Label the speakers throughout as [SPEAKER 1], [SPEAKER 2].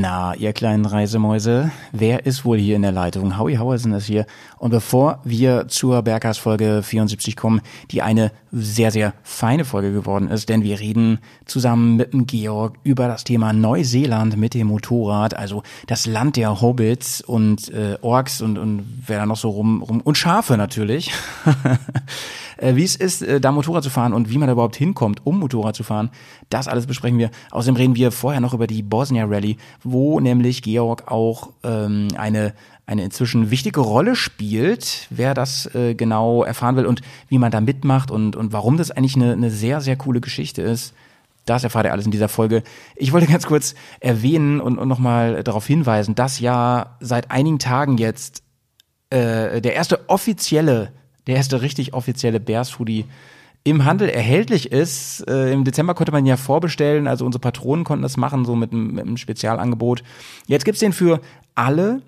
[SPEAKER 1] Na, ihr kleinen Reisemäuse, wer ist wohl hier in der Leitung? Howie Hauersen ist hier. Und bevor wir zur Berghaus Folge 74 kommen, die eine sehr, sehr feine Folge geworden ist, denn wir reden zusammen mit dem Georg über das Thema Neuseeland mit dem Motorrad, also das Land der Hobbits und äh, Orks und, und wer da noch so rum, rum und Schafe natürlich. äh, wie es ist, äh, da Motorrad zu fahren und wie man da überhaupt hinkommt, um Motorrad zu fahren. Das alles besprechen wir. Außerdem reden wir vorher noch über die Bosnia Rally, wo nämlich Georg auch ähm, eine eine inzwischen wichtige Rolle spielt, wer das äh, genau erfahren will und wie man da mitmacht und, und warum das eigentlich eine, eine sehr, sehr coole Geschichte ist. Das erfahrt ihr alles in dieser Folge. Ich wollte ganz kurz erwähnen und, und nochmal darauf hinweisen, dass ja seit einigen Tagen jetzt äh, der erste offizielle der erste richtig offizielle Bears Hoodie im Handel erhältlich ist. Äh, Im Dezember konnte man ja vorbestellen, also unsere Patronen konnten das machen, so mit mit einem Spezialangebot. Jetzt gibt's den für alle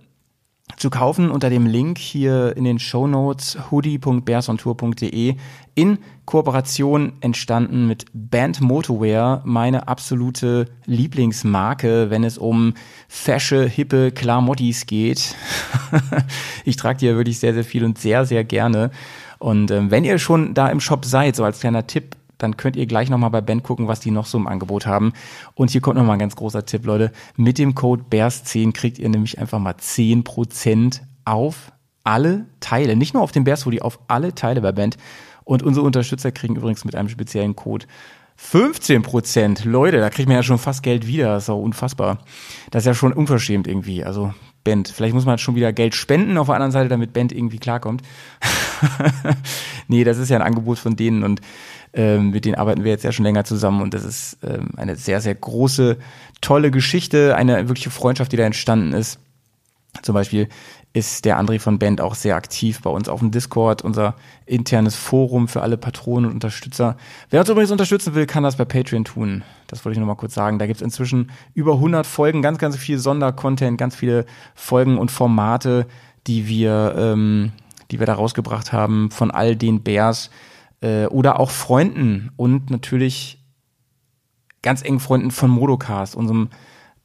[SPEAKER 1] zu kaufen unter dem Link hier in den Show Notes hoodie.bearsontour.de in Kooperation entstanden mit Band Motorwear, meine absolute Lieblingsmarke, wenn es um fesche, hippe Klamottis geht. ich trage die ja wirklich sehr, sehr viel und sehr, sehr gerne. Und ähm, wenn ihr schon da im Shop seid, so als kleiner Tipp, dann könnt ihr gleich nochmal bei Band gucken, was die noch so im Angebot haben. Und hier kommt nochmal ein ganz großer Tipp, Leute. Mit dem Code BEARS10 kriegt ihr nämlich einfach mal 10% auf alle Teile. Nicht nur auf den Bears Hoodie, auf alle Teile bei Band. Und unsere Unterstützer kriegen übrigens mit einem speziellen Code 15% Leute, da kriegt man ja schon fast Geld wieder. Das ist auch unfassbar. Das ist ja schon unverschämt irgendwie. Also Band. Vielleicht muss man schon wieder Geld spenden auf der anderen Seite, damit Band irgendwie klarkommt. nee, das ist ja ein Angebot von denen und ähm, mit denen arbeiten wir jetzt ja schon länger zusammen und das ist ähm, eine sehr, sehr große, tolle Geschichte, eine wirkliche Freundschaft, die da entstanden ist. Zum Beispiel ist der André von Band auch sehr aktiv bei uns auf dem Discord, unser internes Forum für alle Patronen und Unterstützer. Wer uns übrigens unterstützen will, kann das bei Patreon tun. Das wollte ich nur mal kurz sagen. Da gibt es inzwischen über 100 Folgen, ganz, ganz viel Sondercontent, ganz viele Folgen und Formate, die wir, ähm, die wir da rausgebracht haben von all den Bears, äh, oder auch Freunden und natürlich ganz engen Freunden von Modocast, unserem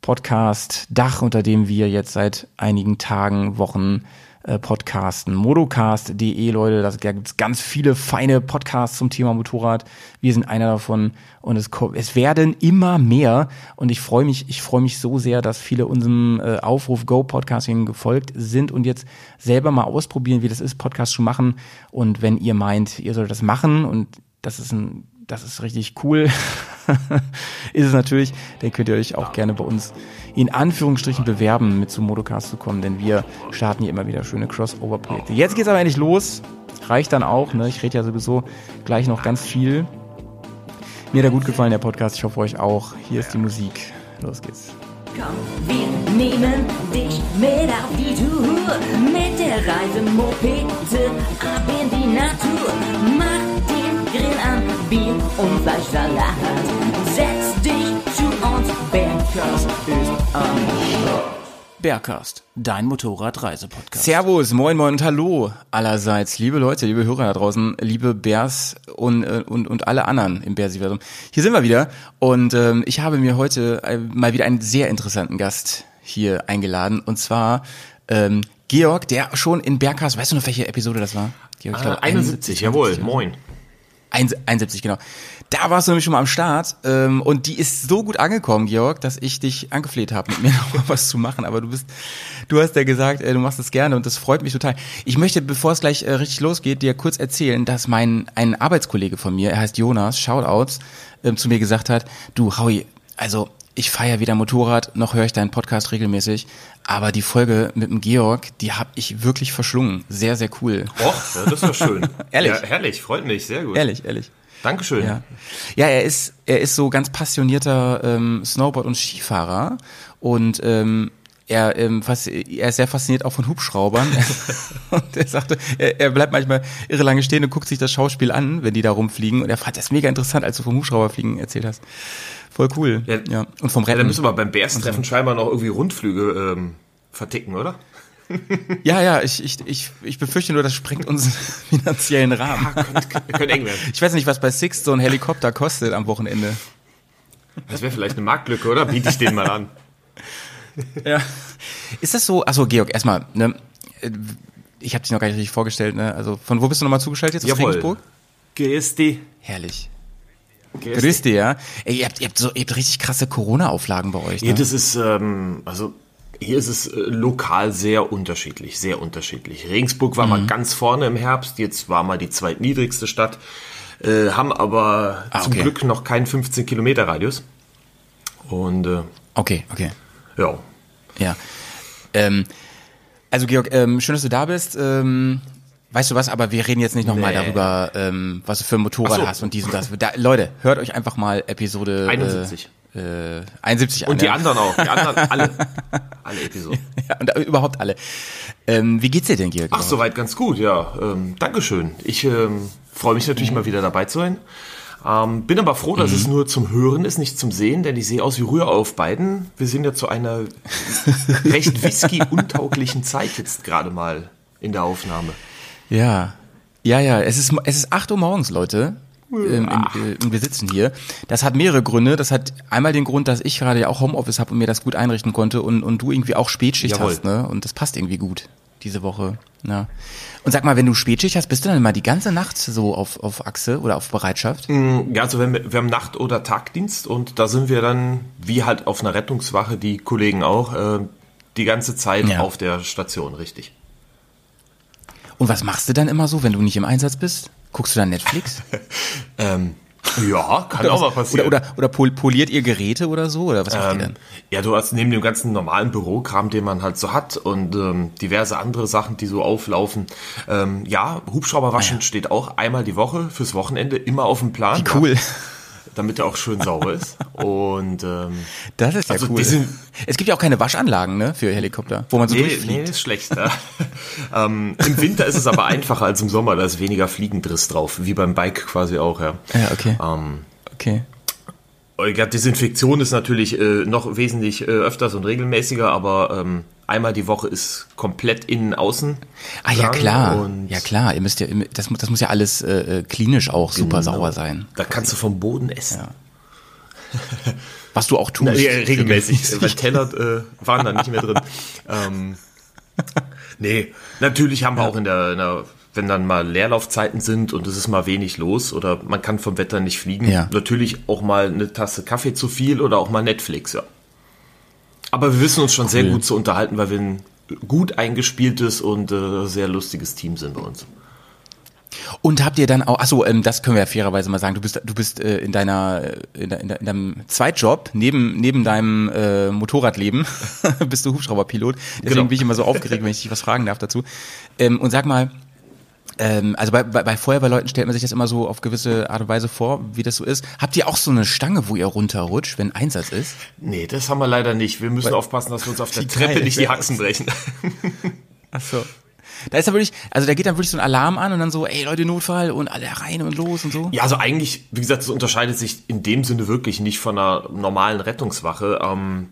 [SPEAKER 1] Podcast Dach, unter dem wir jetzt seit einigen Tagen, Wochen äh, podcasten. Modocast.de, Leute, da gibt ganz viele feine Podcasts zum Thema Motorrad. Wir sind einer davon und es, es werden immer mehr und ich freue mich, ich freue mich so sehr, dass viele unserem äh, Aufruf Go Podcasting gefolgt sind und jetzt selber mal ausprobieren, wie das ist, Podcast zu machen. Und wenn ihr meint, ihr sollt das machen und das ist ein das ist richtig cool, ist es natürlich, dann könnt ihr euch auch gerne bei uns in Anführungsstrichen bewerben, mit zum Modocast zu kommen, denn wir starten hier immer wieder schöne Crossover-Projekte. Jetzt geht's aber endlich los. Reicht dann auch, ne? Ich rede ja sowieso gleich noch ganz viel. Mir hat er gut gefallen, der Podcast. Ich hoffe euch auch. Hier ist die Musik. Los geht's.
[SPEAKER 2] Komm, wir nehmen dich mit auf die Tour. Mit der Reisemopete ab in die Natur. Bier und Fleischsalat. Setz dich zu uns, Bergkast ist am Start.
[SPEAKER 1] Bergcast, dein Motorradreisepodcast. Servus, moin, moin und hallo allerseits, liebe Leute, liebe Hörer da draußen, liebe Bärs und, äh, und, und alle anderen im Bärsiversum. Hier sind wir wieder und ähm, ich habe mir heute äh, mal wieder einen sehr interessanten Gast hier eingeladen und zwar ähm, Georg, der schon in Bergcast, weißt du noch, welche Episode das war? Georg,
[SPEAKER 3] ich glaub, 71, 71, jawohl, moin.
[SPEAKER 1] 71, genau. Da warst du nämlich schon mal am Start ähm, und die ist so gut angekommen, Georg, dass ich dich angefleht habe, mit mir noch mal was zu machen. Aber du bist, du hast ja gesagt, äh, du machst das gerne und das freut mich total. Ich möchte, bevor es gleich äh, richtig losgeht, dir kurz erzählen, dass mein ein Arbeitskollege von mir, er heißt Jonas, Shoutouts, ähm, zu mir gesagt hat, du Howie, also ich feiere weder Motorrad, noch höre ich deinen Podcast regelmäßig, aber die Folge mit dem Georg, die habe ich wirklich verschlungen. Sehr, sehr cool.
[SPEAKER 3] Och, ja, das ist doch schön.
[SPEAKER 1] ehrlich.
[SPEAKER 3] Ja, herrlich, freut mich, sehr gut.
[SPEAKER 1] Ehrlich, ehrlich.
[SPEAKER 3] Dankeschön.
[SPEAKER 1] Ja, ja er ist er ist so ganz passionierter ähm, Snowboard- und Skifahrer und ähm, er, ähm, fast, er ist sehr fasziniert auch von Hubschraubern. und er sagte, er, er bleibt manchmal irre lange stehen und guckt sich das Schauspiel an, wenn die da rumfliegen. Und er fand das mega interessant, als du vom Hubschrauberfliegen erzählt hast. Voll cool.
[SPEAKER 3] Ja, ja. Und vom Rennen. Ja, dann müssen wir beim Bears-Treffen so. scheinbar noch irgendwie Rundflüge ähm, verticken, oder?
[SPEAKER 1] ja, ja, ich, ich, ich, ich befürchte nur, das sprengt unseren finanziellen Rahmen. Ja, könnte, könnte eng werden. Ich weiß nicht, was bei Six so ein Helikopter kostet am Wochenende.
[SPEAKER 3] Das wäre vielleicht eine Marktlücke, oder? Biete ich den mal an.
[SPEAKER 1] Ja. Ist das so, also Georg, erstmal, ne, ich habe dich noch gar nicht richtig vorgestellt, ne? Also von wo bist du nochmal zugeschaltet jetzt? Aus Regensburg?
[SPEAKER 3] GSD.
[SPEAKER 1] Herrlich. Dich, ja. Ey, ihr habt, ihr habt so, ihr habt richtig krasse Corona-Auflagen bei euch. Ne?
[SPEAKER 3] Ja, das ist, ähm, also hier ist es äh, lokal sehr unterschiedlich, sehr unterschiedlich. Regensburg war
[SPEAKER 1] Mhm.
[SPEAKER 3] mal ganz vorne im Herbst, jetzt war mal die zweitniedrigste Stadt, äh, haben aber
[SPEAKER 1] Ah,
[SPEAKER 3] zum
[SPEAKER 1] okay.
[SPEAKER 3] Glück noch keinen 15 Kilometer Radius. Und äh,
[SPEAKER 1] Okay, okay.
[SPEAKER 3] ja,
[SPEAKER 1] Ja. Ähm, also Georg, ähm, schön, dass du da bist. Ähm, weißt du was, aber wir reden jetzt nicht nochmal
[SPEAKER 3] Nee.
[SPEAKER 1] darüber, ähm, was du für ein Motorrad
[SPEAKER 3] so.
[SPEAKER 1] hast und dies und das. Da, Leute, hört euch einfach mal Episode
[SPEAKER 3] 71.
[SPEAKER 1] Äh, äh, 71 an.
[SPEAKER 3] Und die anderen auch, die anderen alle, alle Episoden.
[SPEAKER 1] Ja, und überhaupt alle. Ähm, wie geht's dir denn, Georg?
[SPEAKER 3] Ach, soweit ganz gut, ja. Ähm, Dankeschön. Ich ähm, freue mich natürlich mal wieder dabei zu sein. Ähm, bin aber froh, dass es nur zum Hören ist, nicht zum Sehen, denn ich sehe aus wie Rührauf beiden. Wir sind ja zu einer recht whisky-untauglichen Zeit jetzt gerade mal in der Aufnahme.
[SPEAKER 1] Ja. Ja, ja, es ist, es ist 8 Uhr morgens, Leute. Ähm, in, äh, und wir sitzen hier. Das hat mehrere Gründe. Das hat einmal den Grund, dass ich gerade ja auch Homeoffice habe und mir das gut einrichten konnte und, und du irgendwie auch Spätschicht
[SPEAKER 3] Jawohl.
[SPEAKER 1] hast, ne? Und das passt irgendwie gut diese Woche. Ja. Und sag mal, wenn du Spätschicht hast, bist du dann immer die ganze Nacht so auf, auf Achse oder auf Bereitschaft?
[SPEAKER 3] Ja, also wenn wir, wir haben Nacht- oder Tagdienst und da sind wir dann, wie halt auf einer Rettungswache, die Kollegen auch, äh, die ganze Zeit
[SPEAKER 1] Ja.
[SPEAKER 3] auf der Station, richtig.
[SPEAKER 1] Und was machst du dann immer so, wenn du nicht im Einsatz bist? Guckst du dann Netflix?
[SPEAKER 3] Ähm, ja, kann auch mal passieren.
[SPEAKER 1] Oder, oder, oder pol- poliert ihr Geräte oder so? Oder was macht ihr
[SPEAKER 3] Ähm,
[SPEAKER 1] dann?
[SPEAKER 3] ja, du hast neben dem ganzen normalen Bürokram, den man halt so hat und ähm, diverse andere Sachen, die so auflaufen. Ähm, ja, Hubschrauber waschen steht auch einmal die Woche fürs Wochenende immer auf dem Plan.
[SPEAKER 1] Wie cool.
[SPEAKER 3] Ja, damit er auch schön sauber ist. Und ähm,
[SPEAKER 1] Das ist ja
[SPEAKER 3] Also
[SPEAKER 1] cool.
[SPEAKER 3] sind-
[SPEAKER 1] es gibt ja auch keine Waschanlagen, ne, für Helikopter, wo man so
[SPEAKER 3] nee,
[SPEAKER 1] durchfliegt.
[SPEAKER 3] nee, ist schlecht. Ja. ähm, Im Winter ist es aber einfacher als im Sommer, da ist weniger Fliegendriss drauf, wie beim Bike quasi auch, ja.
[SPEAKER 1] Ja, okay.
[SPEAKER 3] Ähm,
[SPEAKER 1] Okay.
[SPEAKER 3] Ja, Desinfektion ist natürlich äh, noch wesentlich äh, öfters und regelmäßiger, aber ähm, einmal die Woche ist komplett innen außen.
[SPEAKER 1] Ah ja klar,
[SPEAKER 3] Und
[SPEAKER 1] ja klar. Ihr müsst ja, das, das muss ja alles äh, äh, klinisch auch super
[SPEAKER 3] Genau.
[SPEAKER 1] sauer sein.
[SPEAKER 3] Da kannst du vom Boden essen.
[SPEAKER 1] Was du auch tust.
[SPEAKER 3] Na, ja, regelmäßig. Weil Teller äh, waren da nicht mehr drin. ähm, nee, natürlich haben wir auch in der, in der, wenn dann mal Leerlaufzeiten sind und es ist mal wenig los oder man kann vom Wetter nicht fliegen,
[SPEAKER 1] Ja.
[SPEAKER 3] natürlich auch mal eine Tasse Kaffee zu viel oder auch mal Netflix, ja. Aber wir wissen uns schon sehr gut zu unterhalten, weil wir ein gut eingespieltes und äh, sehr lustiges Team sind bei uns.
[SPEAKER 1] Und habt ihr dann auch, achso, ähm, das können wir ja fairerweise mal sagen, du bist, du bist äh, in deiner, äh, in, de- in deinem Zweitjob, neben, neben deinem äh, Motorradleben, bist du Hubschrauberpilot. Deswegen
[SPEAKER 3] Genau.
[SPEAKER 1] bin ich immer so aufgeregt, wenn ich dich was fragen darf dazu. Ähm, und sag mal, ähm, also bei, bei, bei Feuerwehrleuten stellt man sich das immer so auf gewisse Art und Weise vor, wie das so ist. Habt ihr auch so eine Stange, wo ihr runterrutscht, wenn Einsatz ist?
[SPEAKER 3] Nee, das haben wir leider nicht. Wir müssen aufpassen, dass wir uns auf der Treppe
[SPEAKER 1] geil
[SPEAKER 3] nicht die. Haxen brechen.
[SPEAKER 1] Ach so. Da ist da wirklich, also da geht dann wirklich so ein Alarm an und dann so, ey Leute, Notfall und alle rein und los und so.
[SPEAKER 3] Ja, also eigentlich, wie gesagt, es unterscheidet sich in dem Sinne wirklich nicht von einer normalen Rettungswache ähm,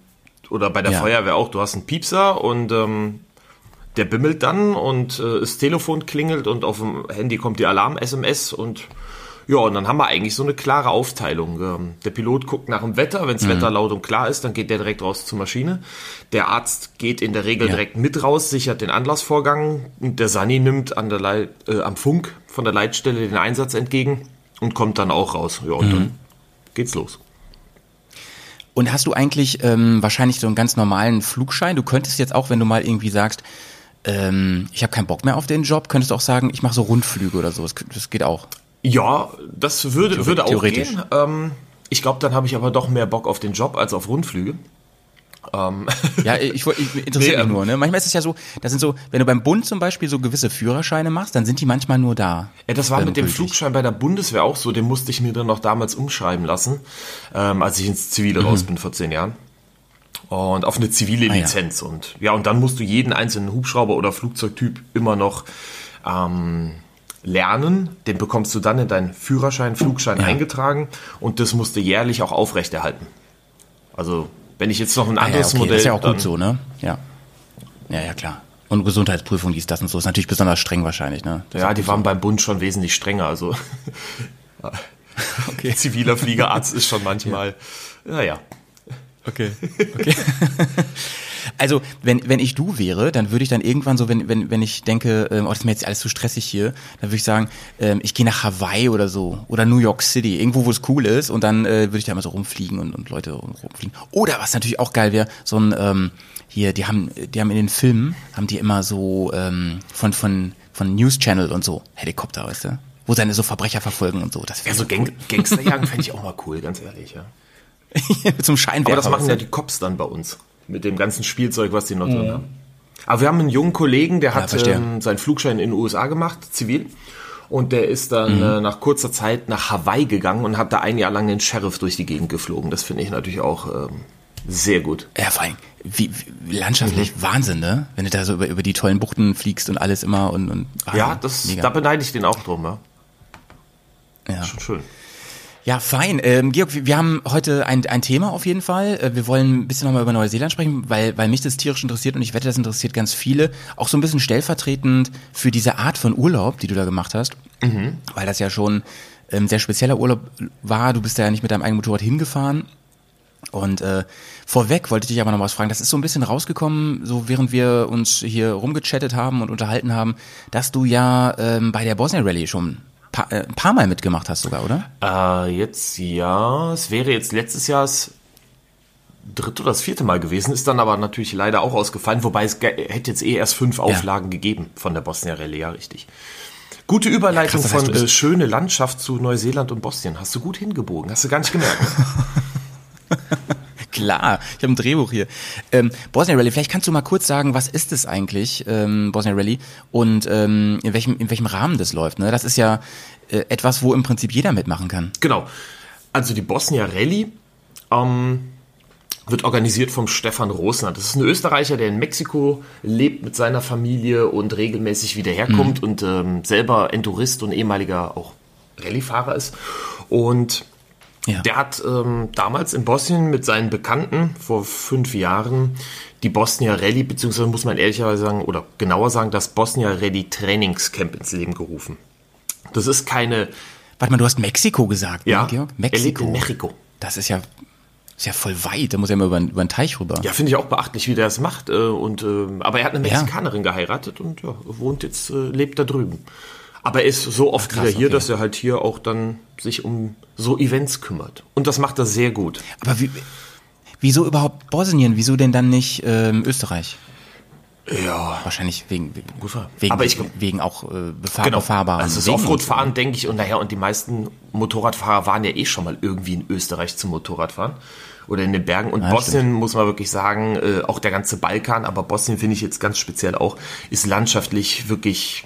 [SPEAKER 3] oder bei der
[SPEAKER 1] Ja.
[SPEAKER 3] Feuerwehr auch. Du hast einen Piepser und ähm, der bimmelt dann und äh, das Telefon klingelt und auf dem Handy kommt die Alarm-SMS und ja, und dann haben wir eigentlich so eine klare Aufteilung. Ähm, der Pilot guckt nach dem Wetter, wenn das
[SPEAKER 1] Mhm.
[SPEAKER 3] Wetter laut und klar ist, dann geht der direkt raus zur Maschine. Der Arzt geht in der Regel
[SPEAKER 1] Ja.
[SPEAKER 3] direkt mit raus, sichert den Anlassvorgang und der Sani nimmt an der Leit, äh, am Funk von der Leitstelle den Einsatz entgegen und kommt dann auch raus. Ja, und
[SPEAKER 1] Mhm.
[SPEAKER 3] dann geht's los.
[SPEAKER 1] Und hast du eigentlich ähm, wahrscheinlich so einen ganz normalen Flugschein? Du könntest jetzt auch, wenn du mal irgendwie sagst, ähm, ich habe keinen Bock mehr auf den Job, könntest du auch sagen, ich mache so Rundflüge oder so. Das, das geht auch.
[SPEAKER 3] Ja, das würde, würde auch
[SPEAKER 1] theoretisch.
[SPEAKER 3] gehen. Ähm, ich glaube, dann habe ich aber doch mehr Bock auf den Job als auf Rundflüge.
[SPEAKER 1] Ja, ich, ich interessiert
[SPEAKER 3] Nee,
[SPEAKER 1] mich
[SPEAKER 3] ähm,
[SPEAKER 1] nur. Ne? Manchmal ist es ja so, das sind so, wenn du beim Bund zum Beispiel so gewisse Führerscheine machst, dann sind die manchmal nur da.
[SPEAKER 3] Ja, das war
[SPEAKER 1] Ähm,
[SPEAKER 3] mit dem. Flugschein bei der Bundeswehr auch so. Den musste ich mir dann noch damals umschreiben lassen, ähm, als ich ins Zivile raus bin vor zehn Jahren. Und auf eine zivile.
[SPEAKER 1] Ah, ja.
[SPEAKER 3] Lizenz. Und ja, und dann musst du jeden einzelnen Hubschrauber oder Flugzeugtyp immer noch ähm, lernen. Den bekommst du dann in deinen Führerschein, Flugschein
[SPEAKER 1] Ja.
[SPEAKER 3] eingetragen und das musst du jährlich auch aufrechterhalten. Also, wenn ich jetzt noch ein
[SPEAKER 1] Ah, ja,
[SPEAKER 3] anderes
[SPEAKER 1] okay,
[SPEAKER 3] Modell.
[SPEAKER 1] das ist ja auch gut so, ne? Ja. Ja, ja, klar. Und Gesundheitsprüfung, dies, das und so, ist natürlich besonders streng wahrscheinlich, ne? Das
[SPEAKER 3] Ja, die waren beim Bund schon wesentlich strenger. Also,
[SPEAKER 1] Okay.
[SPEAKER 3] ziviler Fliegerarzt ist schon manchmal, naja.
[SPEAKER 1] Okay. okay. Also, wenn, wenn ich du wäre, dann würde ich dann irgendwann so, wenn, wenn, wenn ich denke, ähm, oh, das ist mir jetzt alles zu stressig hier, dann würde ich sagen, ähm, ich gehe nach Hawaii oder so oder New York City, irgendwo, wo es cool ist und dann äh, würde ich da mal so rumfliegen und, und Leute rumfliegen. Oder was natürlich auch geil wäre, so ein, ähm, hier, die haben, die haben in den Filmen, haben die immer so ähm, von, von, von News Channel und so, Helikopter, weißt du? Wo seine so Verbrecher verfolgen und so. Das
[SPEAKER 3] Ja,
[SPEAKER 1] wäre
[SPEAKER 3] so
[SPEAKER 1] so
[SPEAKER 3] Gang Gangsterjagen fände ich auch mal cool, ganz ehrlich, ja.
[SPEAKER 1] Zum Scheinwerfer.
[SPEAKER 3] Aber das machen ja die Cops dann bei uns. Mit dem ganzen Spielzeug, was die noch drin haben. Aber wir haben einen jungen Kollegen, der hat
[SPEAKER 1] verstehe.
[SPEAKER 3] ähm, seinen Flugschein in den USA gemacht, zivil. Und der ist dann
[SPEAKER 1] Mhm.
[SPEAKER 3] äh, nach kurzer Zeit nach Hawaii gegangen und hat da ein Jahr lang den Sheriff durch die Gegend geflogen. Das finde ich natürlich auch ähm, sehr gut.
[SPEAKER 1] Ja, vor allem, wie, wie landschaftlich Wahnsinn, ne? Wenn du da so über, über die tollen Buchten fliegst und alles immer und, und Wahnsinn.
[SPEAKER 3] Ja, das,
[SPEAKER 1] Mega.
[SPEAKER 3] da beneide ich den auch drum. Ja.
[SPEAKER 1] ja.
[SPEAKER 3] Schon schön.
[SPEAKER 1] Ja, fein. Ähm, Georg, wir haben heute ein, ein Thema auf jeden Fall. Äh, Wir wollen ein bisschen nochmal über Neuseeland sprechen, weil, weil mich das tierisch interessiert und ich wette, das interessiert ganz viele. Auch so ein bisschen stellvertretend für diese Art von Urlaub, die du da gemacht hast. Weil das ja schon ähm, sehr spezieller Urlaub war. Du bist da ja nicht mit deinem eigenen Motorrad hingefahren. Und äh, vorweg wollte ich dich aber noch was fragen. Das ist so ein bisschen rausgekommen, so während wir uns hier rumgechattet haben und unterhalten haben, dass du ja ähm, bei der Bosnia Rallye schon pa äh, ein paar Mal mitgemacht hast sogar, oder?
[SPEAKER 3] Äh, jetzt ja, es wäre jetzt letztes Jahr das dritte oder das vierte Mal gewesen, ist dann aber natürlich leider auch ausgefallen, wobei es hätte jetzt eh erst fünf Auflagen gegeben von der Bosnia Rallye, ja richtig. Gute Überleitung
[SPEAKER 1] Ja, krass,
[SPEAKER 3] von äh, schöne Landschaft zu Neuseeland und Bosnien. Hast du gut hingebogen, hast du gar nicht gemerkt.
[SPEAKER 1] Klar, ich habe ein Drehbuch hier. Ähm, Bosnia Rallye, vielleicht kannst du mal kurz sagen, was ist es eigentlich, ähm, Bosnia Rallye, und ähm, in, welchem, in welchem Rahmen das läuft. Ne? Das ist ja äh, etwas, wo im Prinzip jeder mitmachen kann.
[SPEAKER 3] Genau. Also die Bosnia Rallye ähm, wird organisiert vom Stefan Rosner. Das ist ein Österreicher, der in Mexiko lebt mit seiner Familie und regelmäßig wieder herkommt und ähm, selber Endurist und ehemaliger auch Rallyefahrer ist. Und
[SPEAKER 1] Ja.
[SPEAKER 3] der hat ähm, damals in Bosnien mit seinen Bekannten vor fünf Jahren die Bosnia Rallye, beziehungsweise muss man ehrlicherweise sagen, oder genauer sagen, das Bosnia Rallye Trainingscamp ins Leben gerufen. Das ist keine,
[SPEAKER 1] Warte mal, du hast Mexiko gesagt,
[SPEAKER 3] ja,
[SPEAKER 1] ne, Georg?
[SPEAKER 3] lebt in Mexiko.
[SPEAKER 1] Das ist ja, ist ja voll weit. Da muss er mal über, über den Teich rüber.
[SPEAKER 3] Ja, finde ich auch beachtlich, wie der es macht. Äh, und, äh, aber er hat eine
[SPEAKER 1] Ja.
[SPEAKER 3] Mexikanerin geheiratet und ja, wohnt jetzt, äh, lebt da drüben. Aber er ist so oft
[SPEAKER 1] krass,
[SPEAKER 3] wieder hier,
[SPEAKER 1] okay.
[SPEAKER 3] dass er halt hier auch dann sich um so Events kümmert. Und das macht er sehr gut.
[SPEAKER 1] Aber wie, wieso überhaupt Bosnien? Wieso denn dann nicht ähm, Österreich?
[SPEAKER 3] Ja,
[SPEAKER 1] Wahrscheinlich wegen, wegen,
[SPEAKER 3] aber ich-
[SPEAKER 1] wegen auch äh, befahr,
[SPEAKER 3] genau.
[SPEAKER 1] befahrbaren
[SPEAKER 3] Also
[SPEAKER 1] so.
[SPEAKER 3] Offroad-Fahren, denke ich, und naja, und die meisten Motorradfahrer waren ja eh schon mal irgendwie in Österreich zum Motorradfahren oder in den Bergen. Und
[SPEAKER 1] Ja,
[SPEAKER 3] Bosnien, muss man wirklich sagen, äh, auch der ganze Balkan, aber Bosnien finde ich jetzt ganz speziell auch, ist landschaftlich wirklich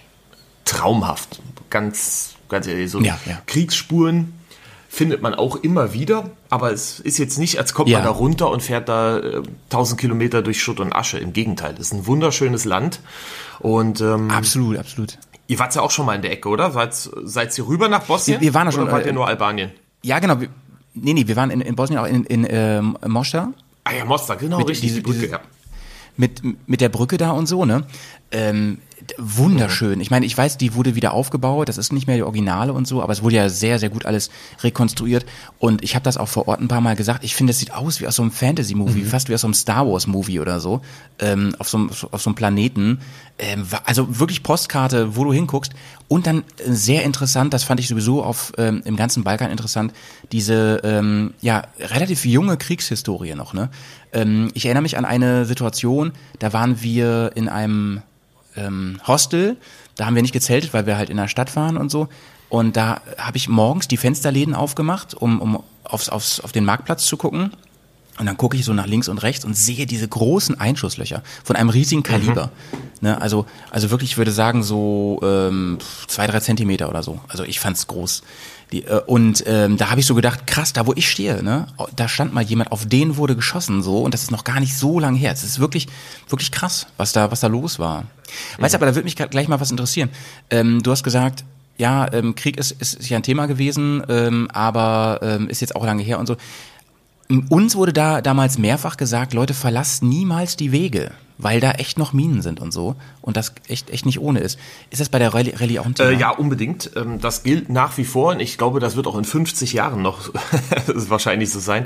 [SPEAKER 3] traumhaft. Ganz, ganz ehrlich, so
[SPEAKER 1] Ja, ja.
[SPEAKER 3] Kriegsspuren findet man auch immer wieder, aber es ist jetzt nicht, als kommt
[SPEAKER 1] Ja.
[SPEAKER 3] man da runter und fährt da äh, 1000 Kilometer durch Schutt und Asche. Im Gegenteil, es ist ein wunderschönes Land und ähm,
[SPEAKER 1] Absolut, absolut.
[SPEAKER 3] Ihr wart ja auch schon mal in der Ecke, oder? Seid, seid ihr rüber nach Bosnien?
[SPEAKER 1] Wir- wir waren ja schon,
[SPEAKER 3] Oder wart
[SPEAKER 1] äh,
[SPEAKER 3] ihr nur Albanien?
[SPEAKER 1] Ja, genau. Wir, nee, nee, wir waren in, in Bosnien auch in, in ähm, Mostar.
[SPEAKER 3] Ah ja, Mostar, genau,
[SPEAKER 1] Mit
[SPEAKER 3] richtig,
[SPEAKER 1] diese-
[SPEAKER 3] die Brücke,
[SPEAKER 1] diese-
[SPEAKER 3] ja.
[SPEAKER 1] mit, mit der Brücke da und so, ne? Ähm, wunderschön. Ich meine, ich weiß, die wurde wieder aufgebaut, das ist nicht mehr die Originale und so, aber es wurde ja sehr, sehr gut alles rekonstruiert. Und ich habe das auch vor Ort ein paar Mal gesagt, ich finde, es sieht aus wie aus so einem Fantasy-Movie, fast wie aus so einem Star Wars-Movie oder so, ähm, auf, so einem, auf so einem Planeten. Ähm, also wirklich Postkarte, wo du hinguckst. Und dann äh, sehr interessant, das fand ich sowieso auf ähm, im ganzen Balkan interessant, diese ähm, ja relativ junge Kriegshistorie noch. Ne? Ähm, ich erinnere mich an eine Situation, da waren wir in einem ähm, Hostel, da haben wir nicht gezeltet, weil wir halt in der Stadt waren und so. Und da habe ich morgens die Fensterläden aufgemacht, um, um aufs, aufs, auf den Marktplatz zu gucken. Und dann gucke ich so nach links und rechts und sehe diese großen Einschusslöcher von einem riesigen Kaliber. Ne, also, also wirklich, ich würde sagen, so ähm, zwei, drei Zentimeter oder so. Also ich fand's groß. Die, äh, und ähm, da habe ich so gedacht, krass, da wo ich stehe, ne, da stand mal jemand, auf den wurde geschossen so und das ist noch gar nicht so lang her. Es ist wirklich, wirklich krass, was da, was da los war. Weißt du, aber da würde mich gleich mal was interessieren. Ähm, du hast gesagt, ja, ähm, Krieg ist, ist, ist ja ein Thema gewesen, ähm, aber ähm, ist jetzt auch lange her und so. Uns wurde da damals mehrfach gesagt, Leute, verlasst niemals die Wege, weil da echt noch Minen sind und so und das echt echt nicht ohne ist. Ist das bei der Rallye, Rallye auch ein Thema?
[SPEAKER 3] Äh, ja, unbedingt. Ähm, das gilt nach wie vor und ich glaube, das wird auch in 50 Jahren noch wahrscheinlich so sein.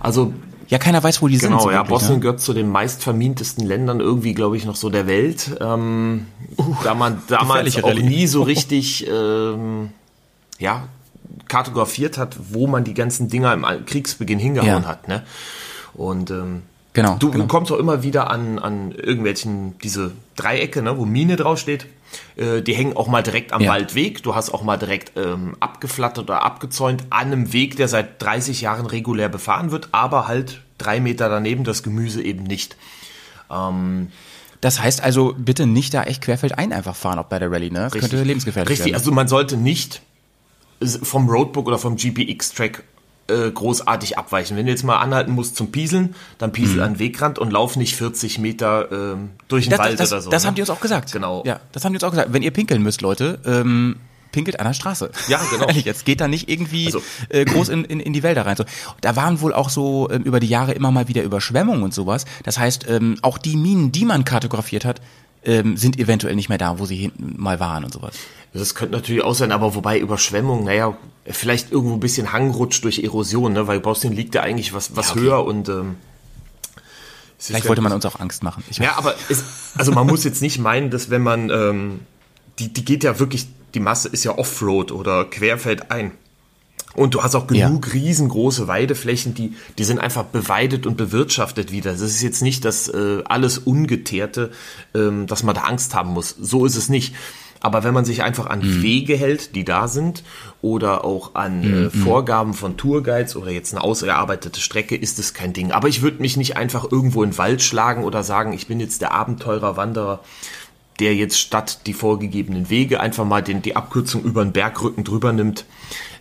[SPEAKER 3] Also
[SPEAKER 1] Ja, keiner weiß, wo die
[SPEAKER 3] Genau,
[SPEAKER 1] sind. so
[SPEAKER 3] ja,
[SPEAKER 1] wirklich,
[SPEAKER 3] Bosnien
[SPEAKER 1] ne?
[SPEAKER 3] gehört zu den meistvermintesten Ländern irgendwie, glaube ich, noch so der Welt. Ähm, da man damals auch
[SPEAKER 1] Rallye.
[SPEAKER 3] nie so richtig, ähm, ja, kartografiert hat, wo man die ganzen Dinger im Kriegsbeginn hingehauen
[SPEAKER 1] Ja.
[SPEAKER 3] hat, ne? Und ähm,
[SPEAKER 1] Genau,
[SPEAKER 3] du
[SPEAKER 1] genau.
[SPEAKER 3] kommst auch immer wieder an, an irgendwelchen, diese Dreiecke, ne, wo Mine draufsteht. Äh, die hängen auch mal direkt am
[SPEAKER 1] Ja.
[SPEAKER 3] Waldweg. Du hast auch mal direkt ähm, abgeflattert oder abgezäunt an einem Weg, der seit 30 Jahren regulär befahren wird, aber halt drei Meter daneben das Gemüse eben nicht.
[SPEAKER 1] Das heißt also, bitte nicht da echt querfeldein einfach fahren, auch bei der Rallye, ne? Das
[SPEAKER 3] Richtig.
[SPEAKER 1] könnte lebensgefährlich
[SPEAKER 3] Richtig,
[SPEAKER 1] werden.
[SPEAKER 3] also man sollte nicht vom Roadbook oder vom GPX-Track äh, großartig abweichen. Wenn du jetzt mal anhalten musst zum Pieseln, dann piesel an den Wegrand und lauf nicht 40 Meter ähm, durch den
[SPEAKER 1] das,
[SPEAKER 3] Wald
[SPEAKER 1] das,
[SPEAKER 3] oder so.
[SPEAKER 1] das
[SPEAKER 3] ne?
[SPEAKER 1] haben die uns auch gesagt.
[SPEAKER 3] Genau.
[SPEAKER 1] Ja, das haben die uns auch gesagt. Wenn ihr pinkeln müsst, Leute, ähm, pinkelt an der Straße.
[SPEAKER 3] Ja, genau.
[SPEAKER 1] Ehrlich, jetzt geht da nicht irgendwie
[SPEAKER 3] Also-
[SPEAKER 1] äh, groß in, in, in die Wälder rein. So, da waren wohl auch so ähm, über die Jahre immer mal wieder Überschwemmungen und sowas. Das heißt, ähm, auch die Minen, die man kartografiert hat, ähm, sind eventuell nicht mehr da, wo sie hinten mal waren und sowas.
[SPEAKER 3] Das könnte natürlich auch sein, aber wobei Überschwemmung, naja, vielleicht irgendwo ein bisschen Hangrutsch durch Erosion, ne? weil Bosnien liegt ja eigentlich was, was
[SPEAKER 1] Ja, okay.
[SPEAKER 3] höher und ähm,
[SPEAKER 1] Vielleicht
[SPEAKER 3] ja-
[SPEAKER 1] wollte man uns auch Angst machen.
[SPEAKER 3] Ja, aber es, also man muss jetzt nicht meinen, dass wenn man, ähm, die, die geht ja wirklich, die Masse ist ja Offroad oder querfeldein. Und du hast auch genug riesengroße Weideflächen, die, die sind einfach beweidet und bewirtschaftet wieder. Das ist jetzt nicht das äh, alles Ungeteerte, ähm, dass man da Angst haben muss. So ist es nicht. Aber wenn man sich einfach an
[SPEAKER 1] Mhm.
[SPEAKER 3] Wege hält, die da sind, oder auch an
[SPEAKER 1] Mhm.
[SPEAKER 3] äh, Vorgaben von Tourguides oder jetzt eine ausgearbeitete Strecke, ist es kein Ding. Aber ich würde mich nicht einfach irgendwo in den Wald schlagen oder sagen, ich bin jetzt der Abenteurer, Wanderer, der jetzt statt die vorgegebenen Wege einfach mal den, die Abkürzung über den Bergrücken drüber nimmt.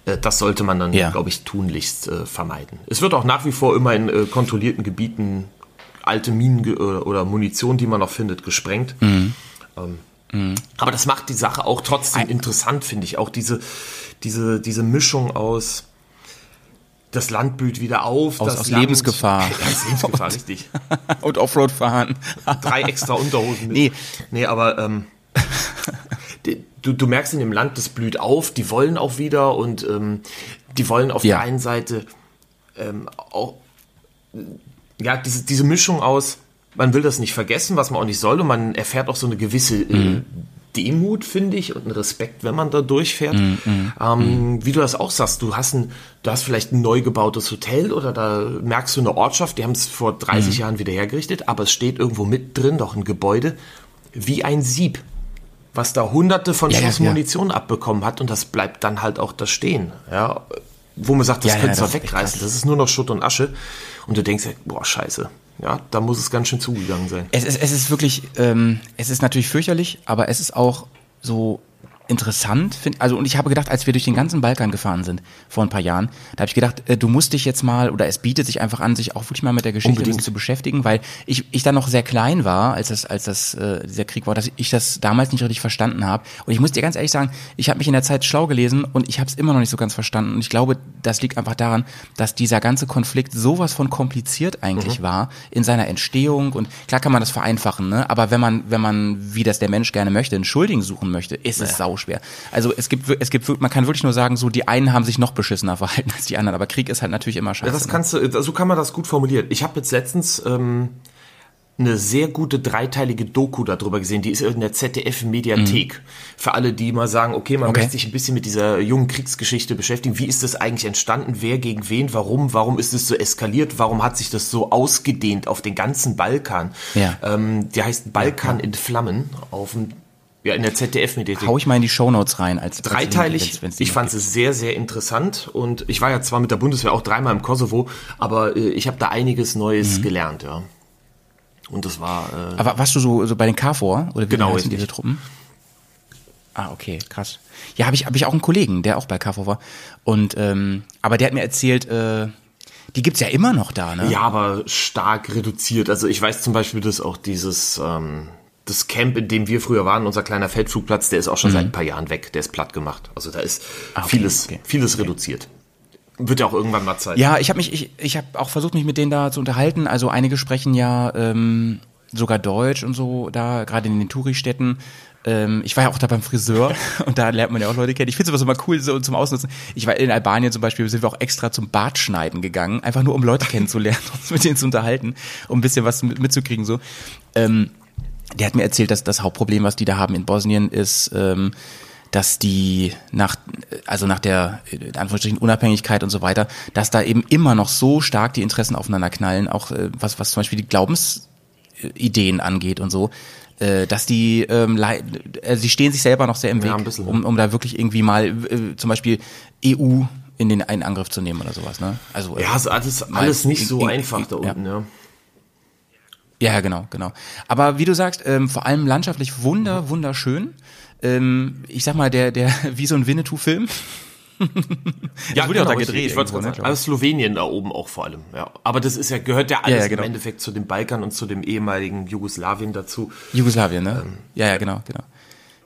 [SPEAKER 3] Äh, Das sollte man dann,
[SPEAKER 1] Ja.
[SPEAKER 3] glaube ich, tunlichst äh, vermeiden. Es wird auch nach wie vor immer in äh, kontrollierten Gebieten alte Minen oder Munition, die man noch findet, gesprengt.
[SPEAKER 1] Mhm.
[SPEAKER 3] Ähm, Aber das macht die Sache auch trotzdem interessant, finde ich. Auch diese, diese, diese Mischung aus das Land blüht wieder auf.
[SPEAKER 1] Aus- aus
[SPEAKER 3] Land,
[SPEAKER 1] Lebensgefahr.
[SPEAKER 3] Aus Lebensgefahr, richtig.
[SPEAKER 1] und Offroad fahren.
[SPEAKER 3] Drei extra Unterhosen mit.
[SPEAKER 1] Nee.
[SPEAKER 3] Nee, aber ähm, du, du merkst in dem Land, das blüht auf, die wollen auch wieder und ähm, die wollen auf
[SPEAKER 1] Ja.
[SPEAKER 3] der einen Seite ähm, auch ja, diese, diese Mischung aus, man will das nicht vergessen, was man auch nicht soll, und man erfährt auch so eine gewisse äh, Demut, finde ich, und einen Respekt, wenn man da durchfährt. ähm, Wie du das auch sagst, du hast, ein, du hast vielleicht ein neu gebautes Hotel oder da merkst du eine Ortschaft, die haben es vor 30 Jahren wieder hergerichtet, aber es steht irgendwo mit drin, doch ein Gebäude, wie ein Sieb, was da hunderte von
[SPEAKER 1] Ja, ja,
[SPEAKER 3] Schuss
[SPEAKER 1] ja.
[SPEAKER 3] Munition abbekommen hat und das bleibt dann halt auch da stehen. Ja, wo man sagt, das
[SPEAKER 1] Ja, ja,
[SPEAKER 3] könntest du
[SPEAKER 1] echt
[SPEAKER 3] wegreißen, das ist nur noch Schutt und Asche. Und du denkst, boah, scheiße. Ja, da muss es ganz schön zugegangen sein.
[SPEAKER 1] Es ist, es ist wirklich, ähm, es ist natürlich fürchterlich, aber es ist auch so interessant. Find, also und ich habe gedacht, als wir durch den ganzen Balkan gefahren sind vor ein paar Jahren, da habe ich gedacht, äh, du musst dich jetzt mal oder es bietet sich einfach an, sich auch wirklich mal mit der Geschichte
[SPEAKER 3] Unbedingt.
[SPEAKER 1] zu beschäftigen, weil ich ich dann noch sehr klein war, als das als das äh, dieser Krieg war, dass ich das damals nicht richtig verstanden habe. Und ich muss dir ganz ehrlich sagen, ich habe mich in der Zeit schlau gelesen und ich habe es immer noch nicht so ganz verstanden. Und ich glaube, das liegt einfach daran, dass dieser ganze Konflikt sowas von kompliziert eigentlich war in seiner Entstehung. Und klar kann man das vereinfachen, ne? Aber wenn man wenn man wie das der Mensch gerne möchte, einen Schuldigen suchen möchte, ist es sauschwer. Also es gibt es gibt man kann wirklich nur sagen, so die einen haben sich noch beschissener verhalten als die anderen. Aber Krieg ist halt natürlich immer scheiße.
[SPEAKER 3] Ja, das
[SPEAKER 1] ne?
[SPEAKER 3] kannst du, so kann man das gut formulieren. Ich habe jetzt letztens ähm, eine sehr gute dreiteilige Doku darüber gesehen, die ist in der ZDF-Mediathek. Für alle, die mal sagen, okay, man
[SPEAKER 1] Mhm. Okay.
[SPEAKER 3] möchte sich ein bisschen mit dieser jungen Kriegsgeschichte beschäftigen. Wie ist das eigentlich entstanden? Wer gegen wen? Warum? Warum ist es so eskaliert? Warum hat sich das so ausgedehnt auf den ganzen Balkan?
[SPEAKER 1] Ja.
[SPEAKER 3] Ähm, die heißt Balkan in Flammen auf dem, ja, in der ZDF-Mediathek.
[SPEAKER 1] Hau ich mal in die Shownotes rein als
[SPEAKER 3] Dreiteilig.
[SPEAKER 1] Wenn's- wenn's
[SPEAKER 3] ich fand es sehr, sehr interessant und ich war ja zwar mit der Bundeswehr auch dreimal im Kosovo, aber äh, ich habe da einiges Neues
[SPEAKER 1] Mhm.
[SPEAKER 3] gelernt, ja. Und das war, äh,
[SPEAKER 1] Aber warst du so, so bei den KFOR oder wie
[SPEAKER 3] Genau,
[SPEAKER 1] heißen diese Truppen? Ah, okay, krass. Ja, habe ich, hab ich auch einen Kollegen, der auch bei KFOR war. Und ähm, aber der hat mir erzählt, äh, die gibt's ja immer noch da, ne?
[SPEAKER 3] ja, aber stark reduziert. Also ich weiß zum Beispiel, dass auch dieses, ähm, das Camp, in dem wir früher waren, unser kleiner Feldflugplatz, der ist auch schon seit ein paar Jahren weg. Der ist platt gemacht. Also da ist
[SPEAKER 1] Mhm. Ah, okay,
[SPEAKER 3] vieles,
[SPEAKER 1] okay.
[SPEAKER 3] vieles reduziert. Wird ja auch irgendwann mal Zeit.
[SPEAKER 1] Ja, ich habe mich, ich, ich habe auch versucht, mich mit denen da zu unterhalten. Also einige sprechen ja ähm, sogar Deutsch und so da, gerade in den Touristädten. Ähm, ich war ja auch da beim Friseur und da lernt man ja auch Leute kennen. Ich finde es immer cool so zum Ausnutzen. Ich war in Albanien zum Beispiel, sind wir auch extra zum Bartschneiden gegangen, einfach nur um Leute kennenzulernen, uns mit denen zu unterhalten, um ein bisschen was mit, mitzukriegen so. Ähm, der hat mir erzählt, dass das Hauptproblem, was die da haben in Bosnien, ist, ähm, dass die nach, also nach der in Anführungsstrichen Unabhängigkeit und so weiter, dass da eben immer noch so stark die Interessen aufeinander knallen, auch äh, was, was zum Beispiel die Glaubensideen angeht und so, äh, dass die, ähm, lei- äh, sie stehen sich selber noch sehr im Weg,
[SPEAKER 3] Ja, ein bisschen,
[SPEAKER 1] um, um da wirklich irgendwie mal äh, zum Beispiel EU in den einen Angriff zu nehmen oder sowas, ne? Also äh,
[SPEAKER 3] Ja, ist alles, alles nicht
[SPEAKER 1] in-
[SPEAKER 3] so
[SPEAKER 1] in-
[SPEAKER 3] einfach da unten, ja.
[SPEAKER 1] Ja, ja, genau, genau. Aber wie du sagst, ähm, vor allem landschaftlich wunder, wunderschön. Ähm, ich sag mal, der, der, wie so ein Winnetou-Film.
[SPEAKER 3] Ja,
[SPEAKER 1] wurde ja auch da
[SPEAKER 3] ich-
[SPEAKER 1] gedreht
[SPEAKER 3] Ich,
[SPEAKER 1] ne, glaub ich.
[SPEAKER 3] Also Slowenien da oben auch vor allem, ja. Aber das ist ja, gehört ja alles
[SPEAKER 1] Ja, ja, genau.
[SPEAKER 3] im Endeffekt zu dem Balkan und zu dem ehemaligen Jugoslawien dazu.
[SPEAKER 1] Jugoslawien, ne? ja, ja, genau, genau.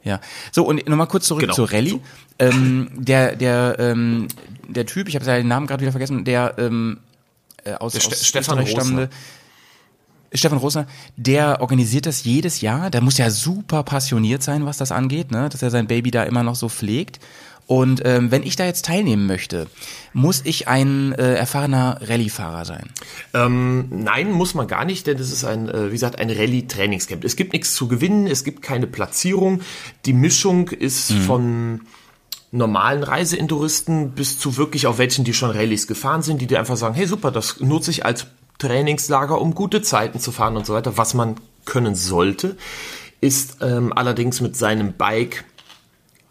[SPEAKER 1] Ja. So, und nochmal kurz zurück
[SPEAKER 3] Genau.
[SPEAKER 1] zur Rallye. Ähm, der, der, ähm, der Typ, ich habe seinen Namen gerade wieder vergessen, der ähm, äh, aus,
[SPEAKER 3] Der Ste-
[SPEAKER 1] aus
[SPEAKER 3] Stefan
[SPEAKER 1] Österreich stammende Stefan Rosner, der organisiert das jedes Jahr. Der muss ja super passioniert sein, was das angeht, ne? dass er sein Baby da immer noch so pflegt. Und ähm, wenn ich da jetzt teilnehmen möchte, muss ich ein äh, erfahrener Rallye-Fahrer sein.
[SPEAKER 3] Ähm, nein, muss man gar nicht, denn es ist ein, äh, wie gesagt, ein Rallye-Trainingscamp. Es gibt nichts zu gewinnen, es gibt keine Platzierung. Die Mischung ist von normalen Reiseinduristen bis zu wirklich auch welchen, die schon Rallyes gefahren sind, die dir einfach sagen, hey super, das nutze ich als Trainingslager, um gute Zeiten zu fahren und so weiter. Was man können sollte, ist ähm, allerdings mit seinem Bike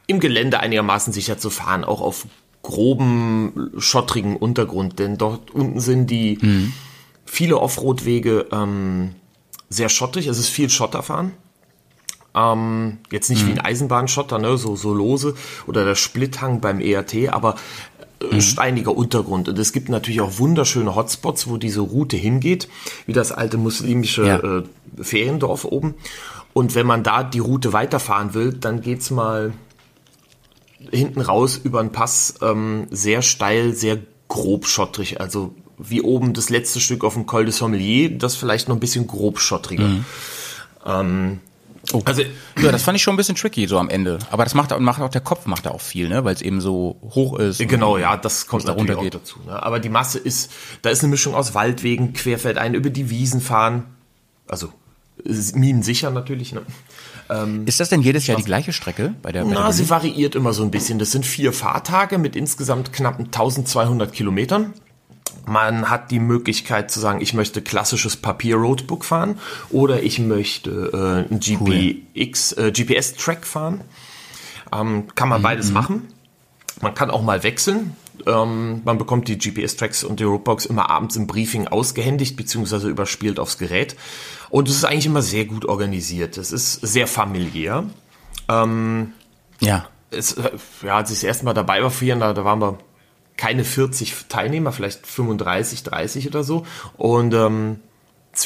[SPEAKER 3] im Gelände einigermaßen sicher zu fahren, auch auf groben, schottrigen Untergrund, denn dort unten sind die viele Offroad-Wege ähm, sehr schottig, es ist viel Schotterfahren. Ähm, jetzt nicht wie ein Eisenbahnschotter, ne, so, so lose oder der Splithang beim ERT, aber äh, steiniger Untergrund. Und es gibt natürlich auch wunderschöne Hotspots, wo diese Route hingeht, wie das alte muslimische
[SPEAKER 1] Ja.
[SPEAKER 3] äh, Feriendorf oben. Und wenn man da die Route weiterfahren will, dann geht's mal hinten raus über einen Pass ähm, sehr steil, sehr grob schottrig. Also wie oben das letzte Stück auf dem Col de Sommelier, das vielleicht noch ein bisschen grob schottriger. Ähm, Also
[SPEAKER 1] Ja, das fand ich schon ein bisschen tricky so am Ende. Aber das macht, macht auch der Kopf macht da auch viel, ne? Weil es eben so hoch ist.
[SPEAKER 3] Genau, ja, das kommt
[SPEAKER 1] da runtergeht.
[SPEAKER 3] dazu. Ne? Aber die Masse ist, da ist eine Mischung aus Waldwegen, querfeldein, über die Wiesen fahren. Also ist minensicher natürlich. Ne?
[SPEAKER 1] Ist das denn jedes Jahr die gleiche Strecke bei der, bei der
[SPEAKER 3] Na, sie
[SPEAKER 1] Rallye?
[SPEAKER 3] variiert immer so ein bisschen. Das sind vier Fahrtage mit insgesamt knapp 1200 Kilometern. Man hat die Möglichkeit zu sagen, ich möchte klassisches Papier-Roadbook fahren oder ich möchte äh, ein GPX, äh, GPS-Track fahren. Ähm, kann man beides machen. Man kann auch mal wechseln. Ähm, man bekommt die GPS-Tracks und die Roadbox immer abends im Briefing ausgehändigt bzw. überspielt aufs Gerät. Und es ist eigentlich immer sehr gut organisiert. Es ist sehr familiär
[SPEAKER 1] Ja.
[SPEAKER 3] es, äh, ja, als ich das erste Mal dabei war vor Jahren, da, da waren wir keine 40 Teilnehmer, vielleicht 35, 30 oder so. Und ähm,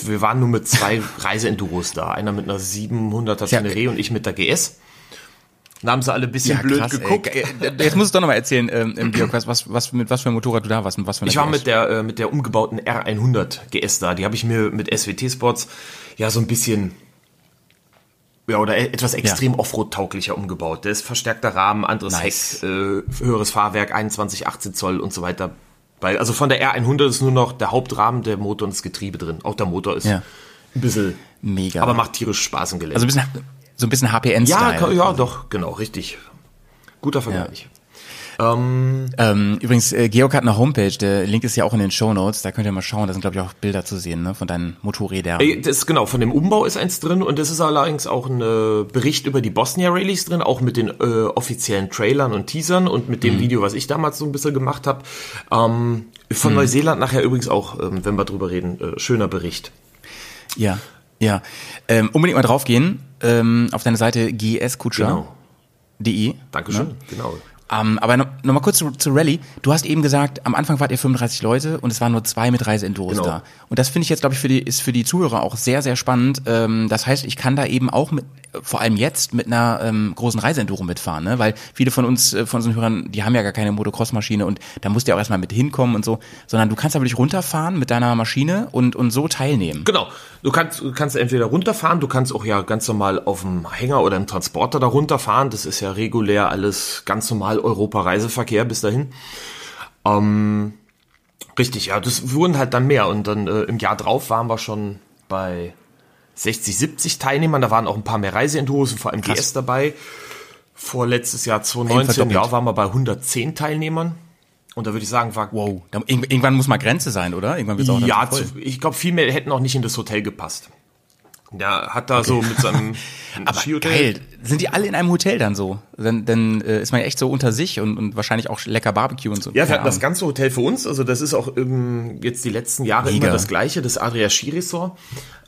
[SPEAKER 3] wir waren nur mit zwei Reiseenduros da. Einer mit einer 700er
[SPEAKER 1] Ja.
[SPEAKER 3] Teneré und ich mit der GS. Da haben sie alle ein bisschen
[SPEAKER 1] Ja,
[SPEAKER 3] blöd
[SPEAKER 1] krass,
[SPEAKER 3] geguckt.
[SPEAKER 1] Ey. Äh, Jetzt musst du doch noch mal erzählen, ähm, Georg, was, was, was, mit was für einem Motorrad du da warst und was für
[SPEAKER 3] Ich war
[SPEAKER 1] GS.
[SPEAKER 3] mit der, äh, mit der umgebauten R100 GS da. Die habe ich mir mit SWT Sports ja so ein bisschen, ja, oder e- etwas extrem Offroad-tauglicher umgebaut. Der ist verstärkter Rahmen, anderes
[SPEAKER 1] Nice.
[SPEAKER 3] Heck, äh, höheres Fahrwerk, 21, 18 Zoll und so weiter. Bei, also von der R100 ist nur noch der Hauptrahmen, der Motor und das Getriebe drin. Auch der Motor ist
[SPEAKER 1] Ja.
[SPEAKER 3] ein bisschen,
[SPEAKER 1] Mega.
[SPEAKER 3] aber macht tierisch Spaß im Gelände.
[SPEAKER 1] also ein bisschen, so ein bisschen HPN-Style.
[SPEAKER 3] ja, ja, doch, genau, richtig. Guter Vergleich.
[SPEAKER 1] Ähm, übrigens, äh, Georg hat eine Homepage, der Link ist ja auch in den Show Notes, da könnt ihr mal schauen, da sind glaube ich auch Bilder zu sehen, ne, von deinen Motorrädern.
[SPEAKER 3] Ey, Das ist genau, von dem Umbau ist eins drin und es ist allerdings auch ein äh, Bericht über die Bosnia Rallyes drin, auch mit den äh, offiziellen Trailern und Teasern und mit dem Video, was ich damals so ein bisschen gemacht habe. Ähm, von Neuseeland nachher übrigens auch, ähm, wenn wir drüber reden, äh, schöner Bericht.
[SPEAKER 1] Ja, ja. Ähm, unbedingt mal draufgehen, ähm, auf deine Seite gskutscher.de.
[SPEAKER 3] Genau. Dankeschön. Genau.
[SPEAKER 1] Ähm, aber noch, noch mal kurz zu, zu Rallye. Du hast eben gesagt, am Anfang wart ihr 35 Leute und es waren nur zwei mit Reiseenduros
[SPEAKER 3] Genau.
[SPEAKER 1] da. Und das finde ich jetzt, glaube ich, für die, ist für die Zuhörer auch sehr, sehr spannend. Ähm, das heißt, ich kann da eben auch mit, vor allem jetzt, mit einer ähm, großen Reiseenduro mitfahren, ne? Weil viele von uns, äh, von unseren Hörern, die haben ja gar keine Motocross-Maschine und da musst du ja auch erstmal mit hinkommen und so, sondern du kannst da wirklich runterfahren mit deiner Maschine und, und so teilnehmen.
[SPEAKER 3] Genau. Du kannst, du kannst entweder runterfahren, du kannst auch ja ganz normal auf dem Hänger oder im Transporter da runterfahren. Das ist ja regulär alles ganz normal Europa-Reiseverkehr bis dahin. Ähm, richtig, ja, das wurden halt dann mehr. Und dann äh, im Jahr drauf waren wir schon bei 60, 70 Teilnehmern. Da waren auch ein paar mehr Reiseenduros und vor allem
[SPEAKER 1] Krass.
[SPEAKER 3] GS dabei. Vorletztes Jahr 2019,
[SPEAKER 1] verdoppelt.
[SPEAKER 3] ja, waren wir bei 110 Teilnehmern. Und da würde ich sagen, war
[SPEAKER 1] Wow. Da, irgend- irgendwann muss mal Grenze sein, oder? Irgendwann wird's auch
[SPEAKER 3] ja,
[SPEAKER 1] zu
[SPEAKER 3] ich glaube, viel mehr hätten auch nicht in das Hotel gepasst. Der hat da so mit seinem
[SPEAKER 1] Aber geil. Sind die alle in einem Hotel dann so? Dann, dann äh, ist man ja echt so unter sich und, und wahrscheinlich auch lecker Barbecue und so.
[SPEAKER 3] Ja, wir hatten das ganze Hotel für uns. Also das ist auch ähm, jetzt die letzten Jahre
[SPEAKER 1] Mega.
[SPEAKER 3] immer das gleiche, das Adria Ski Resort.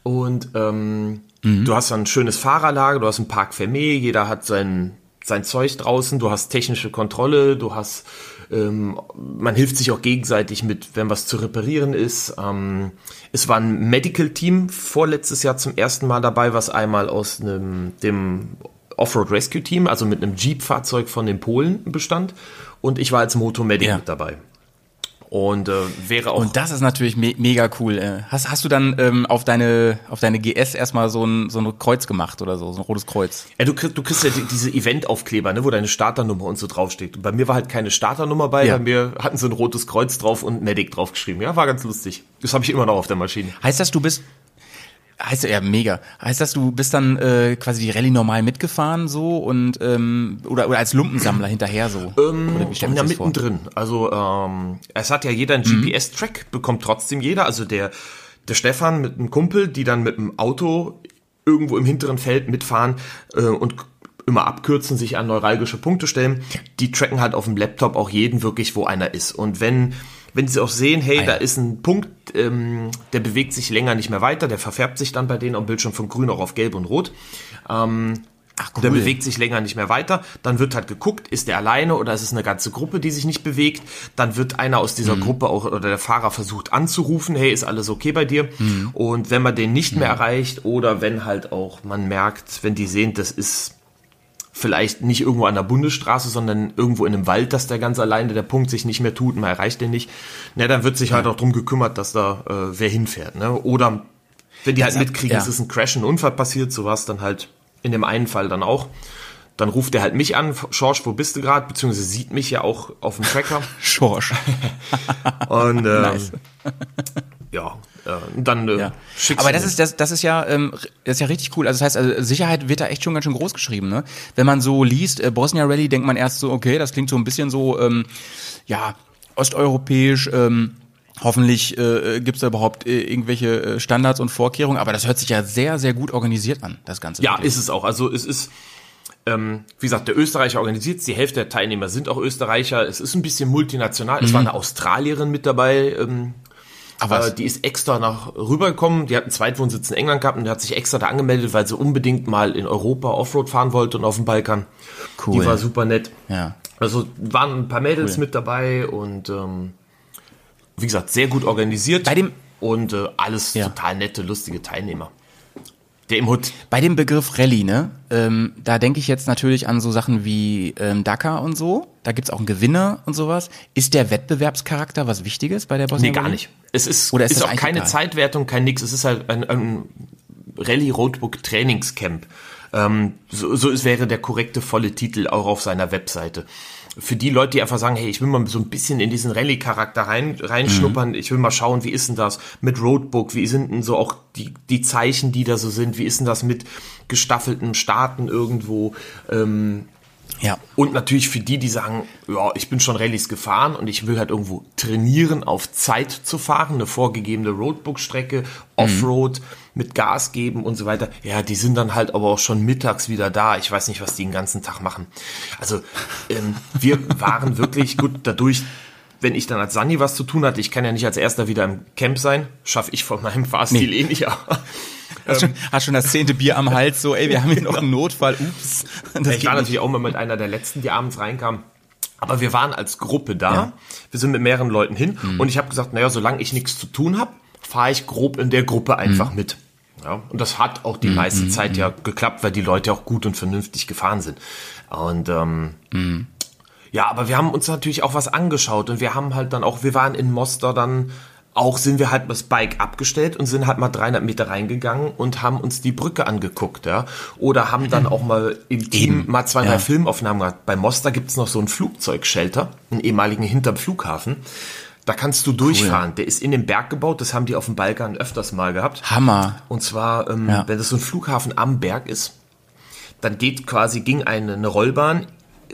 [SPEAKER 3] Und ähm,
[SPEAKER 1] Mhm.
[SPEAKER 3] du hast dann ein schönes Fahrerlager, du hast ein Park Fermé, jeder hat sein, sein Zeug draußen, du hast technische Kontrolle, du hast, ähm, man hilft sich auch gegenseitig mit, wenn was zu reparieren ist. Ähm, es war ein Medical-Team vorletztes Jahr zum ersten Mal dabei, was einmal aus einem, dem Offroad Rescue Team, also mit einem Jeep-Fahrzeug von den Polen bestand. Und ich war als Motomedic
[SPEAKER 1] Ja.
[SPEAKER 3] mit dabei. Und äh, wäre auch.
[SPEAKER 1] Und das ist natürlich me mega cool. äh. Hast, hast du dann ähm, auf deine auf deine GS erstmal so ein, so ein Kreuz gemacht oder so, so ein rotes Kreuz?
[SPEAKER 3] ja, du, kriegst, du kriegst ja die, diese Event-Aufkleber, ne, wo deine Starternummer und so draufsteht. Und bei mir war halt keine Starternummer bei,
[SPEAKER 1] Ja.
[SPEAKER 3] bei mir hatten sie ein rotes Kreuz drauf und Medic draufgeschrieben. Ja, war ganz lustig. Das habe ich immer noch auf der Maschine.
[SPEAKER 1] Heißt das, du bist heißt ja mega. Heißt das, du bist dann äh, quasi die Rallye normal mitgefahren so und ähm, oder, oder als Lumpensammler hinterher so? oder wie
[SPEAKER 3] ja,
[SPEAKER 1] das vor?
[SPEAKER 3] mittendrin. Also ähm, es hat ja jeder
[SPEAKER 1] Mhm.
[SPEAKER 3] einen GPS-Track, bekommt trotzdem jeder. Also der, der Stefan mit einem Kumpel, die dann mit dem Auto irgendwo im hinteren Feld mitfahren äh, und immer abkürzen, sich an neuralgische Punkte stellen. Die tracken halt auf dem Laptop auch jeden wirklich, wo einer ist. Und wenn wenn sie auch sehen, hey,
[SPEAKER 1] Ah,
[SPEAKER 3] da
[SPEAKER 1] ja.
[SPEAKER 3] ist ein Punkt, ähm, der bewegt sich länger nicht mehr weiter, der verfärbt sich dann bei denen am Bildschirm von grün auch auf gelb und rot.
[SPEAKER 1] Ach cool.
[SPEAKER 3] Der bewegt sich länger nicht mehr weiter. Dann wird halt geguckt, ist der alleine oder ist es eine ganze Gruppe, die sich nicht bewegt. Dann wird einer aus
[SPEAKER 1] Mhm.
[SPEAKER 3] dieser Gruppe auch oder der Fahrer versucht anzurufen, hey, ist alles okay bei dir?
[SPEAKER 1] Mhm.
[SPEAKER 3] Und wenn man den nicht mehr erreicht oder wenn halt auch man merkt, wenn die sehen, das ist vielleicht nicht irgendwo an der Bundesstraße, sondern irgendwo in einem Wald, dass der ganz alleine der Punkt sich nicht mehr tut und man erreicht den nicht, na, dann wird sich halt auch drum gekümmert, dass da äh, wer hinfährt. Ne? Oder wenn die halt
[SPEAKER 1] Das hat-
[SPEAKER 3] mitkriegen,
[SPEAKER 1] ja.
[SPEAKER 3] es ist ein Crash, ein Unfall passiert, so war es dann halt in dem einen Fall dann auch. Dann ruft er halt mich an, Schorsch, wo bist du gerade? Beziehungsweise sieht mich ja auch auf dem Tracker.
[SPEAKER 1] Schorsch.
[SPEAKER 3] Und ähm,
[SPEAKER 1] Nice.
[SPEAKER 3] ja, dann äh,
[SPEAKER 1] Ja.
[SPEAKER 3] schickst
[SPEAKER 1] Aber das ist, das, das ist ja, ähm, das ist ja richtig cool. Also das heißt, also Sicherheit wird da echt schon ganz schön groß geschrieben, ne? Wenn man so liest, äh, Bosnia Rally, denkt man erst so, okay, das klingt so ein bisschen so, ähm, ja, osteuropäisch, ähm, Hoffentlich äh, gibt es da überhaupt äh, irgendwelche äh, Standards und Vorkehrungen, aber das hört sich ja sehr, sehr gut organisiert an, das Ganze.
[SPEAKER 3] Ja,
[SPEAKER 1] wirklich.
[SPEAKER 3] ist es auch. Also es ist, ähm, wie gesagt, der Österreicher organisiert Die Hälfte der Teilnehmer sind auch Österreicher. Es ist ein bisschen multinational. Es war eine Australierin mit dabei. Ähm,
[SPEAKER 1] Was?
[SPEAKER 3] äh, die ist extra nach rübergekommen. Die hat einen Zweitwohnsitz in England gehabt und die hat sich extra da angemeldet, weil sie unbedingt mal in Europa Offroad fahren wollte und auf dem Balkan.
[SPEAKER 1] Cool.
[SPEAKER 3] Die war super nett.
[SPEAKER 1] Ja.
[SPEAKER 3] Also waren ein paar Mädels
[SPEAKER 1] Cool.
[SPEAKER 3] mit dabei und ähm, wie gesagt, sehr gut organisiert.
[SPEAKER 1] Bei dem-
[SPEAKER 3] und äh, alles
[SPEAKER 1] Ja.
[SPEAKER 3] total nette, lustige Teilnehmer. Der im Hotel.
[SPEAKER 1] Bei dem Begriff Rallye, ne, ähm, da denke ich jetzt natürlich an so Sachen wie ähm, Dakar und so. Da gibt's auch einen Gewinner und sowas. Ist der Wettbewerbscharakter was Wichtiges bei der Bosnia
[SPEAKER 3] Nee, gar nicht. Es ist,
[SPEAKER 1] Oder ist
[SPEAKER 3] ist, auch keine
[SPEAKER 1] egal?
[SPEAKER 3] Zeitwertung, kein nix. Es ist halt ein, ein Rallye Roadbook Trainingscamp. Ähm, so, so ist, wäre der korrekte volle Titel auch auf seiner Webseite. Für die Leute, die einfach sagen, hey, ich will mal so ein bisschen in diesen Rallye-Charakter rein, reinschnuppern, ich will mal schauen, wie ist denn das mit Roadbook, wie sind denn so auch die, die Zeichen, die da so sind, wie ist denn das mit gestaffelten Starten irgendwo, ähm,
[SPEAKER 1] Ja.
[SPEAKER 3] und natürlich für die, die sagen, ja, ich bin schon Rallyes gefahren und ich will halt irgendwo trainieren, auf Zeit zu fahren, eine vorgegebene Roadbook-Strecke, Offroad, mit Gas geben und so weiter. Ja, die sind dann halt aber auch schon mittags wieder da. Ich weiß nicht, was die den ganzen Tag machen. Also ähm, wir waren wirklich gut dadurch, wenn ich dann als Sani was zu tun hatte, ich kann ja nicht als erster wieder im Camp sein, schaffe ich von meinem Fahrstil eh nicht. aber-
[SPEAKER 1] Hast, schon, hast schon das zehnte Bier am Hals, so, ey, wir haben hier noch einen Notfall, ups. Das
[SPEAKER 3] ich war
[SPEAKER 1] nicht.
[SPEAKER 3] natürlich auch mal mit einer der letzten, die abends reinkam. Aber wir waren als Gruppe da. Wir sind mit mehreren Leuten hin.
[SPEAKER 1] Mhm.
[SPEAKER 3] Und ich habe gesagt, naja, solange ich nichts zu tun habe, fahre ich grob in der Gruppe
[SPEAKER 1] Mhm.
[SPEAKER 3] einfach mit. Ja, und das hat auch die meiste Zeit ja geklappt, weil die Leute auch gut und vernünftig gefahren sind. Und ähm,
[SPEAKER 1] Mhm.
[SPEAKER 3] ja, aber wir haben uns natürlich auch was angeschaut und wir haben halt dann auch, wir waren in Mostar dann auch sind wir halt das Bike abgestellt und sind halt mal 300 Meter reingegangen und haben uns die Brücke angeguckt, ja. Oder haben dann auch mal im Team
[SPEAKER 1] Eben,
[SPEAKER 3] mal zwei, drei
[SPEAKER 1] ja.
[SPEAKER 3] Filmaufnahmen gehabt. Bei Moster gibt's noch so einen Flugzeugshelter, einen ehemaligen hinterm Flughafen. Da kannst du durchfahren. Der ist in den Berg gebaut, das haben die auf dem Balkan öfters mal gehabt.
[SPEAKER 1] Hammer.
[SPEAKER 3] Und zwar, ähm,
[SPEAKER 1] Ja.
[SPEAKER 3] wenn das so ein Flughafen am Berg ist, dann geht quasi, ging eine, eine Rollbahn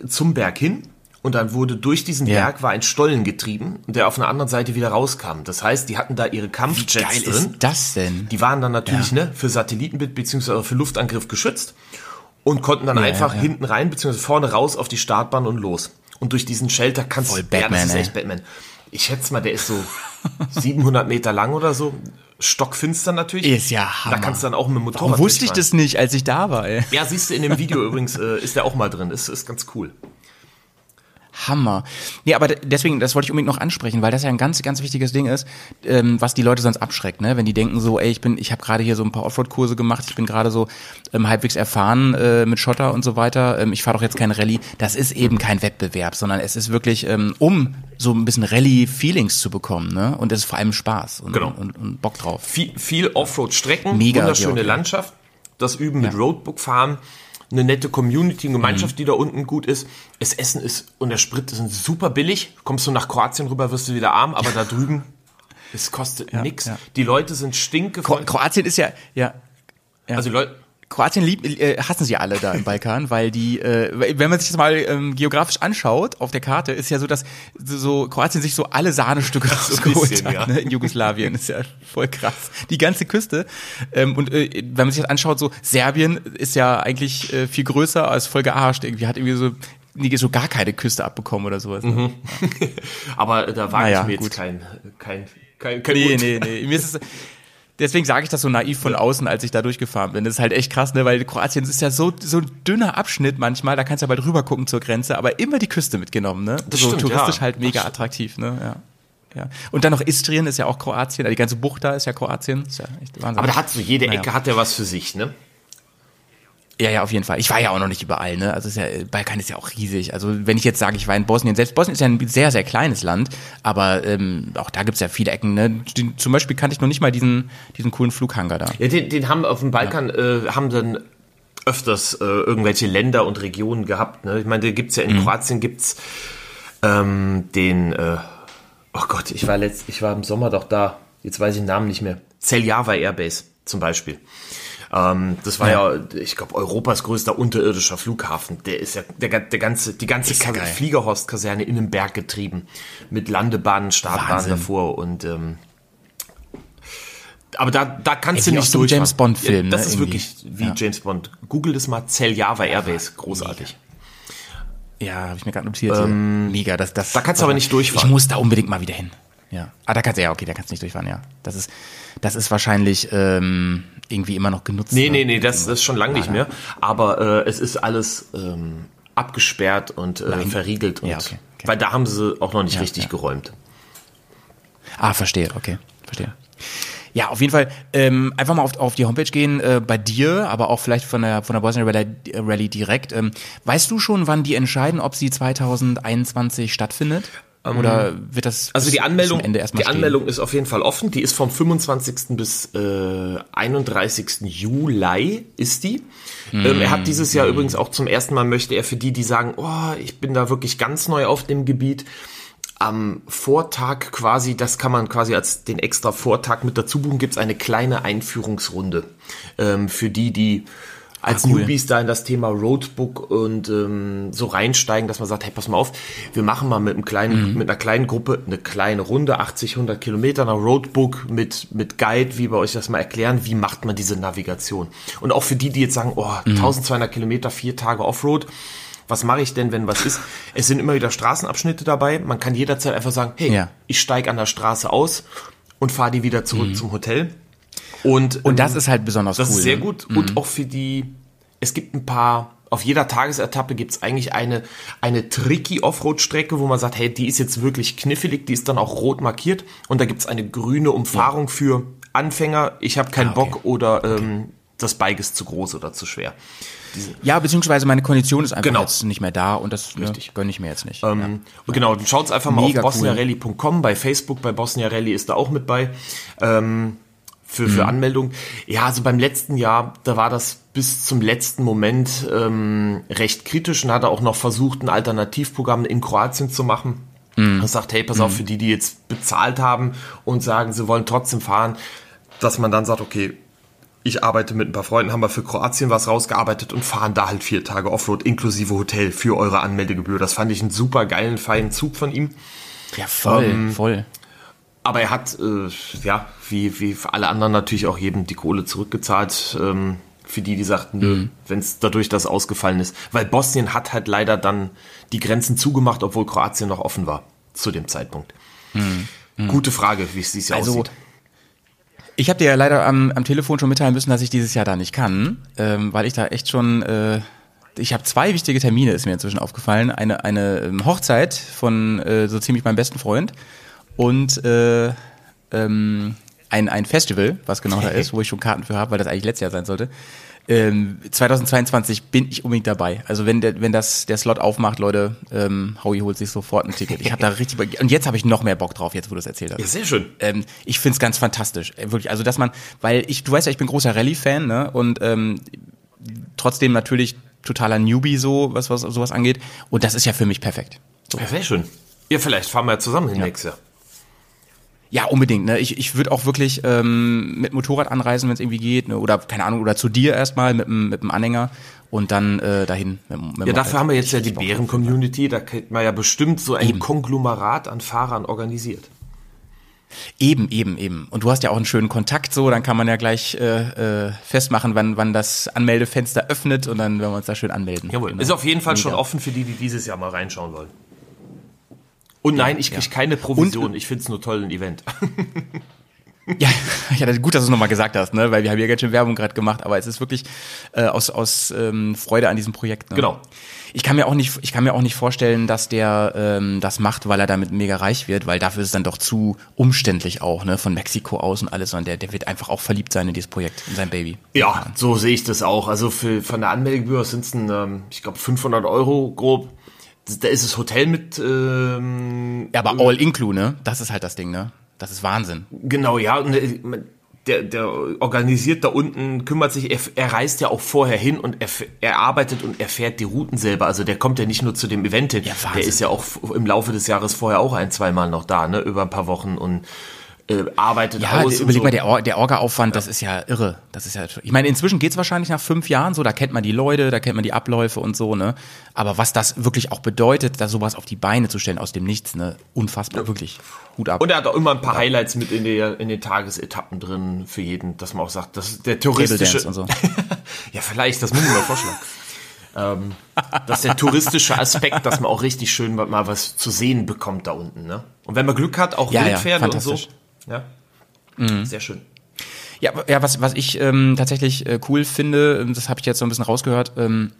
[SPEAKER 3] zum Berg hin und dann wurde durch diesen
[SPEAKER 1] Ja.
[SPEAKER 3] Berg war ein Stollen getrieben, der auf einer anderen Seite wieder rauskam. Das heißt, die hatten da ihre
[SPEAKER 1] Wie
[SPEAKER 3] Kampfjets
[SPEAKER 1] geil
[SPEAKER 3] drin.
[SPEAKER 1] ist das denn?
[SPEAKER 3] Die waren dann natürlich
[SPEAKER 1] Ja.
[SPEAKER 3] ne, für Satellitenbild bzw. für Luftangriff geschützt und konnten dann
[SPEAKER 1] Ja,
[SPEAKER 3] einfach hinten rein bzw. vorne raus auf die Startbahn und los. Und durch diesen Shelter kannst
[SPEAKER 1] Voll
[SPEAKER 3] ja, das
[SPEAKER 1] Batman,
[SPEAKER 3] ist
[SPEAKER 1] ey.
[SPEAKER 3] echt Batman. Ich schätze mal, der ist so 700 Meter lang oder so. Stockfinster natürlich.
[SPEAKER 1] Ist ja Hammer.
[SPEAKER 3] Da kannst du dann auch mit dem Motorrad
[SPEAKER 1] Warum wusste ich das nicht, als ich da war, ey?
[SPEAKER 3] Ja, siehst du in dem Video übrigens, äh, ist der auch mal drin. Ist, ist ganz cool.
[SPEAKER 1] Hammer. Nee, aber deswegen, das wollte ich unbedingt noch ansprechen, weil das ja ein ganz, ganz wichtiges Ding ist, ähm, was die Leute sonst abschreckt, ne? Wenn die denken so, ey, ich bin, ich habe gerade hier so ein paar Offroad-Kurse gemacht, ich bin gerade so ähm, halbwegs erfahren äh, mit Schotter und so weiter, ähm, ich fahre doch jetzt kein Rallye. Das ist eben kein Wettbewerb, sondern es ist wirklich, ähm, um so ein bisschen Rallye-Feelings zu bekommen, ne? Und es ist vor allem Spaß und,
[SPEAKER 3] Genau.
[SPEAKER 1] und, und Bock drauf.
[SPEAKER 3] Viel, viel Offroad-Strecken, wunderschöne. Landschaft, das Üben mit
[SPEAKER 1] Ja.
[SPEAKER 3] Roadbook-Fahren, eine nette Community, eine Gemeinschaft,
[SPEAKER 1] Mhm.
[SPEAKER 3] die da unten gut ist. Das Essen ist und der Sprit sind super billig. Kommst du nach Kroatien rüber, wirst du wieder arm, aber da drüben, es kostet nix.
[SPEAKER 1] ja.
[SPEAKER 3] Die Leute sind stinkefreundlich.
[SPEAKER 1] Kroatien ist ja, ja, ja.
[SPEAKER 3] Also die Leute,
[SPEAKER 1] Kroatien lieb, äh, hassen sie alle da im Balkan, weil die, äh, wenn man sich das mal ähm, geografisch anschaut auf der Karte, ist ja so, dass so, Kroatien sich so alle Sahnestücke rausgeholt hat
[SPEAKER 3] ja.
[SPEAKER 1] ne, in Jugoslawien. ist ja voll krass. Die ganze Küste. Ähm, und äh, wenn man sich das anschaut, so Serbien ist ja eigentlich äh, viel größer als voll gearscht. Irgendwie hat irgendwie so nie so gar keine Küste abbekommen oder sowas. Ne?
[SPEAKER 3] aber da wage
[SPEAKER 1] Naja,
[SPEAKER 3] ich mir jetzt
[SPEAKER 1] gut.
[SPEAKER 3] kein, kein, kein, kein
[SPEAKER 1] Nee,
[SPEAKER 3] Urteil.
[SPEAKER 1] nee, nee. Mir ist es, deswegen sage ich das so naiv von außen, als ich da durchgefahren bin. Das ist halt echt krass, ne? weil Kroatien ist ja so, so ein dünner Abschnitt manchmal, da kannst du ja bald rüber gucken zur Grenze, aber immer die Küste mitgenommen, ne?
[SPEAKER 3] Das
[SPEAKER 1] so
[SPEAKER 3] stimmt,
[SPEAKER 1] touristisch
[SPEAKER 3] ja.
[SPEAKER 1] halt mega
[SPEAKER 3] Das-
[SPEAKER 1] attraktiv, ne? Ja. Ja. Und dann noch Istrien ist ja auch Kroatien, die ganze Bucht da ist ja Kroatien. Ist ja echt Wahnsinn.
[SPEAKER 3] Aber da hat so jede
[SPEAKER 1] Naja.
[SPEAKER 3] Ecke hat ja was für sich, ne?
[SPEAKER 1] Ja, ja, auf jeden Fall. Ich war ja auch noch nicht überall, ne? Also ist ja, Balkan ist ja auch riesig. Also wenn ich jetzt sage, ich war in Bosnien, selbst Bosnien ist ja ein sehr, sehr kleines Land, aber ähm, auch da gibt's ja viele Ecken, ne? Die, zum Beispiel kannte ich noch nicht mal diesen, diesen coolen Flughanger da.
[SPEAKER 3] Ja, den, den haben auf dem Balkan, äh, haben dann öfters äh, irgendwelche Länder und Regionen gehabt. Ne? Ich meine, da gibt's ja in Kroatien gibt's ähm, den, äh, oh Gott, ich war letzt, ich war im Sommer doch da, jetzt weiß ich den Namen nicht mehr. Celjava Airbase zum Beispiel. Ähm, das war ja, ich glaube, Europas größter unterirdischer Flughafen. Der ist ja der, der ganze, die ganze
[SPEAKER 1] Ist ja
[SPEAKER 3] Ka-
[SPEAKER 1] geil.
[SPEAKER 3] Fliegerhorst-Kaserne in den Berg getrieben. Mit Landebahnen, Startbahnen davor und ähm, aber da, da kannst
[SPEAKER 1] Ey,
[SPEAKER 3] du nicht durchfahren.
[SPEAKER 1] James Bond-Film,
[SPEAKER 3] Ja, Das
[SPEAKER 1] ne,
[SPEAKER 3] ist
[SPEAKER 1] irgendwie.
[SPEAKER 3] wirklich wie
[SPEAKER 1] Ja.
[SPEAKER 3] James Bond. Google das mal, Celjava Airbase, großartig.
[SPEAKER 1] Ja, habe ich mir gerade notiert. hier. Mega, das, das.
[SPEAKER 3] Ähm, da kannst du aber nicht durchfahren.
[SPEAKER 1] Ich muss da unbedingt mal wieder hin. Ja. Ah, da kannst du ja, okay, da kannst du nicht durchfahren, ja. Das ist, das ist wahrscheinlich ähm, irgendwie immer noch genutzt.
[SPEAKER 3] Nee,
[SPEAKER 1] ne?
[SPEAKER 3] nee, nee, das, das ist schon lange nicht mehr. Aber äh, es ist alles ähm, abgesperrt und äh, verriegelt. Und,
[SPEAKER 1] Ja, okay, okay.
[SPEAKER 3] Weil da haben sie auch noch nicht
[SPEAKER 1] Ja,
[SPEAKER 3] richtig
[SPEAKER 1] ja.
[SPEAKER 3] geräumt.
[SPEAKER 1] Ah, verstehe, okay, verstehe. Ja, auf jeden Fall ähm, einfach mal auf, auf die Homepage gehen, äh, bei dir, aber auch vielleicht von der von der Bosnia Rally, Rally direkt. Ähm, weißt du schon, wann die entscheiden, ob sie 2021 stattfindet? Oder wird das
[SPEAKER 3] Ähm, Also die Anmeldung,
[SPEAKER 1] Ende erstmal
[SPEAKER 3] die Anmeldung ist auf jeden Fall offen. Die ist vom 25. bis äh, 31. Juli ist die. Ähm, er hat dieses Jahr übrigens auch zum ersten Mal möchte er für die, die sagen, oh, ich bin da wirklich ganz neu auf dem Gebiet, am Vortag quasi, das kann man quasi als den extra Vortag mit dazu buchen, gibt's eine kleine Einführungsrunde ähm, für die, die als
[SPEAKER 1] Ah, cool.
[SPEAKER 3] Newbies da in das Thema Roadbook und ähm, so reinsteigen, dass man sagt, hey, pass mal auf, wir machen mal mit einem kleinen,
[SPEAKER 1] Mhm.
[SPEAKER 3] mit einer kleinen Gruppe eine kleine Runde, 80, 100 Kilometer, einer Roadbook mit mit Guide, wie wir euch das mal erklären, wie macht man diese Navigation? Und auch für die, die jetzt sagen, oh,
[SPEAKER 1] Mhm.
[SPEAKER 3] 1200 Kilometer, vier Tage Offroad, was mache ich denn, wenn was ist? Es sind immer wieder Straßenabschnitte dabei. Man kann jederzeit einfach sagen, hey,
[SPEAKER 1] Ja.
[SPEAKER 3] ich steige an der Straße aus und fahre die wieder zurück zum Hotel. Und,
[SPEAKER 1] Mhm. Und das
[SPEAKER 3] ähm,
[SPEAKER 1] ist halt besonders
[SPEAKER 3] das
[SPEAKER 1] cool.
[SPEAKER 3] ist sehr
[SPEAKER 1] ne?
[SPEAKER 3] gut. Und auch für die, es gibt ein paar, auf jeder Tagesetappe gibt es eigentlich eine, eine tricky Offroad-Strecke, wo man sagt, hey, die ist jetzt wirklich knifflig, die ist dann auch rot markiert. Und da gibt es eine grüne Umfahrung für Anfänger. Ich habe keinen
[SPEAKER 1] Ah, okay.
[SPEAKER 3] Bock oder ähm, das Bike ist zu groß oder zu schwer.
[SPEAKER 1] Ja, beziehungsweise meine Kondition ist einfach
[SPEAKER 3] Genau.
[SPEAKER 1] jetzt nicht mehr da und das ne,
[SPEAKER 3] Richtig.
[SPEAKER 1] gönne ich mir jetzt nicht.
[SPEAKER 3] Ähm, und Genau, schaut's einfach mal
[SPEAKER 1] Mega
[SPEAKER 3] auf
[SPEAKER 1] cool.
[SPEAKER 3] bosniarally.com, bei Facebook, bei Bosnia Rally ist er auch mit bei. Ähm, für,
[SPEAKER 1] Mhm.
[SPEAKER 3] für Anmeldung. Ja, also beim letzten Jahr, da war das bis zum letzten Moment ähm, recht kritisch und hat er auch noch versucht, ein Alternativprogramm in Kroatien zu machen.
[SPEAKER 1] Mhm.
[SPEAKER 3] Er sagt, hey, pass auf, für die, die jetzt bezahlt haben und sagen, sie wollen trotzdem fahren, dass man dann sagt, okay, ich arbeite mit ein paar Freunden, haben wir für Kroatien was rausgearbeitet und fahren da halt vier Tage Offroad inklusive Hotel für eure Anmeldegebühr. Das fand ich einen super geilen, feinen Zug von ihm.
[SPEAKER 1] ja, voll,
[SPEAKER 3] ähm,
[SPEAKER 1] voll.
[SPEAKER 3] Aber er hat, äh, ja, wie, wie für alle anderen natürlich auch jedem die Kohle zurückgezahlt. Ähm, für die, die sagten, nö, wenn es dadurch das ausgefallen ist. Weil Bosnien hat halt leider dann die Grenzen zugemacht, obwohl Kroatien noch offen war zu dem Zeitpunkt. Gute Frage, wie es dieses Jahr
[SPEAKER 1] Also,
[SPEAKER 3] aussieht.
[SPEAKER 1] Ich habe dir ja leider am, am Telefon schon mitteilen müssen, dass ich dieses Jahr da nicht kann, ähm, weil ich da echt schon, äh, ich habe zwei wichtige Termine, ist mir inzwischen aufgefallen. Eine, eine ähm, Hochzeit von äh, so ziemlich meinem besten Freund und äh, ähm, ein, ein Festival, was genau da ist, wo ich schon Karten für habe, weil das eigentlich letztes Jahr sein sollte. Ähm, 2022 bin ich unbedingt dabei. Also wenn der, wenn das der Slot aufmacht, Leute, ähm, Howie holt sich sofort ein Ticket. Ich habe da richtig und jetzt habe ich noch mehr Bock drauf, jetzt wo du es erzählt hast.
[SPEAKER 3] Ja, sehr schön.
[SPEAKER 1] Ähm, ich find's ganz fantastisch, äh, wirklich. Also dass man, weil ich, du weißt ja, ich bin großer Rallye-Fan, ne? Und ähm, trotzdem natürlich totaler Newbie so, was was sowas angeht. Und das ist ja für mich perfekt.
[SPEAKER 3] Ja, sehr schön. Ja, vielleicht fahren wir ja zusammen hin nächstes Jahr.
[SPEAKER 1] Ja, unbedingt. Ne? Ich, ich würde auch wirklich ähm, mit Motorrad anreisen, wenn es irgendwie geht, ne? oder keine Ahnung, oder zu dir erstmal mit dem mit dem Anhänger und dann äh, dahin. Mit, mit
[SPEAKER 3] Ja, dafür
[SPEAKER 1] Moped.
[SPEAKER 3] haben wir jetzt ja die. Bären-Community. Da kennt man ja bestimmt so ein
[SPEAKER 1] Eben.
[SPEAKER 3] Konglomerat an Fahrern organisiert.
[SPEAKER 1] Eben, eben, eben. Und du hast ja auch einen schönen Kontakt, so dann kann man ja gleich äh, äh, festmachen, wann wann das Anmeldefenster öffnet und dann werden wir uns da schön anmelden.
[SPEAKER 3] Jawohl.
[SPEAKER 1] Genau.
[SPEAKER 3] Ist auf jeden Fall schon offen für die, die dieses Jahr mal reinschauen wollen. Und nein, ich kriege
[SPEAKER 1] ja.
[SPEAKER 3] keine Provision. ich finde es nur toll, ein Event.
[SPEAKER 1] Ja, ja, gut, dass du es nochmal gesagt hast, ne? weil wir haben ja ganz schön Werbung gerade gemacht, aber es ist wirklich äh, aus, aus ähm, Freude an diesem Projekt. Ne?
[SPEAKER 3] Genau.
[SPEAKER 1] Ich kann mir auch nicht, ich kann mir auch nicht vorstellen, dass der ähm, das macht, weil er damit mega reich wird, weil dafür ist es dann doch zu umständlich auch, ne, von Mexiko aus und alles, sondern der, der wird einfach auch verliebt sein in dieses Projekt, in sein Baby.
[SPEAKER 3] Ja, so sehe ich das auch. Also für, von der Anmeldegebühr sind es, ähm, ich glaube, 500 Euro grob. Da ist das Hotel mit, ähm,
[SPEAKER 1] Ja, aber all inclu, ne? Das ist halt das Ding, ne? Das ist Wahnsinn.
[SPEAKER 3] genau, ja. Und äh, der, der organisiert da unten, kümmert sich, er, er reist ja auch vorher hin und er, er arbeitet und er fährt die Routen selber. Also der kommt ja nicht nur zu dem Event hin,
[SPEAKER 1] Ja,
[SPEAKER 3] der
[SPEAKER 1] Wahnsinn.
[SPEAKER 3] ist ja auch im Laufe des Jahres vorher auch ein, zweimal noch da, ne, über ein paar Wochen und äh, arbeitet
[SPEAKER 1] Ja,
[SPEAKER 3] aus.
[SPEAKER 1] überleg
[SPEAKER 3] so.
[SPEAKER 1] mal, der, Or der Orga-Aufwand, das ist ja irre. Das ist ja, ich meine, inzwischen geht's wahrscheinlich nach fünf Jahren so, da kennt man die Leute, da kennt man die Abläufe und so, ne? Aber was das wirklich auch bedeutet, da sowas auf die Beine zu stellen aus dem Nichts, ne? Unfassbar, wirklich. Hut ab.
[SPEAKER 3] Und er hat auch immer ein paar Highlights mit in, der, in den Tagesetappen drin für jeden, dass man auch sagt, das ist der touristische.
[SPEAKER 1] Und so.
[SPEAKER 3] ja, vielleicht, das muss ich mal vorschlagen. ähm, das ist der touristische Aspekt, dass man auch richtig schön mal was zu sehen bekommt da unten. Ne? Und wenn man Glück hat, auch
[SPEAKER 1] Ja, ja,
[SPEAKER 3] Wildpferde und so. Ja. Sehr schön.
[SPEAKER 1] Ja, ja was, was ich ähm, tatsächlich äh, cool finde, ähm, das habe ich jetzt so ein bisschen rausgehört, ähm,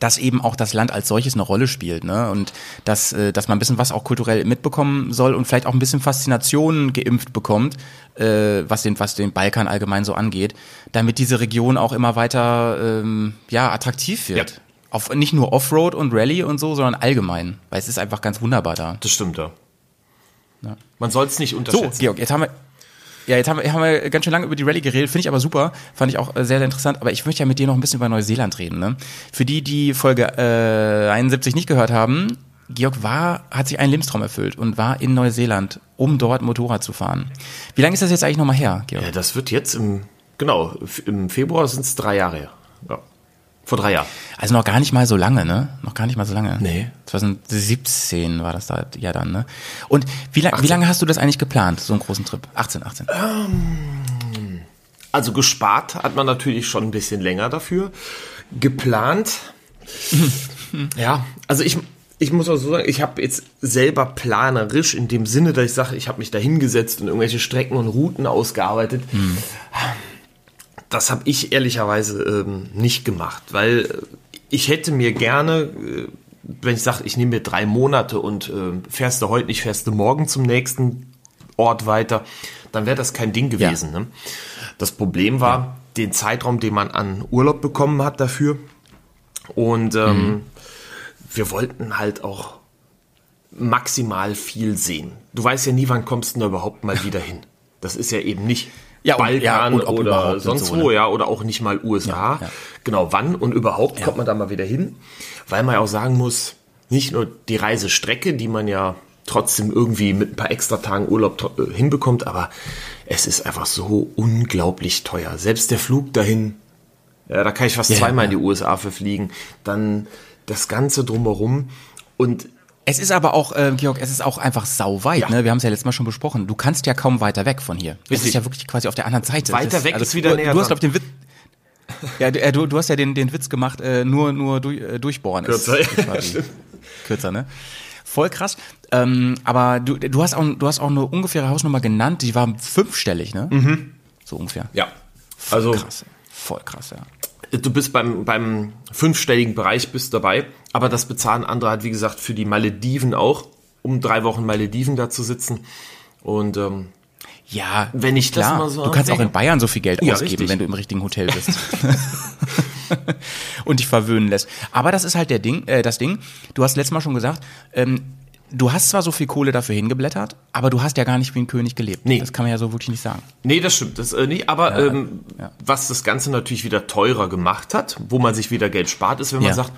[SPEAKER 1] dass eben auch das Land als solches eine Rolle spielt, ne? Und dass, äh, dass man ein bisschen was auch kulturell mitbekommen soll und vielleicht auch ein bisschen Faszination geimpft bekommt, äh, was den, was den Balkan allgemein so angeht, damit diese Region auch immer weiter ähm, ja, attraktiv wird.
[SPEAKER 3] Ja.
[SPEAKER 1] Auf, nicht nur Offroad und Rallye und so, sondern allgemein. Weil es ist einfach ganz wunderbar da.
[SPEAKER 3] Das stimmt, ja.
[SPEAKER 1] Ja.
[SPEAKER 3] Man soll es nicht
[SPEAKER 1] So,
[SPEAKER 3] unterschätzen.
[SPEAKER 1] Georg, jetzt haben wir. Ja, jetzt haben wir, haben wir ganz schön lange über die Rallye geredet, finde ich aber super, fand ich auch äh, sehr, sehr interessant. Aber ich möchte ja mit dir noch ein bisschen über Neuseeland reden. Ne? Für die, die Folge äh, 71 nicht gehört haben, Georg war, hat sich einen Lebenstraum erfüllt und war in Neuseeland, um dort Motorrad zu fahren. Wie lange ist das jetzt eigentlich nochmal her, Georg?
[SPEAKER 3] Ja, das wird jetzt im, genau, im Februar sind es drei Jahre her. Ja. Vor drei Jahren.
[SPEAKER 1] Also noch gar nicht mal so lange, ne? Noch gar nicht mal so lange.
[SPEAKER 3] Nee.
[SPEAKER 1] 2017 war das da ja dann, ne? Und wie, lang, wie lange hast du das eigentlich geplant, so einen großen Trip? 18, 18.
[SPEAKER 3] Also gespart hat man natürlich schon ein bisschen länger dafür. Geplant. ja, also ich, ich muss auch so sagen, ich habe jetzt selber planerisch in dem Sinne, dass ich sage, ich habe mich da hingesetzt und irgendwelche Strecken und Routen ausgearbeitet. Das habe ich ehrlicherweise ähm, nicht gemacht, weil äh, ich hätte mir gerne, äh, wenn ich sage, ich nehme mir drei Monate und äh, fährst du heute nicht, fährst du morgen zum nächsten Ort weiter, dann wäre das kein Ding gewesen. Ne? Das Problem war, den Zeitraum, den man an Urlaub bekommen hat dafür. Und ähm, mhm. wir wollten halt auch maximal viel sehen. Du weißt ja nie, wann kommst du da überhaupt mal wieder hin. Das ist ja eben nicht ja, Balkan ja, oder sonst so, wo, ne? ja, oder auch nicht mal USA. Ja, genau, wann und überhaupt kommt man da mal wieder hin? Weil man ja auch sagen muss, nicht nur die Reisestrecke, die man ja trotzdem irgendwie mit ein paar extra Tagen Urlaub äh, hinbekommt, aber es ist einfach so unglaublich teuer. Selbst der Flug dahin, ja, da kann ich fast zweimal in die USA verfliegen. Dann das Ganze drumherum und
[SPEAKER 1] es ist aber auch, äh, Georg, es ist auch einfach sauweit. Ja. Ne? Wir haben es ja letztes Mal schon besprochen. Du kannst ja kaum weiter weg von hier. Richtig. Es ist ja wirklich quasi auf der anderen Seite.
[SPEAKER 3] Weiter
[SPEAKER 1] ist,
[SPEAKER 3] weg also, ist wieder
[SPEAKER 1] du,
[SPEAKER 3] näher.
[SPEAKER 1] Du hast, glaube ich, den Witz. Ja, du, äh, du, du hast ja den, den Witz gemacht, äh, nur, nur durch, äh, durchbohren
[SPEAKER 3] Kürzer.
[SPEAKER 1] ist. Quasi. Kürzer, ne? Voll krass. Ähm, aber du, du, hast auch, du hast auch eine ungefähre Hausnummer genannt, die war fünfstellig, ne?
[SPEAKER 3] Mhm.
[SPEAKER 1] So ungefähr.
[SPEAKER 3] Ja.
[SPEAKER 1] Voll also krass. Voll krass, ja
[SPEAKER 3] du bist beim, beim fünfstelligen Bereich bist dabei, aber das bezahlen andere halt, wie gesagt, für die Malediven auch, um drei Wochen Malediven da zu sitzen. Und ähm,
[SPEAKER 1] ja,
[SPEAKER 3] wenn ich klar, das mal so
[SPEAKER 1] du kannst auch in Bayern so viel Geld ja, ausgeben, richtig. wenn du im richtigen Hotel bist. und dich verwöhnen lässt. Aber das ist halt der Ding, äh, das Ding. Du hast letztes Mal schon gesagt, ähm, du hast zwar so viel Kohle dafür hingeblättert, aber du hast ja gar nicht wie ein König gelebt. Nee. Das kann man ja so wirklich nicht sagen.
[SPEAKER 3] Nee, das stimmt. Das äh, nicht. Aber ja, ähm, ja. was das Ganze natürlich wieder teurer gemacht hat, wo man sich wieder Geld spart, ist, wenn man ja. sagt,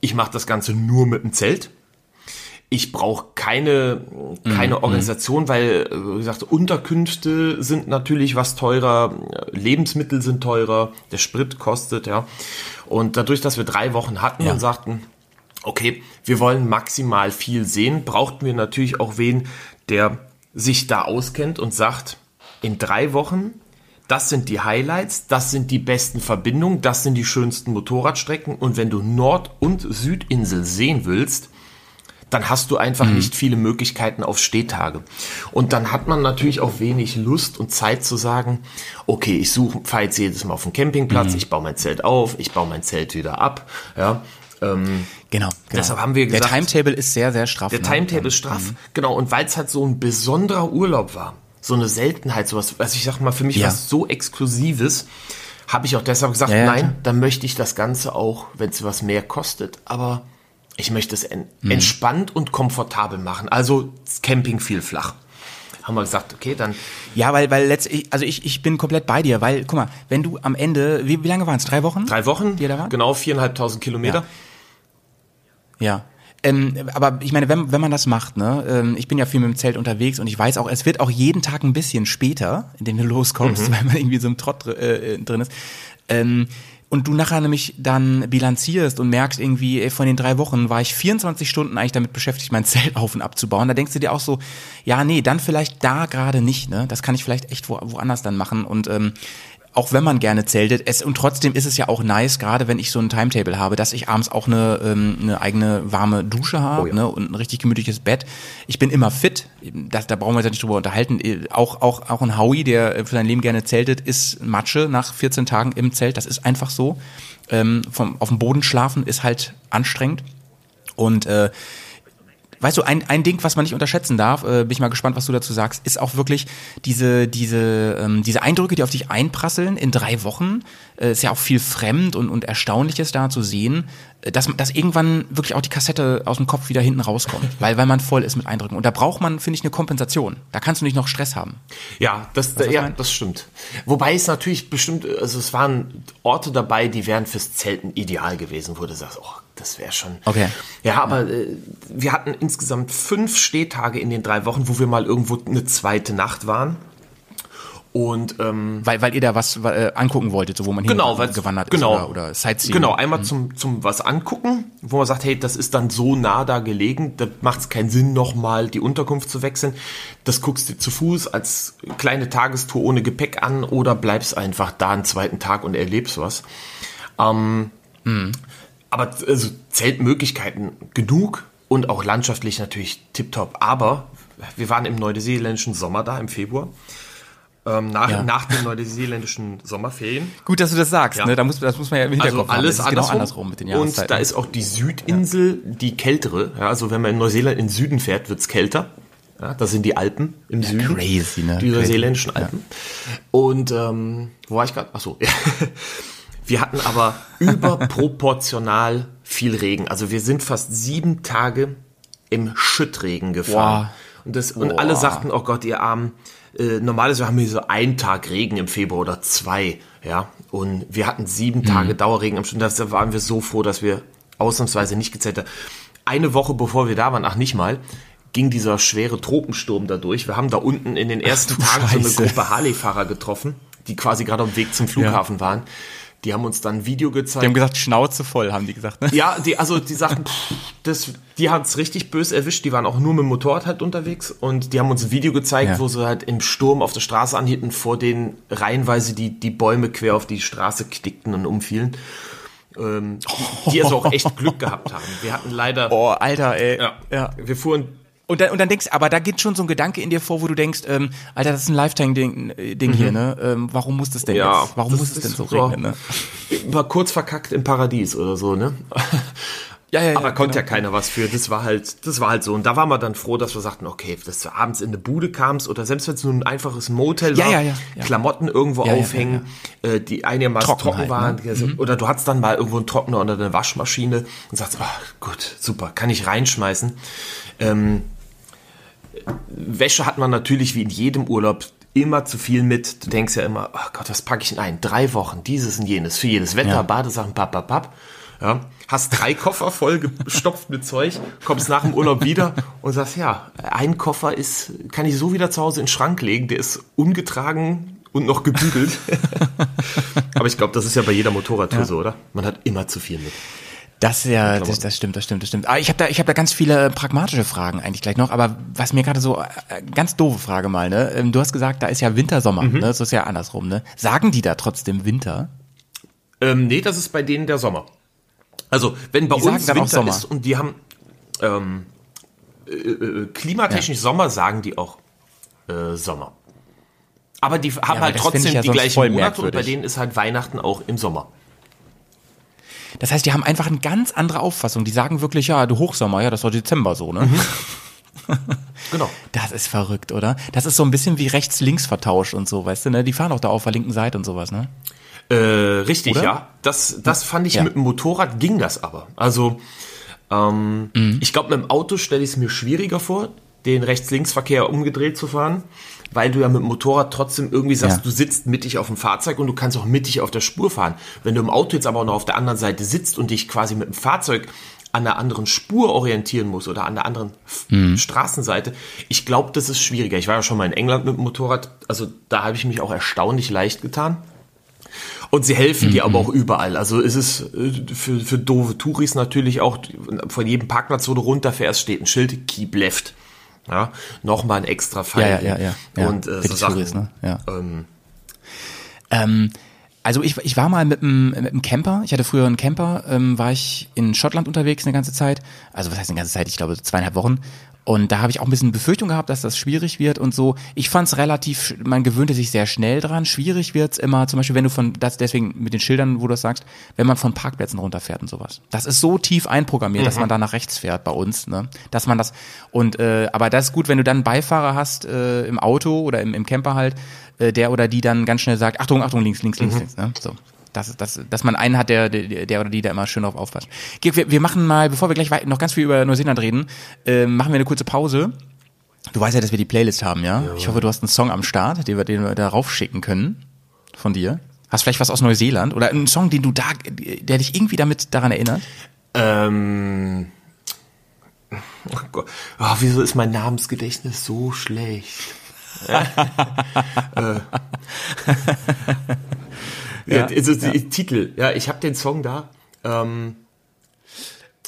[SPEAKER 3] ich mache das Ganze nur mit dem Zelt. Ich brauche keine, keine mhm. Organisation, weil, äh, wie gesagt, Unterkünfte sind natürlich was teurer, Lebensmittel sind teurer, der Sprit kostet, ja. Und dadurch, dass wir drei Wochen hatten und sagten, okay, wir wollen maximal viel sehen, brauchten wir natürlich auch wen, der sich da auskennt und sagt, in drei Wochen, das sind die Highlights, das sind die besten Verbindungen, das sind die schönsten Motorradstrecken und wenn du Nord- und Südinsel sehen willst, dann hast du einfach mhm. nicht viele Möglichkeiten auf Stehtage. Und dann hat man natürlich auch wenig Lust und Zeit zu sagen, okay, ich suche, fahre jetzt jedes Mal auf den Campingplatz, mhm. ich baue mein Zelt auf, ich baue mein Zelt wieder ab, ja,
[SPEAKER 1] ähm, genau, genau.
[SPEAKER 3] Deshalb haben wir gesagt,
[SPEAKER 1] der Timetable ist sehr, sehr straff.
[SPEAKER 3] Der ne? Timetable ist straff, mhm. genau. Und weil es halt so ein besonderer Urlaub war, so eine Seltenheit, sowas, also ich sag mal, für mich ja. was so Exklusives, habe ich auch deshalb gesagt, ja, ja, nein, dann möchte ich das Ganze auch, wenn es was mehr kostet, aber ich möchte es en mhm. entspannt und komfortabel machen. Also Camping viel flach haben wir gesagt, okay, dann.
[SPEAKER 1] Ja, weil, weil letztlich, also ich, ich bin komplett bei dir, weil, guck mal, wenn du am Ende, wie, wie lange waren es? Drei Wochen?
[SPEAKER 3] Drei Wochen, die da waren? genau, viereinhalbtausend Kilometer. Ja.
[SPEAKER 1] Ja. Ähm, aber ich meine, wenn, wenn man das macht, ne, ähm, ich bin ja viel mit dem Zelt unterwegs und ich weiß auch, es wird auch jeden Tag ein bisschen später, indem du loskommst, mhm. weil man irgendwie so im Trott äh, drin ist. Ähm, und du nachher nämlich dann bilanzierst und merkst irgendwie, ey, von den drei Wochen war ich 24 Stunden eigentlich damit beschäftigt, mein Zelt auf und abzubauen. Da denkst du dir auch so, ja, nee, dann vielleicht da gerade nicht, ne? Das kann ich vielleicht echt wo, woanders dann machen. Und ähm, auch wenn man gerne zeltet, es und trotzdem ist es ja auch nice, gerade wenn ich so ein Timetable habe, dass ich abends auch eine, ähm, eine eigene warme Dusche habe oh ja. ne, und ein richtig gemütliches Bett. Ich bin immer fit, das, da brauchen wir uns ja nicht drüber unterhalten. Auch, auch, auch ein Howie, der für sein Leben gerne zeltet, ist Matsche nach 14 Tagen im Zelt. Das ist einfach so. Ähm, vom, auf dem Boden schlafen ist halt anstrengend. Und äh, Weißt du, ein, ein Ding, was man nicht unterschätzen darf, äh, bin ich mal gespannt, was du dazu sagst, ist auch wirklich diese, diese, ähm, diese Eindrücke, die auf dich einprasseln in drei Wochen. Äh, ist ja auch viel fremd und, und Erstaunliches da zu sehen, äh, dass, dass irgendwann wirklich auch die Kassette aus dem Kopf wieder hinten rauskommt, weil, weil man voll ist mit Eindrücken. Und da braucht man, finde ich, eine Kompensation. Da kannst du nicht noch Stress haben.
[SPEAKER 3] Ja, das, weißt, ja, das stimmt. Wobei es natürlich bestimmt, also es waren Orte dabei, die wären fürs Zelten ideal gewesen, wo du sagst, oh das wäre schon.
[SPEAKER 1] Okay.
[SPEAKER 3] Ja, aber äh, wir hatten insgesamt fünf Stehtage in den drei Wochen, wo wir mal irgendwo eine zweite Nacht waren. Und ähm,
[SPEAKER 1] weil, weil ihr da was äh, angucken wolltet, so wo man
[SPEAKER 3] genau,
[SPEAKER 1] gewandert
[SPEAKER 3] genau,
[SPEAKER 1] ist oder, oder Sightseeing.
[SPEAKER 3] Genau, einmal mhm. zum, zum was angucken, wo man sagt, hey, das ist dann so nah da gelegen, da macht es keinen Sinn, nochmal die Unterkunft zu wechseln. Das guckst du zu Fuß als kleine Tagestour ohne Gepäck an oder bleibst einfach da einen zweiten Tag und erlebst was. Ähm, mhm. Aber also Zeltmöglichkeiten genug und auch landschaftlich natürlich tiptop. Aber wir waren im neuseeländischen Sommer da im Februar. Ähm, nach, ja. nach den neuseeländischen Sommerferien.
[SPEAKER 1] Gut, dass du das sagst, ja. ne? Da muss, das muss man ja im
[SPEAKER 3] Hinterkopf also alles
[SPEAKER 1] haben.
[SPEAKER 3] Genau andersrum mit den Jahreszeiten. Und da ist auch die Südinsel ja. die kältere. Ja, also wenn man in Neuseeland in Süden fährt, wird's kälter. Ja, das sind die Alpen im Süden.
[SPEAKER 1] crazy, ne?
[SPEAKER 3] Die neuseeländischen Alpen. Und ähm, wo war ich gerade? Achso. Wir hatten aber überproportional viel Regen. Also wir sind fast sieben Tage im Schüttregen gefahren.
[SPEAKER 1] Boah.
[SPEAKER 3] Und, das, und
[SPEAKER 1] Boah.
[SPEAKER 3] alle sagten, oh Gott, ihr Armen, äh, normalerweise haben wir so einen Tag Regen im Februar oder zwei, ja. Und wir hatten sieben
[SPEAKER 1] Mhm.
[SPEAKER 3] Tage Dauerregen am Stück. Da waren wir so froh, dass wir ausnahmsweise nicht gezählt haben. Eine Woche bevor wir da waren, ach nicht mal, ging dieser schwere Tropensturm da durch. Wir haben da unten in den ersten
[SPEAKER 1] du
[SPEAKER 3] Tagen so eine
[SPEAKER 1] Scheiße.
[SPEAKER 3] Gruppe Harley-Fahrer getroffen, die quasi gerade auf dem Weg zum Flughafen waren. Die haben uns dann ein Video gezeigt.
[SPEAKER 1] Die haben gesagt, Schnauze voll, haben die gesagt. Ne?
[SPEAKER 3] Ja, die, also die sagten, das, die haben es richtig böse erwischt. Die waren auch nur mit dem Motorrad halt unterwegs und die haben uns ein Video gezeigt,
[SPEAKER 1] Ja.
[SPEAKER 3] wo sie halt im Sturm auf der Straße anhielten, vor denen reihenweise die, die Bäume quer auf die Straße knickten und umfielen. Ähm, die, die also auch echt Glück gehabt haben. Wir hatten leider,
[SPEAKER 1] Oh, Alter, ey.
[SPEAKER 3] ja,
[SPEAKER 1] ja.
[SPEAKER 3] wir fuhren
[SPEAKER 1] Und dann, und dann denkst, aber da geht schon so ein Gedanke in dir vor, wo du denkst, ähm, Alter, das ist ein Lifetime-Ding äh, Ding hier, ne? Ähm, warum muss das denn
[SPEAKER 3] Mhm. Ja,
[SPEAKER 1] jetzt? Warum muss es denn so regnen, ne?
[SPEAKER 3] war kurz verkackt im Paradies oder so, ne?
[SPEAKER 1] Ja, ja, ja.
[SPEAKER 3] Aber konnte ja
[SPEAKER 1] genau.
[SPEAKER 3] keiner was für. Das war halt, das war halt so. Und da waren wir dann froh, dass wir sagten, okay, dass du abends in eine Bude kamst oder selbst wenn es nur ein einfaches Motel
[SPEAKER 1] Ja,
[SPEAKER 3] war,
[SPEAKER 1] ja, ja, ja.
[SPEAKER 3] Klamotten irgendwo
[SPEAKER 1] Ja, ja,
[SPEAKER 3] aufhängen, Äh, die einigermaßen
[SPEAKER 1] Trockenheit,
[SPEAKER 3] trocken waren.
[SPEAKER 1] ne?
[SPEAKER 3] Also, Oder du hattest dann mal irgendwo einen Trockner unter der Waschmaschine und sagst, ah, gut, super, kann ich reinschmeißen. Ähm, Wäsche hat man natürlich wie in jedem Urlaub immer zu viel mit. Du denkst ja immer, ach Gott, was packe ich denn ein? Drei Wochen, dieses und jenes, für jedes Wetter,
[SPEAKER 1] Ja.
[SPEAKER 3] Badesachen, papp, papp, papp. Ja, hast drei Koffer voll gestopft mit Zeug, kommst nach dem Urlaub wieder und sagst, ja, ein Koffer ist, kann ich so wieder zu Hause in den Schrank legen, der ist ungetragen und noch gebügelt. Aber ich glaube, das ist ja bei jeder Motorradtour so, oder? Man hat immer zu viel mit.
[SPEAKER 1] Das ja, das, das stimmt, das stimmt, das stimmt. Aber ich habe da, ich habe da ganz viele pragmatische Fragen eigentlich gleich noch. Aber was mir gerade so äh, ganz doofe Frage mal, ne? Ähm, Du hast gesagt, da ist ja Winter, Sommer,
[SPEAKER 3] Mhm.
[SPEAKER 1] ne? Das ist ja andersrum, ne? Sagen die da trotzdem Winter?
[SPEAKER 3] Ähm, nee, das ist bei denen der Sommer. Also, wenn bei
[SPEAKER 1] Die sagen
[SPEAKER 3] uns Winter
[SPEAKER 1] Sommer.
[SPEAKER 3] ist und die haben ähm, äh, äh, klimatechnisch Sommer, sagen die auch äh, Sommer. Aber die haben
[SPEAKER 1] aber
[SPEAKER 3] halt trotzdem
[SPEAKER 1] ja
[SPEAKER 3] die gleichen Monate und bei denen ist halt Weihnachten auch im Sommer.
[SPEAKER 1] Das heißt, die haben einfach eine ganz andere Auffassung. Die sagen wirklich, ja, du Hochsommer, ja, das war Dezember so, ne?
[SPEAKER 3] Genau.
[SPEAKER 1] Das ist verrückt, oder? Das ist so ein bisschen wie rechts-links vertauscht und so, weißt du, ne? Die fahren auch da auf der linken Seite und sowas, ne?
[SPEAKER 3] Äh, richtig,
[SPEAKER 1] Oder?
[SPEAKER 3] ja. Das, das fand ich
[SPEAKER 1] Ja.
[SPEAKER 3] mit dem Motorrad ging das aber. Also, ähm,
[SPEAKER 1] Mhm.
[SPEAKER 3] ich glaube, mit dem Auto stelle ich es mir schwieriger vor, den Rechts-Links-Verkehr umgedreht zu fahren, weil du ja mit dem Motorrad trotzdem irgendwie sagst,
[SPEAKER 1] Ja.
[SPEAKER 3] du sitzt mittig auf dem Fahrzeug und du kannst auch mittig auf der Spur fahren. Wenn du im Auto jetzt aber auch noch auf der anderen Seite sitzt und dich quasi mit dem Fahrzeug an der anderen Spur orientieren musst oder an der anderen
[SPEAKER 1] Mhm.
[SPEAKER 3] Straßenseite, ich glaube, das ist schwieriger. Ich war ja schon mal in England mit dem Motorrad, also da habe ich mich auch erstaunlich leicht getan. Und sie helfen dir aber auch überall. Also es ist äh, für, für doofe Touris natürlich auch, von jedem Parkplatz, wo du runterfährst, steht ein Schild, keep left. Ja, nochmal ein extra Pfeil.
[SPEAKER 1] Ja, ja, ja, ja.
[SPEAKER 3] Und äh, so Sachen.
[SPEAKER 1] Touris, ne? Ja.
[SPEAKER 3] Ähm,
[SPEAKER 1] Ähm, also ich, ich war mal mit einem, mit einem Camper, ich hatte früher einen Camper, ähm, war ich in Schottland unterwegs eine ganze Zeit. Also was heißt eine ganze Zeit? Ich glaube zweieinhalb Wochen. Und da habe ich auch ein bisschen Befürchtung gehabt, dass das schwierig wird und so. Ich fand es relativ, man gewöhnte sich sehr schnell dran. Schwierig wird's immer, zum Beispiel, wenn du von, das deswegen mit den Schildern, wo du das sagst, wenn man von Parkplätzen runterfährt und sowas. Das ist so tief einprogrammiert, dass man da nach rechts fährt bei uns, ne? Dass man das, und, äh, aber das ist gut, wenn du dann einen Beifahrer hast, äh, im Auto oder im, im Camper halt, äh, der oder die dann ganz schnell sagt, Achtung, Achtung, links, links, links, links, ne? So. Das, das, dass man einen hat, der, der, der oder die da immer schön drauf aufpasst. Georg, Wir, wir machen mal, bevor wir gleich noch ganz viel über Neuseeland reden, äh, machen wir eine kurze Pause. Du weißt ja, dass wir die Playlist haben, ja? Ich hoffe, du hast einen Song am Start, den wir, den wir da raufschicken können von dir. Hast vielleicht was aus Neuseeland oder einen Song, den du da, der dich irgendwie damit daran erinnert?
[SPEAKER 3] ähm, oh Gott, oh, wieso ist mein Namensgedächtnis so schlecht? äh, ja, also die Titel, ja, ich habe den Song da. Ähm,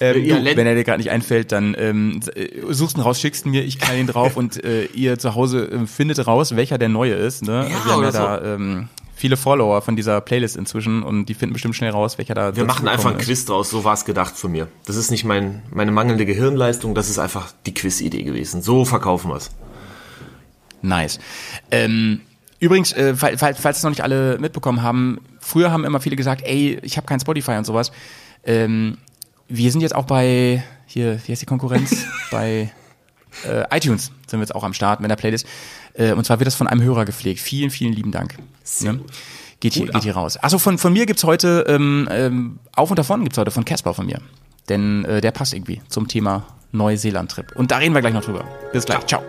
[SPEAKER 1] Ähm,
[SPEAKER 3] Ja,
[SPEAKER 1] du, wenn er dir gerade nicht einfällt, dann ähm, äh, suchst ihn raus, schickst ihn mir, ich knall ihn drauf und äh, ihr zu Hause äh, findet raus, welcher der neue ist. Ne?
[SPEAKER 3] Ja,
[SPEAKER 1] wir haben ja
[SPEAKER 3] oder
[SPEAKER 1] da ähm, viele Follower von dieser Playlist inzwischen und die finden bestimmt schnell raus, welcher da
[SPEAKER 3] Wir machen einfach ein
[SPEAKER 1] ist.
[SPEAKER 3] Quiz draus, so war es gedacht von mir. Das ist nicht mein, meine mangelnde Gehirnleistung, das ist einfach die Quiz-Idee gewesen. So verkaufen wir es.
[SPEAKER 1] Nice. Ähm, übrigens, äh, falls, falls es noch nicht alle mitbekommen haben, früher haben immer viele gesagt, ey, ich habe kein Spotify und sowas. Ähm, wir sind jetzt auch bei, hier, wie heißt die Konkurrenz? bei äh, iTunes sind wir jetzt auch am Start mit der Playlist. Äh, und zwar wird das von einem Hörer gepflegt. Vielen, vielen lieben Dank. Ne? Geht, hier, geht hier raus. Achso, von, von mir gibt's heute, ähm, ähm, auf und davon gibt's heute von Casper von mir. Denn äh, der passt irgendwie zum Thema Neuseeland-Trip. Und da reden wir gleich noch drüber. Bis gleich. Ciao.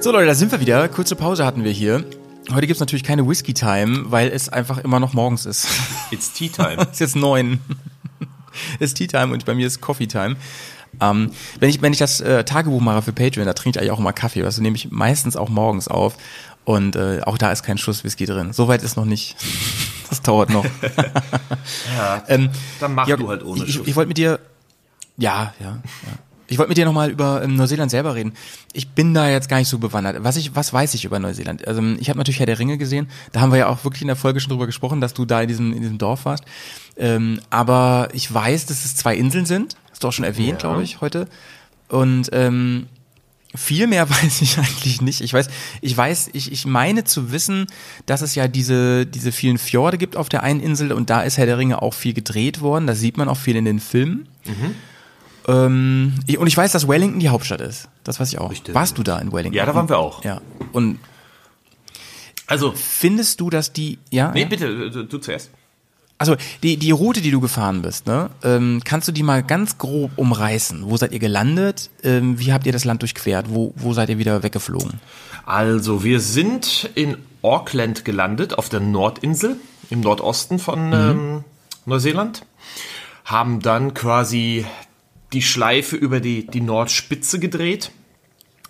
[SPEAKER 1] So Leute, da sind wir wieder. Kurze Pause hatten wir hier. Heute gibt's natürlich keine Whisky-Time, weil es einfach immer noch morgens ist.
[SPEAKER 3] It's Tea Time.
[SPEAKER 1] es ist jetzt neun. es ist Tea Time und bei mir ist Coffee Time. Ähm, wenn ich wenn ich das äh, Tagebuch mache für Patreon, da trinke ich eigentlich auch immer Kaffee. Das nehme ich meistens auch morgens auf. Und äh, auch da ist kein Schuss Whisky drin. Soweit ist noch nicht. Das dauert noch.
[SPEAKER 3] ja,
[SPEAKER 1] ähm,
[SPEAKER 3] dann mach
[SPEAKER 1] Jörg,
[SPEAKER 3] du halt ohne
[SPEAKER 1] ich,
[SPEAKER 3] Schuss.
[SPEAKER 1] ich wollte mit dir, ja, ja, ja. Ich wollte mit dir nochmal über ähm, Neuseeland selber reden. Ich bin da jetzt gar nicht so bewandert. Was ich, was weiß ich über Neuseeland? Also ich habe natürlich Herr der Ringe gesehen. Da haben wir ja auch wirklich in der Folge schon drüber gesprochen, dass du da in diesem, in diesem Dorf warst. Ähm, aber ich weiß, dass es zwei Inseln sind. Hast du auch schon erwähnt,
[SPEAKER 3] Ja.
[SPEAKER 1] glaube ich, heute. Und ähm, viel mehr weiß ich eigentlich nicht. Ich weiß, ich weiß, ich, ich meine zu wissen, dass es ja diese, diese vielen Fjorde gibt auf der einen Insel und da ist Herr der Ringe auch viel gedreht worden. Da sieht man auch viel in den Filmen. Ähm, ich- und ich weiß, dass Wellington die Hauptstadt ist. Das weiß ich auch.
[SPEAKER 3] Richtig.
[SPEAKER 1] Warst du da in Wellington?
[SPEAKER 3] Ja, da waren wir auch.
[SPEAKER 1] Ja. Und
[SPEAKER 3] Also,
[SPEAKER 1] findest du, dass die, ja?
[SPEAKER 3] nee,
[SPEAKER 1] ja?
[SPEAKER 3] bitte, du, du zuerst.
[SPEAKER 1] Also die, die Route, die du gefahren bist, ne, ähm, kannst du die mal ganz grob umreißen? Wo seid ihr gelandet? Ähm, wie habt ihr das Land durchquert? Wo, wo seid ihr wieder weggeflogen?
[SPEAKER 3] Also, wir sind in Auckland gelandet, auf der Nordinsel, im Nordosten von ähm, Neuseeland. Haben dann quasi die Schleife über die, die Nordspitze gedreht.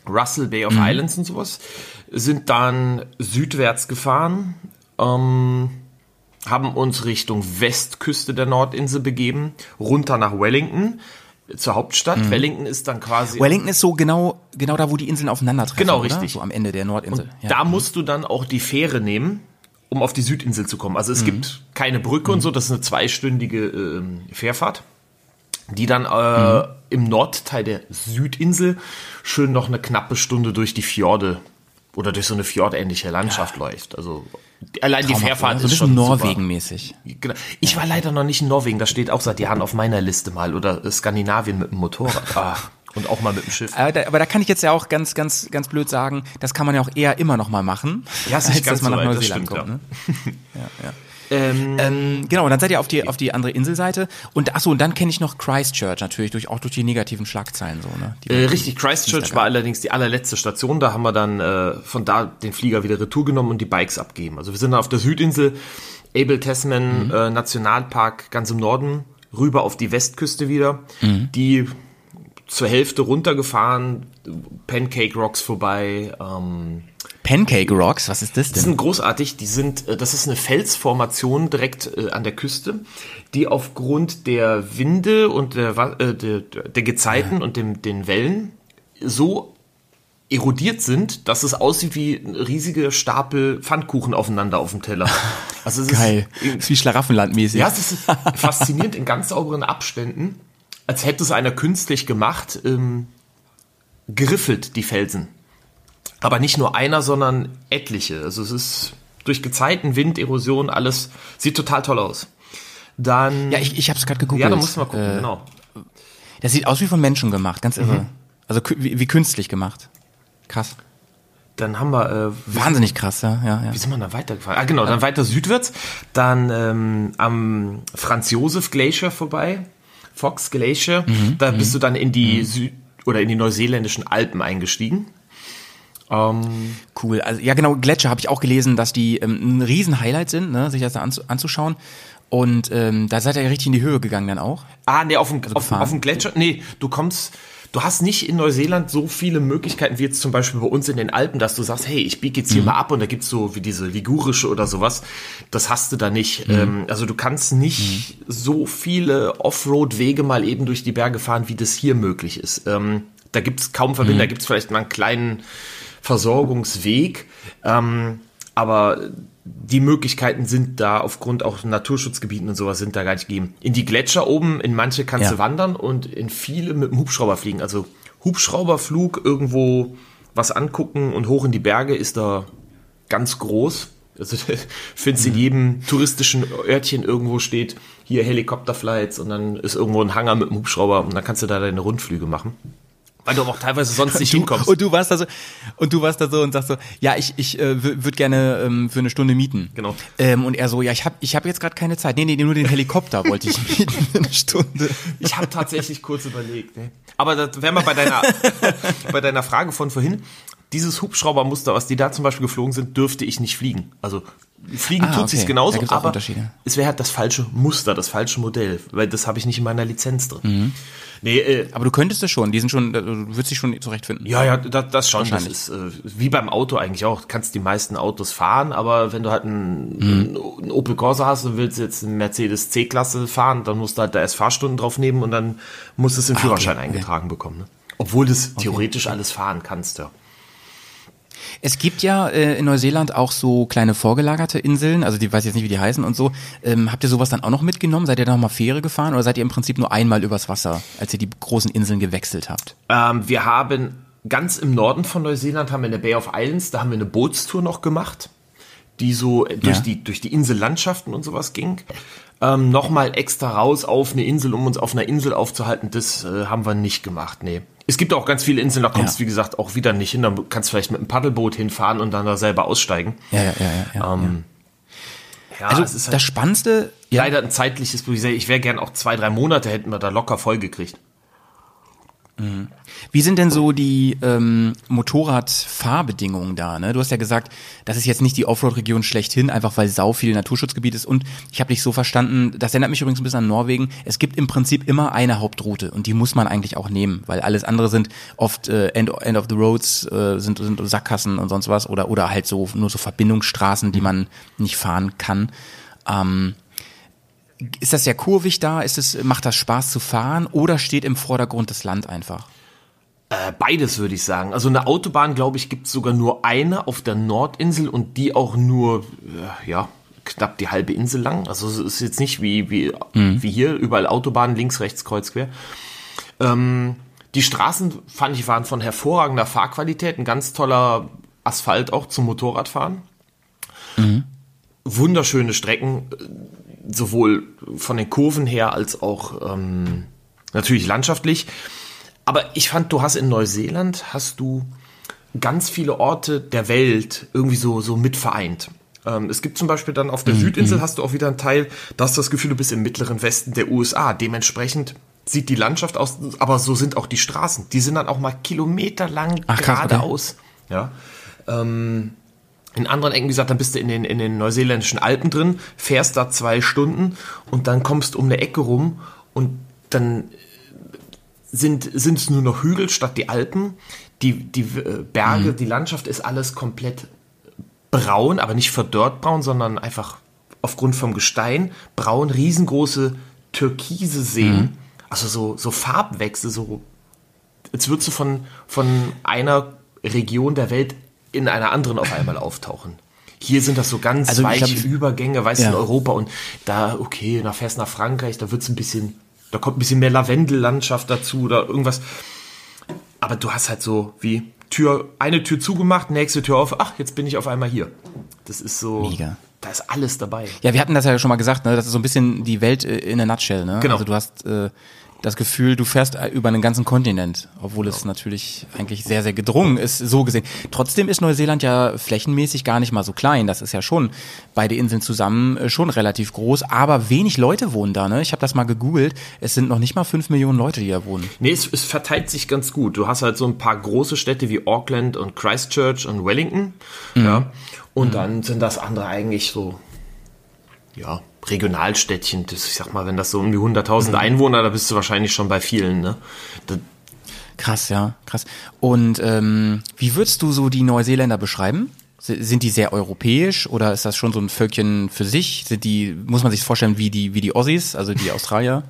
[SPEAKER 3] Russell Bay of Islands und sowas. Sind dann südwärts gefahren. Ähm, haben uns Richtung Westküste der Nordinsel begeben, runter nach Wellington, zur Hauptstadt. Wellington ist dann quasi
[SPEAKER 1] Wellington ist so genau, genau da, wo die Inseln aufeinandertreffen.
[SPEAKER 3] Genau,
[SPEAKER 1] oder?
[SPEAKER 3] richtig.
[SPEAKER 1] So am Ende der Nordinsel. Ja.
[SPEAKER 3] Da musst du dann auch die Fähre nehmen, um auf die Südinsel zu kommen. Also es gibt keine Brücke und so, das ist eine zweistündige ähm, Fährfahrt, die dann äh, im Nordteil der Südinsel schön noch eine knappe Stunde durch die Fjorde oder durch so eine fjordähnliche Landschaft läuft. Also allein die
[SPEAKER 1] Traumhaft,
[SPEAKER 3] Fährfahrt
[SPEAKER 1] oder? so ein
[SPEAKER 3] ist schon
[SPEAKER 1] Norwegen-mäßig.
[SPEAKER 3] Genau. Ich war leider noch nicht in Norwegen, das steht auch seit Jahren auf meiner Liste mal. Oder Skandinavien mit dem Motorrad. Ah, und auch mal mit dem Schiff.
[SPEAKER 1] Aber da, aber da kann ich jetzt ja auch ganz, ganz, ganz blöd sagen, das kann man ja auch eher immer noch mal machen,
[SPEAKER 3] Ja, ist nicht
[SPEAKER 1] als
[SPEAKER 3] ganz
[SPEAKER 1] dass man
[SPEAKER 3] so
[SPEAKER 1] nach Neuseeland kommt.
[SPEAKER 3] ja.
[SPEAKER 1] Ne? ja, ja.
[SPEAKER 3] Ähm,
[SPEAKER 1] Ähm, genau, und dann seid ihr auf die, auf die andere Inselseite. Und achso, und dann kenne ich noch Christchurch natürlich, durch, auch durch die negativen Schlagzeilen so, ne? Die
[SPEAKER 3] Äh, richtig, Christchurch war allerdings die allerletzte Station. Da haben wir dann äh, von da den Flieger wieder retour genommen und die Bikes abgeben. Also wir sind dann auf der Südinsel, Abel Tasman äh, Nationalpark ganz im Norden, rüber auf die Westküste wieder. Die zur Hälfte runtergefahren, Pancake Rocks vorbei. Ähm,
[SPEAKER 1] Pancake Rocks, was ist das
[SPEAKER 3] die
[SPEAKER 1] denn?
[SPEAKER 3] sind großartig. Die sind, äh, das ist eine Felsformation direkt äh, an der Küste, die aufgrund der Winde und der, äh, der, der Gezeiten und dem, den Wellen so erodiert sind, dass es aussieht wie ein riesige Stapel Pfannkuchen aufeinander auf dem Teller. Also es
[SPEAKER 1] Geil.
[SPEAKER 3] Ist,
[SPEAKER 1] ist wie Schlaraffenland-mäßig.
[SPEAKER 3] ja, es ist faszinierend in ganz sauberen Abständen, als hätte es einer künstlich gemacht, ähm, geriffelt die Felsen. Aber nicht nur einer, sondern etliche. Also es ist durch Gezeiten, Wind, Erosion, alles sieht total toll aus. Dann,
[SPEAKER 1] Ja, ich, ich habe es gerade gegoogelt.
[SPEAKER 3] ja, da musst du mal gucken,
[SPEAKER 1] Äh,
[SPEAKER 3] genau.
[SPEAKER 1] Das sieht aus wie von Menschen gemacht, ganz irre.
[SPEAKER 3] Mhm.
[SPEAKER 1] Also wie, wie künstlich gemacht. Krass.
[SPEAKER 3] Dann haben wir, äh,
[SPEAKER 1] Wahnsinnig krass, ja, ja, ja.
[SPEAKER 3] wie sind wir da weitergefahren? Ah, genau, dann weiter südwärts, dann ähm, am Franz-Josef Glacier vorbei, Fox Glacier.
[SPEAKER 1] Mhm,
[SPEAKER 3] Da bist du dann in die Süd- oder in die neuseeländischen Alpen eingestiegen. Ähm,
[SPEAKER 1] Cool. Also, ja, genau, Gletscher habe ich auch gelesen, dass die ähm, ein Riesen-Highlight sind, ne, sich das da anzu anzuschauen. Und ähm, da seid ihr ja richtig in die Höhe gegangen dann auch.
[SPEAKER 3] ah, nee, auf dem, auf,
[SPEAKER 1] gefahren?
[SPEAKER 3] auf dem Gletscher. Nee, du kommst, du hast nicht in Neuseeland so viele Möglichkeiten wie jetzt zum Beispiel bei uns in den Alpen, dass du sagst, hey, ich biege jetzt hier mal ab und da gibt's so wie diese ligurische oder sowas. Das hast du da nicht. Ähm, also du kannst nicht so viele Offroad-Wege mal eben durch die Berge fahren, wie das hier möglich ist. Ähm, da gibt's kaum Verbinder, da gibt's vielleicht mal einen kleinen Versorgungsweg. Ähm, aber die Möglichkeiten sind da aufgrund auch Naturschutzgebieten und sowas sind da gar nicht gegeben. In die Gletscher oben, in manche kannst
[SPEAKER 1] Ja.
[SPEAKER 3] du wandern und in viele mit dem Hubschrauber fliegen. Also Hubschrauberflug irgendwo was angucken und hoch in die Berge ist da ganz groß. Also findest in jedem touristischen Örtchen irgendwo steht hier Helikopterflights und dann ist irgendwo ein Hangar mit dem Hubschrauber und dann kannst du da deine Rundflüge machen. Weil du aber auch teilweise sonst nicht
[SPEAKER 1] du,
[SPEAKER 3] hinkommst.
[SPEAKER 1] Und du warst da so, und du warst da so und sagst so, ja, ich, ich äh, würde gerne ähm, für eine Stunde mieten.
[SPEAKER 3] Genau.
[SPEAKER 1] Ähm, und er so, ja, ich habe ich hab jetzt gerade keine Zeit. Nee, nee, nur den Helikopter wollte ich mieten für eine Stunde.
[SPEAKER 3] Ich habe tatsächlich kurz überlegt. Ne? Aber das wären wir bei deiner, bei deiner Frage von vorhin. Dieses Hubschraubermuster, was die da zum Beispiel geflogen sind, dürfte ich nicht fliegen. Also fliegen
[SPEAKER 1] Ah,
[SPEAKER 3] tut
[SPEAKER 1] okay.
[SPEAKER 3] genauso, aber
[SPEAKER 1] Unterschiede.
[SPEAKER 3] es wäre halt das falsche Muster, das falsche Modell, weil das habe ich nicht in meiner Lizenz drin.
[SPEAKER 1] Mhm.
[SPEAKER 3] Nee, äh,
[SPEAKER 1] Aber du könntest es schon, die sind schon, äh, du würdest dich schon zurechtfinden.
[SPEAKER 3] ja, ja, das, das schon. Das ist äh, wie beim Auto eigentlich auch. Du kannst die meisten Autos fahren, aber wenn du halt einen,
[SPEAKER 1] Mhm.
[SPEAKER 3] einen Opel Corsa hast und willst jetzt einen Mercedes C-Klasse fahren, dann musst du halt da erst Fahrstunden drauf nehmen und dann musst du es im Führerschein
[SPEAKER 1] Ah, okay,
[SPEAKER 3] eingetragen bekommen. Ne? Obwohl du es theoretisch alles fahren kannst, ja.
[SPEAKER 1] Es gibt ja äh, in Neuseeland auch so kleine vorgelagerte Inseln, also die weiß jetzt nicht, wie die heißen und so. Ähm, habt ihr sowas dann auch noch mitgenommen? Seid ihr da noch mal Fähre gefahren oder seid ihr im Prinzip nur einmal übers Wasser, als ihr die großen Inseln gewechselt habt?
[SPEAKER 3] Ähm, wir haben ganz im Norden von Neuseeland haben wir in der Bay of Islands, da haben wir eine Bootstour noch gemacht, die so äh, durch
[SPEAKER 1] Ja.
[SPEAKER 3] die durch die Insellandschaften und sowas ging. Ähm, Nochmal extra raus auf eine Insel, um uns auf einer Insel aufzuhalten, das äh, haben wir nicht gemacht, nee. Es gibt auch ganz viele Inseln, da kommst
[SPEAKER 1] Ja.
[SPEAKER 3] du, wie gesagt, auch wieder nicht hin. Da kannst du vielleicht mit einem Paddelboot hinfahren und dann da selber aussteigen.
[SPEAKER 1] Ja, ja, ja, ja. ja.
[SPEAKER 3] Ähm, ja,
[SPEAKER 1] also
[SPEAKER 3] ist halt
[SPEAKER 1] das Spannendste, ja,
[SPEAKER 3] leider ein zeitliches Problem. Ich wäre gern auch zwei, drei Monate hätten wir da locker vollgekriegt.
[SPEAKER 1] Wie sind denn so die ähm, Motorradfahrbedingungen da? Ne? Du hast ja gesagt, das ist jetzt nicht die Offroad-Region schlechthin, einfach weil sau viel Naturschutzgebiet ist. Und ich habe dich so verstanden, das erinnert mich übrigens ein bisschen an Norwegen. Es gibt im Prinzip immer eine Hauptroute und die muss man eigentlich auch nehmen, weil alles andere sind oft äh, End, End of the Roads, äh, sind, sind Sackgassen und sonst was oder oder halt so nur so Verbindungsstraßen, die man nicht fahren kann. Ähm, ist das sehr kurvig da? Ist es, macht das Spaß zu fahren oder steht im Vordergrund das Land einfach?
[SPEAKER 3] Äh, Beides würde ich sagen. Also eine Autobahn, glaube ich, gibt es sogar nur eine auf der Nordinsel und die auch nur, äh, ja, knapp die halbe Insel lang. Also es ist jetzt nicht wie, wie, wie hier, überall Autobahnen, links, rechts, kreuz, quer. Ähm, die Straßen, fand ich, waren von hervorragender Fahrqualität. Ein ganz toller Asphalt auch zum Motorradfahren. Wunderschöne Strecken, sowohl von den Kurven her als auch ähm, natürlich landschaftlich. Aber ich fand, du hast in Neuseeland hast du ganz viele Orte der Welt irgendwie so, so mit vereint. Ähm, es gibt zum Beispiel dann auf der Südinsel hast du auch wieder einen Teil, da hast du das Gefühl, du bist im mittleren Westen der USA. Dementsprechend sieht die Landschaft aus, aber so sind auch die Straßen. Die sind dann auch mal kilometerlang
[SPEAKER 1] Ach, krass, okay.
[SPEAKER 3] geradeaus. Ja. Ähm, in anderen Ecken, wie gesagt, dann bist du in den, in den neuseeländischen Alpen drin, fährst da zwei Stunden und dann kommst um eine Ecke rum und dann sind sind es nur noch Hügel statt die Alpen. Die, die äh, Berge, die Landschaft ist alles komplett braun, aber nicht verdörrt braun, sondern einfach aufgrund vom Gestein braun, riesengroße türkise Seen. Also so, so Farbwechsel, so als würdest du von, von einer Region der Welt in einer anderen auf einmal auftauchen. Hier sind das so ganz
[SPEAKER 1] Also ich
[SPEAKER 3] weiche
[SPEAKER 1] glaub,
[SPEAKER 3] Übergänge, weißt du,
[SPEAKER 1] Ja.
[SPEAKER 3] in Europa und da, okay, da fährst du nach Frankreich, da wird's ein bisschen, da kommt ein bisschen mehr Lavendellandschaft dazu oder irgendwas. Aber du hast halt so wie Tür, eine Tür zugemacht, nächste Tür auf, ach, jetzt bin ich auf einmal hier. Das ist so,
[SPEAKER 1] Mega.
[SPEAKER 3] da ist alles dabei.
[SPEAKER 1] Ja, wir hatten das ja schon mal gesagt, ne? Das ist so ein bisschen die Welt äh, in a nutshell, ne?
[SPEAKER 3] Genau.
[SPEAKER 1] Also du hast äh, das Gefühl, du fährst äh, über einen ganzen Kontinent, obwohl es natürlich eigentlich sehr, sehr gedrungen ist, so gesehen. Trotzdem ist Neuseeland ja flächenmäßig gar nicht mal so klein. Das ist ja schon beide Inseln zusammen äh, schon relativ groß, aber wenig Leute wohnen da, ne? Ich habe das mal gegoogelt. Es sind noch nicht mal fünf Millionen Leute, die da wohnen.
[SPEAKER 3] Nee, es, es verteilt sich ganz gut. Du hast halt so ein paar große Städte wie Auckland und Christchurch und Wellington. Ja. Und dann sind das andere eigentlich so, ja, Regionalstädtchen. Das, ich sag mal, wenn das so um die 100.000 Einwohner, da bist du wahrscheinlich schon bei vielen, ne? Da,
[SPEAKER 1] Krass, ja, krass. Und ähm, wie würdest du so die Neuseeländer beschreiben? Sind die sehr europäisch oder ist das schon so ein Völkchen für sich? Sind die, muss man sich vorstellen, wie die, wie die Aussies, also die Australier?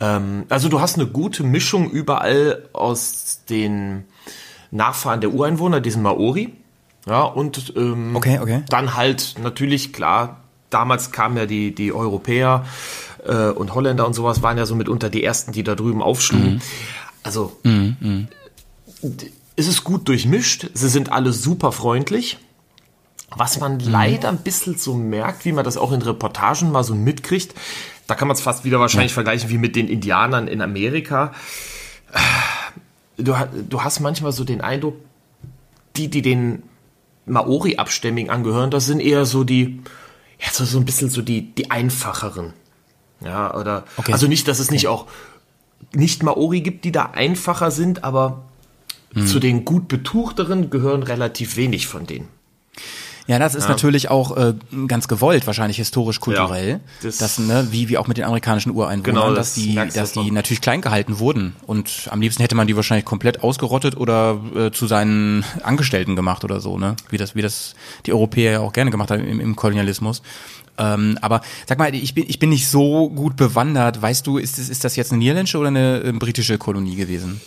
[SPEAKER 3] ähm, also du hast eine gute Mischung überall aus den Nachfahren der Ureinwohner, diesen Maori. Ja, und ähm,
[SPEAKER 1] Okay, okay.
[SPEAKER 3] dann halt natürlich, klar, damals kamen ja die, die Europäer äh, und Holländer und sowas, waren ja so mitunter die ersten, die da drüben aufschlugen. Also d- es ist gut durchmischt, sie sind alle super freundlich. Was man leider ein bisschen so merkt, wie man das auch in Reportagen mal so mitkriegt, da kann man es fast wieder wahrscheinlich vergleichen wie mit den Indianern in Amerika. du, du hast manchmal so den Eindruck, die, die den Maori-Abstämmigen angehören, das sind eher so die, ja, so, so ein bisschen so die, die einfacheren. Ja, oder,
[SPEAKER 1] Okay.
[SPEAKER 3] also nicht, dass es nicht auch nicht Maori gibt, die da einfacher sind, aber
[SPEAKER 1] Hm.
[SPEAKER 3] zu den gut betuchteren gehören relativ wenig von denen.
[SPEAKER 1] Ja, das ist natürlich auch äh, ganz gewollt, wahrscheinlich historisch kulturell,
[SPEAKER 3] Ja, das-
[SPEAKER 1] dass ne, wie wie auch mit den amerikanischen Ureinwohnern,
[SPEAKER 3] Genau,
[SPEAKER 1] dass
[SPEAKER 3] das
[SPEAKER 1] die dass die natürlich klein gehalten wurden und am liebsten hätte man die wahrscheinlich komplett ausgerottet oder äh, zu seinen Angestellten gemacht oder so, ne, wie das wie das die Europäer ja auch gerne gemacht haben im, im Kolonialismus. Ähm, aber sag mal, ich bin ich bin nicht so gut bewandert. Weißt du, ist das ist das jetzt eine niederländische oder eine äh, britische Kolonie gewesen?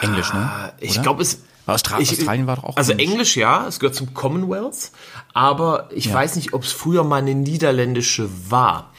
[SPEAKER 1] Englisch, ne?
[SPEAKER 3] Ich
[SPEAKER 1] Oder?
[SPEAKER 3] glaube, es.
[SPEAKER 1] Austra
[SPEAKER 3] ich-
[SPEAKER 1] Australien war doch auch
[SPEAKER 3] Also
[SPEAKER 1] Englisch.
[SPEAKER 3] Englisch, ja, es gehört zum Commonwealth, aber ich
[SPEAKER 1] Ja.
[SPEAKER 3] weiß nicht, ob es früher mal eine niederländische war.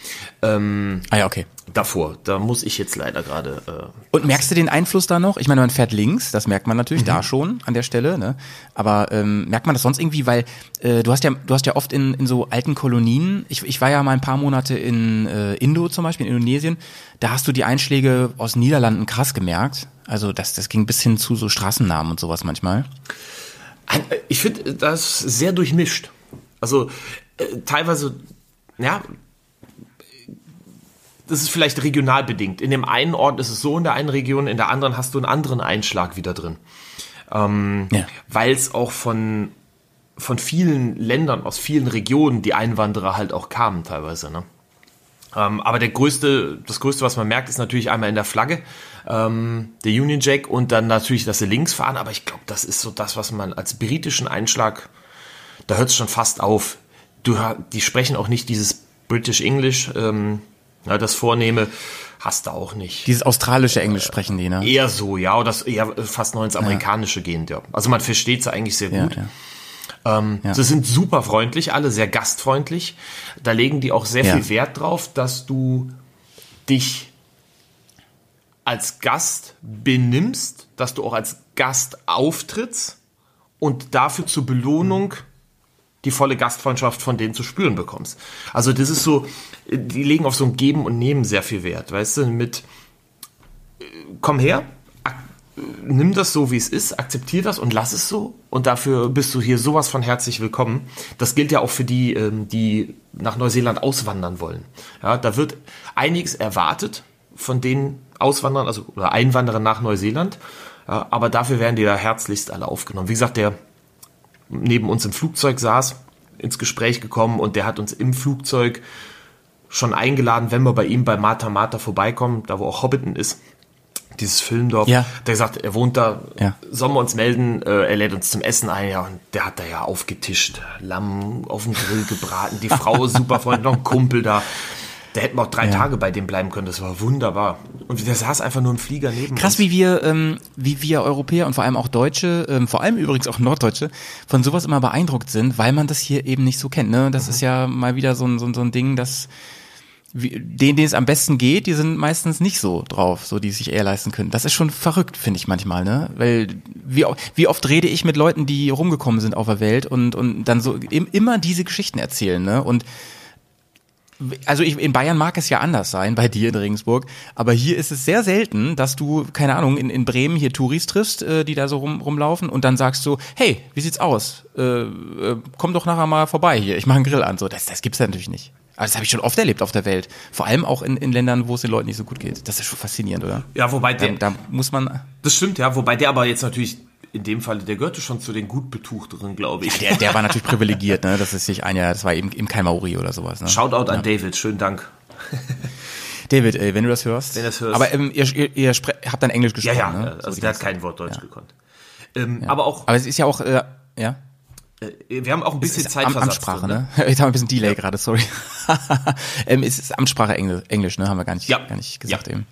[SPEAKER 3] Ähm,
[SPEAKER 1] Ah ja, okay.
[SPEAKER 3] davor, da muss ich jetzt leider gerade. Äh,
[SPEAKER 1] Und merkst du den Einfluss da noch? Ich meine, man fährt links, das merkt man natürlich
[SPEAKER 3] Mhm.
[SPEAKER 1] da schon an der Stelle, ne? Aber ähm, merkt man das sonst irgendwie, weil äh, du hast ja, du hast ja oft in, in so alten Kolonien. Ich, ich war ja mal ein paar Monate in äh, Indo zum Beispiel, in Indonesien. Da hast du die Einschläge aus den Niederlanden krass gemerkt. Also das, das ging bis hin zu so Straßennamen und sowas manchmal.
[SPEAKER 3] ich finde das sehr durchmischt. Also äh, teilweise, ja, das ist vielleicht regional bedingt. In dem einen Ort ist es so in der einen Region, in der anderen hast du einen anderen Einschlag wieder drin. Ähm,
[SPEAKER 1] Ja.
[SPEAKER 3] Weil es auch von, von vielen Ländern, aus vielen Regionen die Einwanderer halt auch kamen teilweise. Ne? Ähm, aber der größte, das größte, was man merkt, ist natürlich einmal in der Flagge, ähm, der Union Jack und dann natürlich, dass sie links fahren. Aber ich glaube, das ist so das, was man als britischen Einschlag, da hört es schon fast auf. Du, die sprechen auch nicht dieses British English, ähm, ja, das Vornehme hast du auch nicht.
[SPEAKER 1] Dieses australische Englisch sprechen die, ne?
[SPEAKER 3] Eher so, ja, oder das eher fast noch ins Amerikanische gehend, ja. Also man versteht sie eigentlich sehr
[SPEAKER 1] Ja,
[SPEAKER 3] gut.
[SPEAKER 1] ja.
[SPEAKER 3] Ähm,
[SPEAKER 1] Ja.
[SPEAKER 3] Sie sind super freundlich, alle sehr gastfreundlich. Da legen die auch sehr
[SPEAKER 1] Ja.
[SPEAKER 3] viel Wert drauf, dass du dich als Gast benimmst, dass du auch als Gast auftrittst und dafür zur Belohnung die volle Gastfreundschaft von denen zu spüren bekommst. Also das ist so, die legen auf so ein Geben und Nehmen sehr viel Wert, weißt du, mit äh, komm her, nimm das so, wie es ist, akzeptier das und lass es so und dafür bist du hier sowas von herzlich willkommen. Das gilt ja auch für die, ähm, die nach Neuseeland auswandern wollen. Ja, da wird einiges erwartet von den Auswanderern, also oder Einwanderern nach Neuseeland, aber dafür werden die da herzlichst alle aufgenommen. Wie gesagt, der neben uns im Flugzeug saß, ins Gespräch gekommen und der hat uns im Flugzeug schon eingeladen, wenn wir bei ihm bei Mata Mata vorbeikommen, da wo auch Hobbiton ist, dieses Filmdorf.
[SPEAKER 1] Ja.
[SPEAKER 3] Der gesagt, er wohnt da,
[SPEAKER 1] Ja.
[SPEAKER 3] sollen wir uns melden, äh, er lädt uns zum Essen ein, ja, und der hat da ja aufgetischt, Lamm auf dem Grill gebraten, die Frau ist super freundlich, noch ein Kumpel da. Da hätten wir auch drei
[SPEAKER 1] Ja.
[SPEAKER 3] Tage bei dem bleiben können, das war wunderbar. Und der saß einfach nur im Flieger neben
[SPEAKER 1] Krass,
[SPEAKER 3] uns.
[SPEAKER 1] wie wir, ähm, wie wir Europäer und vor allem auch Deutsche, ähm, vor allem übrigens auch Norddeutsche, von sowas immer beeindruckt sind, weil man das hier eben nicht so kennt. Ne? Das ist ja mal wieder so ein, so ein, so ein Ding, dass wie, denen, denen es am besten geht, die sind meistens nicht so drauf, so die sich eher leisten können. Das ist schon verrückt, finde ich manchmal, ne? Weil wie, wie oft rede ich mit Leuten, die rumgekommen sind auf der Welt und, und dann so im, immer diese Geschichten erzählen, ne? Und also ich, in Bayern mag es ja anders sein, bei dir in Regensburg, aber hier ist es sehr selten, dass du, keine Ahnung, in, in Bremen hier Touris triffst, äh, die da so rum, rumlaufen und dann sagst du, hey, wie sieht's aus? Äh, äh, komm doch nachher mal vorbei hier, ich mache einen Grill an. So, das, das gibt's ja natürlich nicht. Aber das habe ich schon oft erlebt auf der Welt. Vor allem auch in, in Ländern, wo es den Leuten nicht so gut geht. Das ist schon faszinierend, oder?
[SPEAKER 3] Ja, wobei
[SPEAKER 1] Da,
[SPEAKER 3] der,
[SPEAKER 1] da muss man.
[SPEAKER 3] Das stimmt, ja. Wobei der aber jetzt natürlich in dem Fall, der gehörte schon zu den gut betuchteren, glaube ich.
[SPEAKER 1] Der, der war natürlich privilegiert, ne? Das ist sich einer, das war eben, eben kein Maori oder sowas. Ne?
[SPEAKER 3] Shoutout an David, schönen Dank.
[SPEAKER 1] David, ey, wenn du das hörst.
[SPEAKER 3] Wenn du das hörst.
[SPEAKER 1] Aber ähm, ihr, ihr, ihr habt dann Englisch
[SPEAKER 3] Ja,
[SPEAKER 1] gesprochen,
[SPEAKER 3] ja,
[SPEAKER 1] ne?
[SPEAKER 3] also
[SPEAKER 1] die
[SPEAKER 3] der hat kein Wort Deutsch gekonnt. Ähm, Aber auch,
[SPEAKER 1] Aber es ist ja auch, äh, ja.
[SPEAKER 3] Äh, wir haben auch ein bisschen
[SPEAKER 1] Am, Amtssprache, ne? Jetzt haben wir ein bisschen Delay gerade, sorry. ähm, es ist Amtssprache Englisch, Englisch, ne? Haben wir gar nicht,
[SPEAKER 3] Ja.
[SPEAKER 1] gar nicht gesagt
[SPEAKER 3] Ja.
[SPEAKER 1] eben.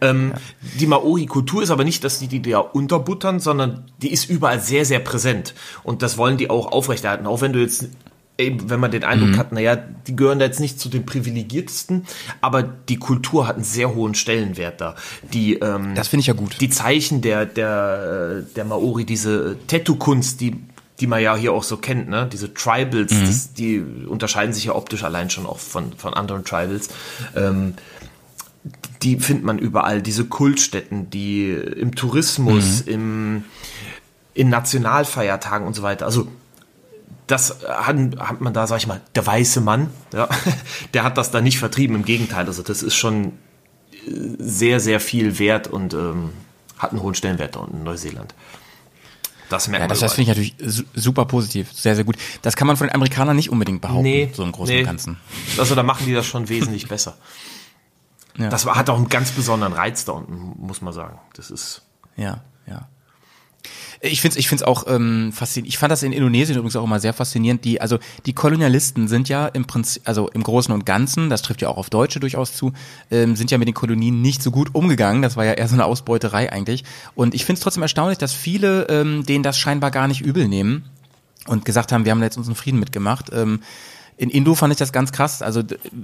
[SPEAKER 3] Ähm, Die Maori-Kultur ist aber nicht, dass die die da unterbuttern, sondern die ist überall sehr, sehr präsent. Und das wollen die auch aufrechterhalten. Auch wenn du jetzt, eben, wenn man den Eindruck
[SPEAKER 1] Mhm.
[SPEAKER 3] hat, naja, die gehören da jetzt nicht zu den privilegiertesten, aber die Kultur hat einen sehr hohen Stellenwert da. Die, ähm,
[SPEAKER 1] Das finde ich ja gut.
[SPEAKER 3] die Zeichen der, der, der Maori, diese Tattoo-Kunst, die, die man ja hier auch so kennt, ne? diese Tribals,
[SPEAKER 1] Mhm.
[SPEAKER 3] das, die unterscheiden sich ja optisch allein schon auch von, von anderen Tribals. Ähm, die findet man überall, diese Kultstätten, die im Tourismus,
[SPEAKER 1] Mhm.
[SPEAKER 3] im, in Nationalfeiertagen und so weiter. Also das hat, hat man da, sag ich mal, der weiße Mann, ja, der hat das da nicht vertrieben, im Gegenteil. Also das ist schon äh, sehr, sehr viel wert und ähm, hat einen hohen Stellenwert da unten in Neuseeland. Das merkt
[SPEAKER 1] Ja,
[SPEAKER 3] man
[SPEAKER 1] das, das finde ich natürlich su super positiv, sehr, sehr gut. Das kann man von den Amerikanern nicht unbedingt behaupten, so im Großen
[SPEAKER 3] nee.
[SPEAKER 1] und Ganzen.
[SPEAKER 3] Also da machen die das schon wesentlich besser.
[SPEAKER 1] Ja.
[SPEAKER 3] Das hat auch einen ganz besonderen Reiz da unten, muss man sagen. Das ist.
[SPEAKER 1] Ja, ja. Ich finde es ich find's auch ähm, faszinierend. Ich fand das in Indonesien übrigens auch immer sehr faszinierend. Die, also die Kolonialisten sind ja im Prinzip, also im Großen und Ganzen, das trifft ja auch auf Deutsche durchaus zu, ähm, sind ja mit den Kolonien nicht so gut umgegangen. Das war ja eher so eine Ausbeuterei eigentlich. Und ich finde es trotzdem erstaunlich, dass viele ähm, denen das scheinbar gar nicht übel nehmen und gesagt haben, wir haben jetzt unseren Frieden mitgemacht. Ähm, in Indo fand ich das ganz krass. Also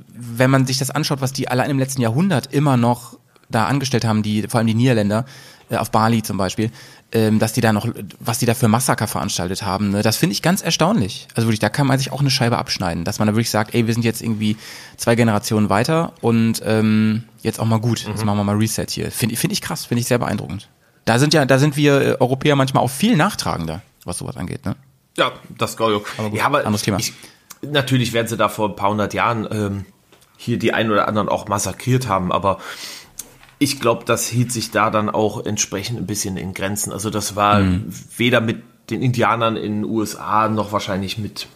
[SPEAKER 1] wenn man sich das anschaut, was die allein im letzten Jahrhundert immer noch da angestellt haben, die vor allem die Niederländer äh, auf Bali zum Beispiel, ähm, dass die da noch, was die da für Massaker veranstaltet haben, ne, das finde ich ganz erstaunlich. Also wirklich, da kann man sich auch eine Scheibe abschneiden, dass man da wirklich sagt, ey, wir sind jetzt irgendwie zwei Generationen weiter und ähm, jetzt auch mal gut, jetzt machen wir mal Reset hier. Finde finde ich krass, finde ich sehr beeindruckend. Da sind ja, da sind wir äh, Europäer manchmal auch viel nachtragender, was sowas angeht, ne?
[SPEAKER 3] Ja, das glaube ich.
[SPEAKER 1] Aber gut,
[SPEAKER 3] ja, aber
[SPEAKER 1] anderes Thema.
[SPEAKER 3] Ich, natürlich werden sie da vor ein paar hundert Jahren ähm, hier die einen oder anderen auch massakriert haben, aber ich glaube, das hielt sich da dann auch entsprechend ein bisschen in Grenzen. Also das war
[SPEAKER 1] Mhm.
[SPEAKER 3] weder mit den Indianern in den USA noch wahrscheinlich mit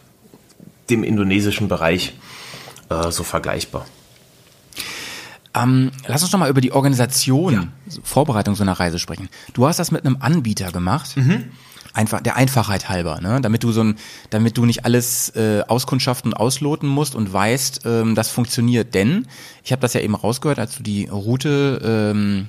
[SPEAKER 3] dem indonesischen Bereich äh, so vergleichbar.
[SPEAKER 1] Ähm, lass uns doch mal über die Organisation, Vorbereitung so einer Reise sprechen. Du hast das mit einem Anbieter gemacht. Einfach, der Einfachheit halber, ne? Damit du so ein, damit du nicht alles äh, auskundschaften und ausloten musst und weißt, ähm, das funktioniert. Denn ich habe das ja eben rausgehört, als du die Route ähm,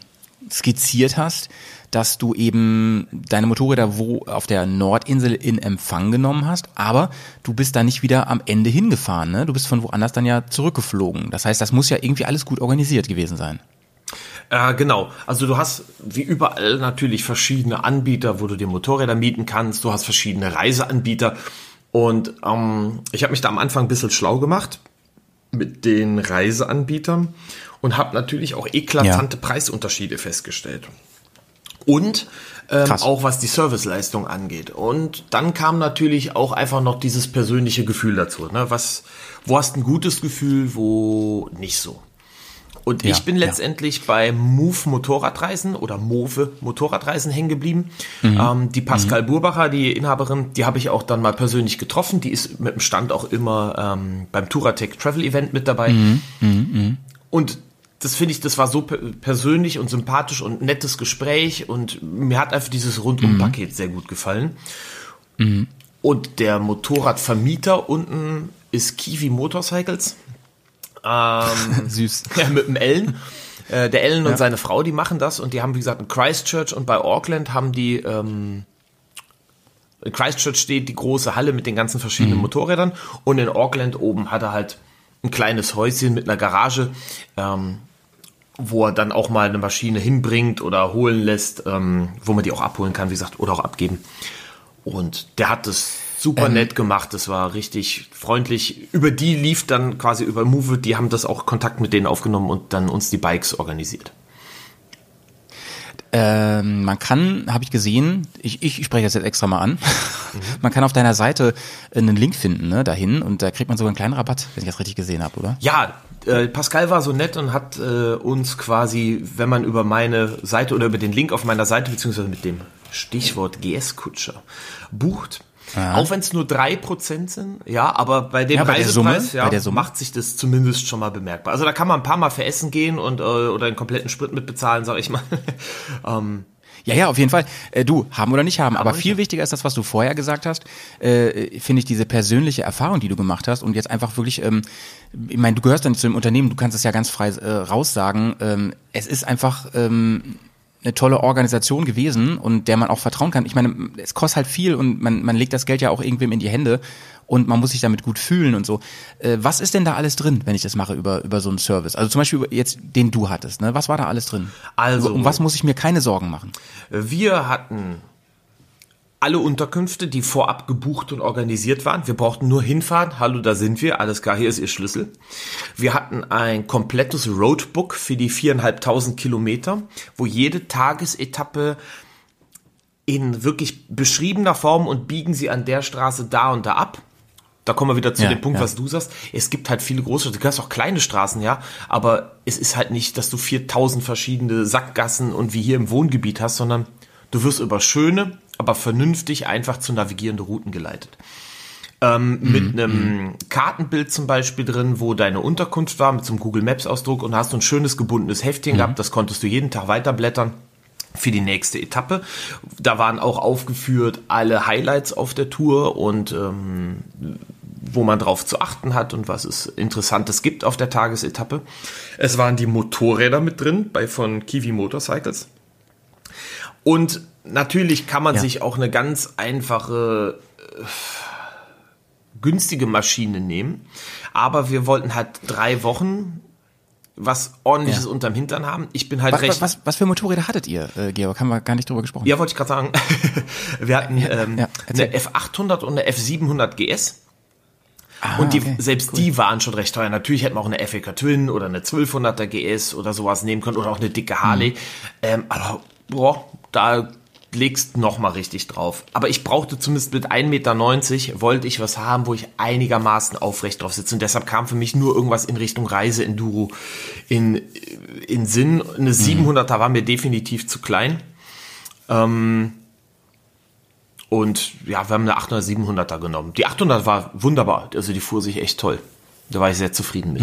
[SPEAKER 1] skizziert hast, dass du eben deine Motorräder wo auf der Nordinsel in Empfang genommen hast, aber du bist da nicht wieder am Ende hingefahren, ne? Du bist von woanders dann ja zurückgeflogen. Das heißt, das muss ja irgendwie alles gut organisiert gewesen sein.
[SPEAKER 3] Äh, genau. Also du hast wie überall natürlich verschiedene Anbieter, wo du dir Motorräder mieten kannst. Du hast verschiedene Reiseanbieter. Und ähm, ich habe mich da am Anfang ein bisschen schlau gemacht mit den Reiseanbietern und habe natürlich auch eklatante Preisunterschiede festgestellt. Und ähm, auch was die Serviceleistung angeht. Und dann kam natürlich auch einfach noch dieses persönliche Gefühl dazu. Ne? Was, wo hast du ein gutes Gefühl, wo nicht so. Und
[SPEAKER 1] Ja,
[SPEAKER 3] ich bin
[SPEAKER 1] ja.
[SPEAKER 3] letztendlich bei Move Motorradreisen oder Move Motorradreisen hängen geblieben. Ähm, die Pascal Burbacher, die Inhaberin, die habe ich auch dann mal persönlich getroffen. Die ist mit dem Stand auch immer ähm, beim Touratech Travel Event mit dabei. Und das finde ich, das war so per persönlich und sympathisch und nettes Gespräch und mir hat einfach dieses Rundum-Paket sehr gut gefallen. Und der Motorradvermieter unten ist Kiwi Motorcycles. Ähm,
[SPEAKER 1] Süß.
[SPEAKER 3] ja, mit dem Ellen. Äh, der Ellen und seine Frau, die machen das und die haben, wie gesagt, in Christchurch und bei Auckland haben die, ähm, in Christchurch steht die große Halle mit den ganzen verschiedenen Motorrädern und in Auckland oben hat er halt ein kleines Häuschen mit einer Garage, ähm, wo er dann auch mal eine Maschine hinbringt oder holen lässt, ähm, wo man die auch abholen kann, wie gesagt, oder auch abgeben. Und der hat das super nett gemacht, das war richtig freundlich. Über die lief dann quasi über Move, die haben das auch Kontakt mit denen aufgenommen und dann uns die Bikes organisiert.
[SPEAKER 1] Ähm, man kann, habe ich gesehen, ich, ich spreche das jetzt extra mal an, man kann auf deiner Seite einen Link finden, ne, dahin und da kriegt man sogar einen kleinen Rabatt, wenn ich das richtig gesehen habe, oder?
[SPEAKER 3] Ja, äh, Pascal war so nett und hat äh, uns quasi, wenn man über meine Seite oder über den Link auf meiner Seite, beziehungsweise mit dem Stichwort GS-Kutscher bucht, auch wenn es nur drei Prozent sind, ja, aber bei dem
[SPEAKER 1] Ja, bei der
[SPEAKER 3] Reisepreis
[SPEAKER 1] Summe,
[SPEAKER 3] ja,
[SPEAKER 1] bei
[SPEAKER 3] macht sich das zumindest schon mal bemerkbar. Also da kann man ein paar Mal für Essen gehen und äh, oder einen kompletten Sprit mitbezahlen, sag ich mal. ähm,
[SPEAKER 1] Ja, ja, auf jeden Fall. Äh, du, haben oder nicht haben. Aber
[SPEAKER 3] nicht
[SPEAKER 1] viel wichtiger ist das, was du vorher gesagt hast. Äh, Finde ich diese persönliche Erfahrung, die du gemacht hast und jetzt einfach wirklich, ähm, ich meine, du gehörst dann zu dem Unternehmen, du kannst es ja ganz frei äh, raussagen. Ähm, es ist einfach ähm, eine tolle Organisation gewesen und der man auch vertrauen kann. Ich meine, es kostet halt viel und man, man legt das Geld ja auch irgendwem in die Hände und man muss sich damit gut fühlen und so. Äh, was ist denn da alles drin, wenn ich das mache über, über so einen Service? Also zum Beispiel über jetzt, den du hattest, ne? Was war da alles drin?
[SPEAKER 3] Also-
[SPEAKER 1] um was muss ich mir keine Sorgen machen?
[SPEAKER 3] Wir hatten alle Unterkünfte, die vorab gebucht und organisiert waren. Wir brauchten nur hinfahren. Hallo, da sind wir. Alles klar, hier ist Ihr Schlüssel. Wir hatten ein komplettes Roadbook für die viereinhalbtausend Kilometer, wo jede Tagesetappe in wirklich beschriebener Form und biegen Sie an der Straße da und da ab. Da kommen wir wieder zu
[SPEAKER 1] Ja,
[SPEAKER 3] dem Punkt,
[SPEAKER 1] ja.
[SPEAKER 3] was du sagst. Es gibt halt viele große, du kannst auch kleine Straßen, ja, aber es ist halt nicht, dass du 4000 verschiedene Sackgassen und wie hier im Wohngebiet hast, sondern du wirst über schöne, aber vernünftig einfach zu navigierende Routen geleitet. Ähm, mit einem Kartenbild zum Beispiel drin, wo deine Unterkunft war, mit so einem Google Maps Ausdruck und hast du ein schönes gebundenes Heftchen gehabt, das konntest du jeden Tag weiterblättern für die nächste Etappe. Da waren auch aufgeführt alle Highlights auf der Tour und ähm, wo man drauf zu achten hat und was es Interessantes gibt auf der Tagesetappe. Es waren die Motorräder mit drin bei von Kiwi Motorcycles. Und natürlich kann man
[SPEAKER 1] Ja.
[SPEAKER 3] sich auch eine ganz einfache äh, günstige Maschine nehmen, aber wir wollten halt drei Wochen was ordentliches
[SPEAKER 1] Ja.
[SPEAKER 3] unterm Hintern haben. Ich bin halt
[SPEAKER 1] Was,
[SPEAKER 3] recht
[SPEAKER 1] was, was für Motorräder hattet ihr, äh, Georg? Haben wir gar nicht drüber gesprochen.
[SPEAKER 3] ja, wollte ich gerade sagen. Wir hatten ähm,
[SPEAKER 1] ja,
[SPEAKER 3] eine F800 und eine F700 GS.
[SPEAKER 1] Ah,
[SPEAKER 3] und die,
[SPEAKER 1] okay,
[SPEAKER 3] selbst
[SPEAKER 1] cool.
[SPEAKER 3] die waren schon recht teuer. Natürlich hätten wir auch eine FK Twin oder eine 1200er GS oder sowas nehmen können oder auch eine dicke Harley.
[SPEAKER 1] Mhm.
[SPEAKER 3] Ähm, aber boah, da legst noch mal richtig drauf. Aber ich brauchte zumindest mit 1,90 Meter, wollte ich was haben, wo ich einigermaßen aufrecht drauf sitze. Und deshalb kam für mich nur irgendwas in Richtung Reise-Enduro in, in Sinn. Eine 700er war mir definitiv zu klein. Ähm, und ja, wir haben eine 800er, 700er genommen. Die 800 war wunderbar. Also die fuhr sich echt toll. Da war ich sehr zufrieden mit.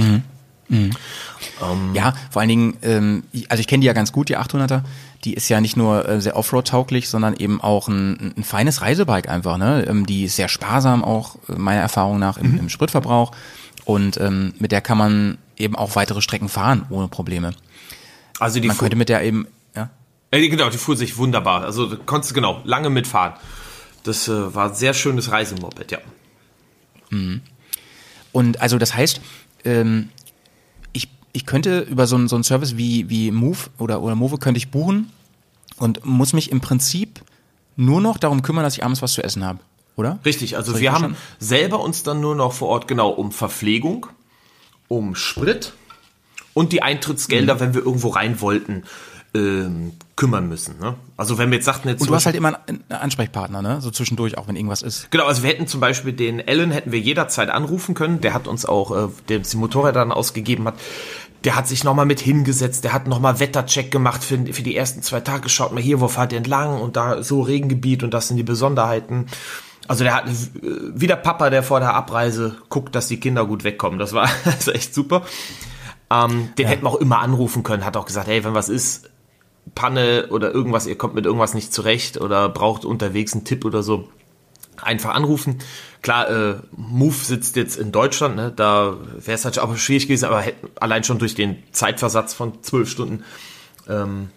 [SPEAKER 1] Ja, vor allen Dingen, ähm, also ich kenne die ja ganz gut, die 800er. Die ist ja nicht nur äh, sehr Offroad-tauglich, sondern eben auch ein, ein feines Reisebike einfach. Ne? Ähm, die ist sehr sparsam auch, äh, meiner Erfahrung nach, im, im Spritverbrauch. Und ähm, mit der kann man eben auch weitere Strecken fahren, ohne Probleme.
[SPEAKER 3] Also die
[SPEAKER 1] Man könnte mit der eben, ja,
[SPEAKER 3] äh, genau, die fuhr sich wunderbar. Also du konntest genau lange mitfahren. Das äh, war ein sehr schönes Reisemoped, ja.
[SPEAKER 1] Und also das heißt, ähm, ich, könnte über so einen, so einen Service wie, wie Move oder, oder Move könnte ich buchen und muss mich im Prinzip nur noch darum kümmern, dass ich abends was zu essen habe, oder?
[SPEAKER 3] Richtig, also wir haben selber uns dann nur noch vor Ort genau um Verpflegung, um Sprit und die Eintrittsgelder,
[SPEAKER 1] Mhm.
[SPEAKER 3] wenn wir irgendwo rein wollten, ähm, kümmern müssen. Ne? Also wenn wir jetzt sagten jetzt
[SPEAKER 1] Und du hast halt immer einen einen Ansprechpartner, ne? So zwischendurch, auch wenn irgendwas ist.
[SPEAKER 3] Genau, also wir hätten zum Beispiel den Alan hätten wir jederzeit anrufen können. Der hat uns auch, äh, der uns die Motorräder dann ausgegeben hat. Der hat sich nochmal mit hingesetzt, der hat nochmal Wettercheck gemacht für, für die ersten zwei Tage. Schaut mal hier, wo fahrt ihr entlang und da so Regengebiet und das sind die Besonderheiten. Also der hat, äh, wie der Papa, der vor der Abreise guckt, dass die Kinder gut wegkommen. Das war also echt super. Ähm, den hätten wir auch immer anrufen können, hat auch gesagt, hey, wenn was ist, Panne oder irgendwas, ihr kommt mit irgendwas nicht zurecht oder braucht unterwegs einen Tipp oder so, einfach anrufen. Klar, äh, Move sitzt jetzt in Deutschland, ne? da wäre es halt aber schwierig gewesen, aber hätten, allein schon durch den Zeitversatz von zwölf Stunden. Ähm,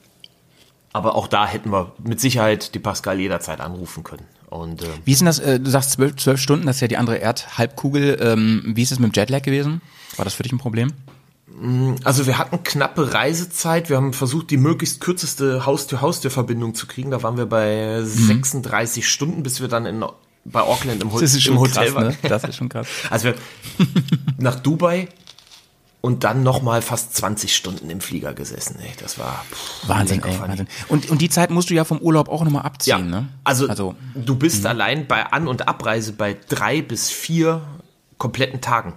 [SPEAKER 3] aber auch da hätten wir mit Sicherheit die Pascal jederzeit anrufen können. Und äh,
[SPEAKER 1] Wie ist denn das, äh, du sagst zwölf, zwölf Stunden, das ist ja die andere Erdhalbkugel. Ähm, wie ist es mit dem Jetlag gewesen? War das für dich ein Problem?
[SPEAKER 3] Also wir hatten knappe Reisezeit. Wir haben versucht, die möglichst kürzeste Haustür-Haustür-Verbindung zu kriegen. Da waren wir bei 36 Stunden, bis wir dann in, bei Auckland im, Ho
[SPEAKER 1] Das ist schon
[SPEAKER 3] im Hotel
[SPEAKER 1] krass, ne? Das ist schon krass.
[SPEAKER 3] Also wir nach Dubai und dann nochmal fast 20 Stunden im Flieger gesessen. Ey, das war pff,
[SPEAKER 1] Wahnsinn, ey. Wahnsinn. Und, und die Zeit musst du ja vom Urlaub auch nochmal
[SPEAKER 3] Ja,
[SPEAKER 1] abziehen, ne?
[SPEAKER 3] also,
[SPEAKER 1] also
[SPEAKER 3] du bist allein bei An- und Abreise bei drei bis vier kompletten Tagen.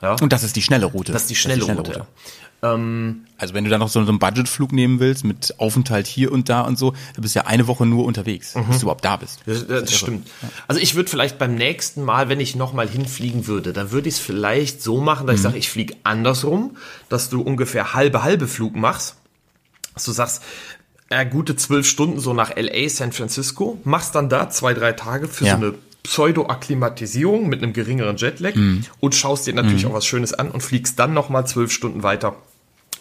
[SPEAKER 3] Ja,
[SPEAKER 1] und das ist die schnelle Route.
[SPEAKER 3] das ist die schnelle, Route.
[SPEAKER 1] Also wenn du dann noch so, so einen Budgetflug nehmen willst mit Aufenthalt hier und da und so, du bist ja eine Woche nur unterwegs, bis du überhaupt da bist.
[SPEAKER 3] Das, das stimmt. Also ich würde vielleicht beim nächsten Mal, wenn ich nochmal hinfliegen würde, dann würde ich es vielleicht so machen, dass ich sage, ich fliege andersrum, dass du ungefähr halbe halbe Flug machst. Dass du sagst, äh, gute zwölf Stunden so nach LA, San Francisco, machst dann da zwei, drei Tage für
[SPEAKER 1] Ja.
[SPEAKER 3] so eine Pseudo-Akklimatisierung mit einem geringeren Jetlag und schaust dir natürlich auch was Schönes an und fliegst dann nochmal zwölf Stunden weiter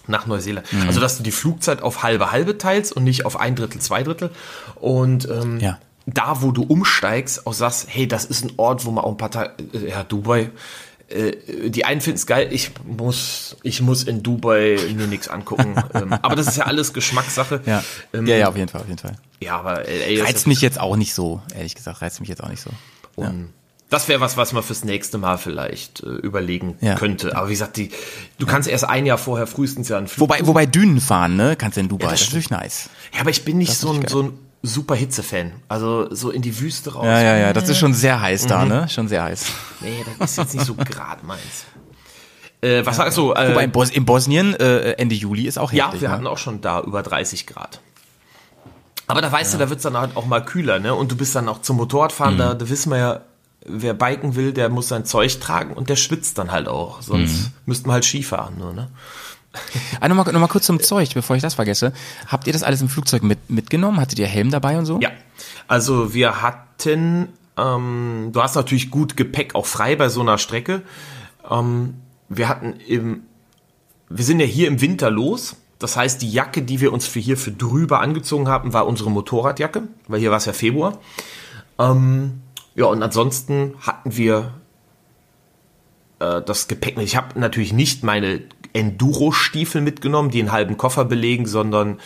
[SPEAKER 3] nach Neuseeland. Also, dass du die Flugzeit auf halbe halbe teilst und nicht auf ein Drittel, zwei Drittel. Und ähm,
[SPEAKER 1] Ja.
[SPEAKER 3] da, wo du umsteigst, auch sagst, hey, das ist ein Ort, wo man auch ein paar Tage, äh, ja, Dubai, äh, die einen finden es geil, ich muss, ich muss in Dubai mir nichts angucken. ähm, aber das ist ja alles Geschmackssache.
[SPEAKER 1] Ja.
[SPEAKER 3] Ähm,
[SPEAKER 1] ja, ja, auf jeden Fall, auf jeden Fall.
[SPEAKER 3] ja, aber ist
[SPEAKER 1] Reizt mich jetzt auch nicht so, ehrlich gesagt, reizt mich jetzt auch nicht so.
[SPEAKER 3] Und das wäre was, was man fürs nächste Mal vielleicht äh, überlegen
[SPEAKER 1] Ja.
[SPEAKER 3] könnte. Aber wie gesagt, die, du kannst erst ein Jahr vorher frühestens ja einen Flug.
[SPEAKER 1] Wobei, wobei Dünen fahren, ne, kannst du in Dubai,
[SPEAKER 3] das
[SPEAKER 1] das, ist natürlich nice.
[SPEAKER 3] ja, aber ich bin nicht so ein, so ein super Hitze-Fan. Also so in die Wüste raus.
[SPEAKER 1] Ja, ja, ja, das ist schon sehr heiß da, ne, schon sehr heiß.
[SPEAKER 3] Nee, das ist jetzt nicht so gerade meins. Äh, was sagst du? Äh,
[SPEAKER 1] Wobei in, Bos in Bosnien äh, Ende Juli ist auch
[SPEAKER 3] ja,
[SPEAKER 1] heftig.
[SPEAKER 3] wir
[SPEAKER 1] ne?
[SPEAKER 3] hatten auch schon da über 30 Grad. Aber da weißt du, da wird's dann halt auch mal kühler, ne? Und du bist dann auch zum Motorradfahren,
[SPEAKER 1] Mhm.
[SPEAKER 3] da, da wissen wir ja, wer biken will, der muss sein Zeug tragen und der schwitzt dann halt auch. Sonst
[SPEAKER 1] Mhm.
[SPEAKER 3] müssten wir halt Skifahren nur, ne?
[SPEAKER 1] Ah, nochmal noch mal kurz zum Zeug, bevor ich das vergesse. Habt ihr das alles im Flugzeug mit, mitgenommen? Hattet ihr Helm dabei und so?
[SPEAKER 3] Ja, also wir hatten, ähm, du hast natürlich gut Gepäck auch frei bei so einer Strecke. Ähm, wir hatten im, wir sind ja hier im Winter los. Das heißt, die Jacke, die wir uns für hier für drüber angezogen haben, war unsere Motorradjacke, weil hier war es ja Februar. Ähm, ja, und ansonsten hatten wir äh, das Gepäck. Ich habe natürlich nicht meine Enduro-Stiefel mitgenommen, die einen halben Koffer belegen, sondern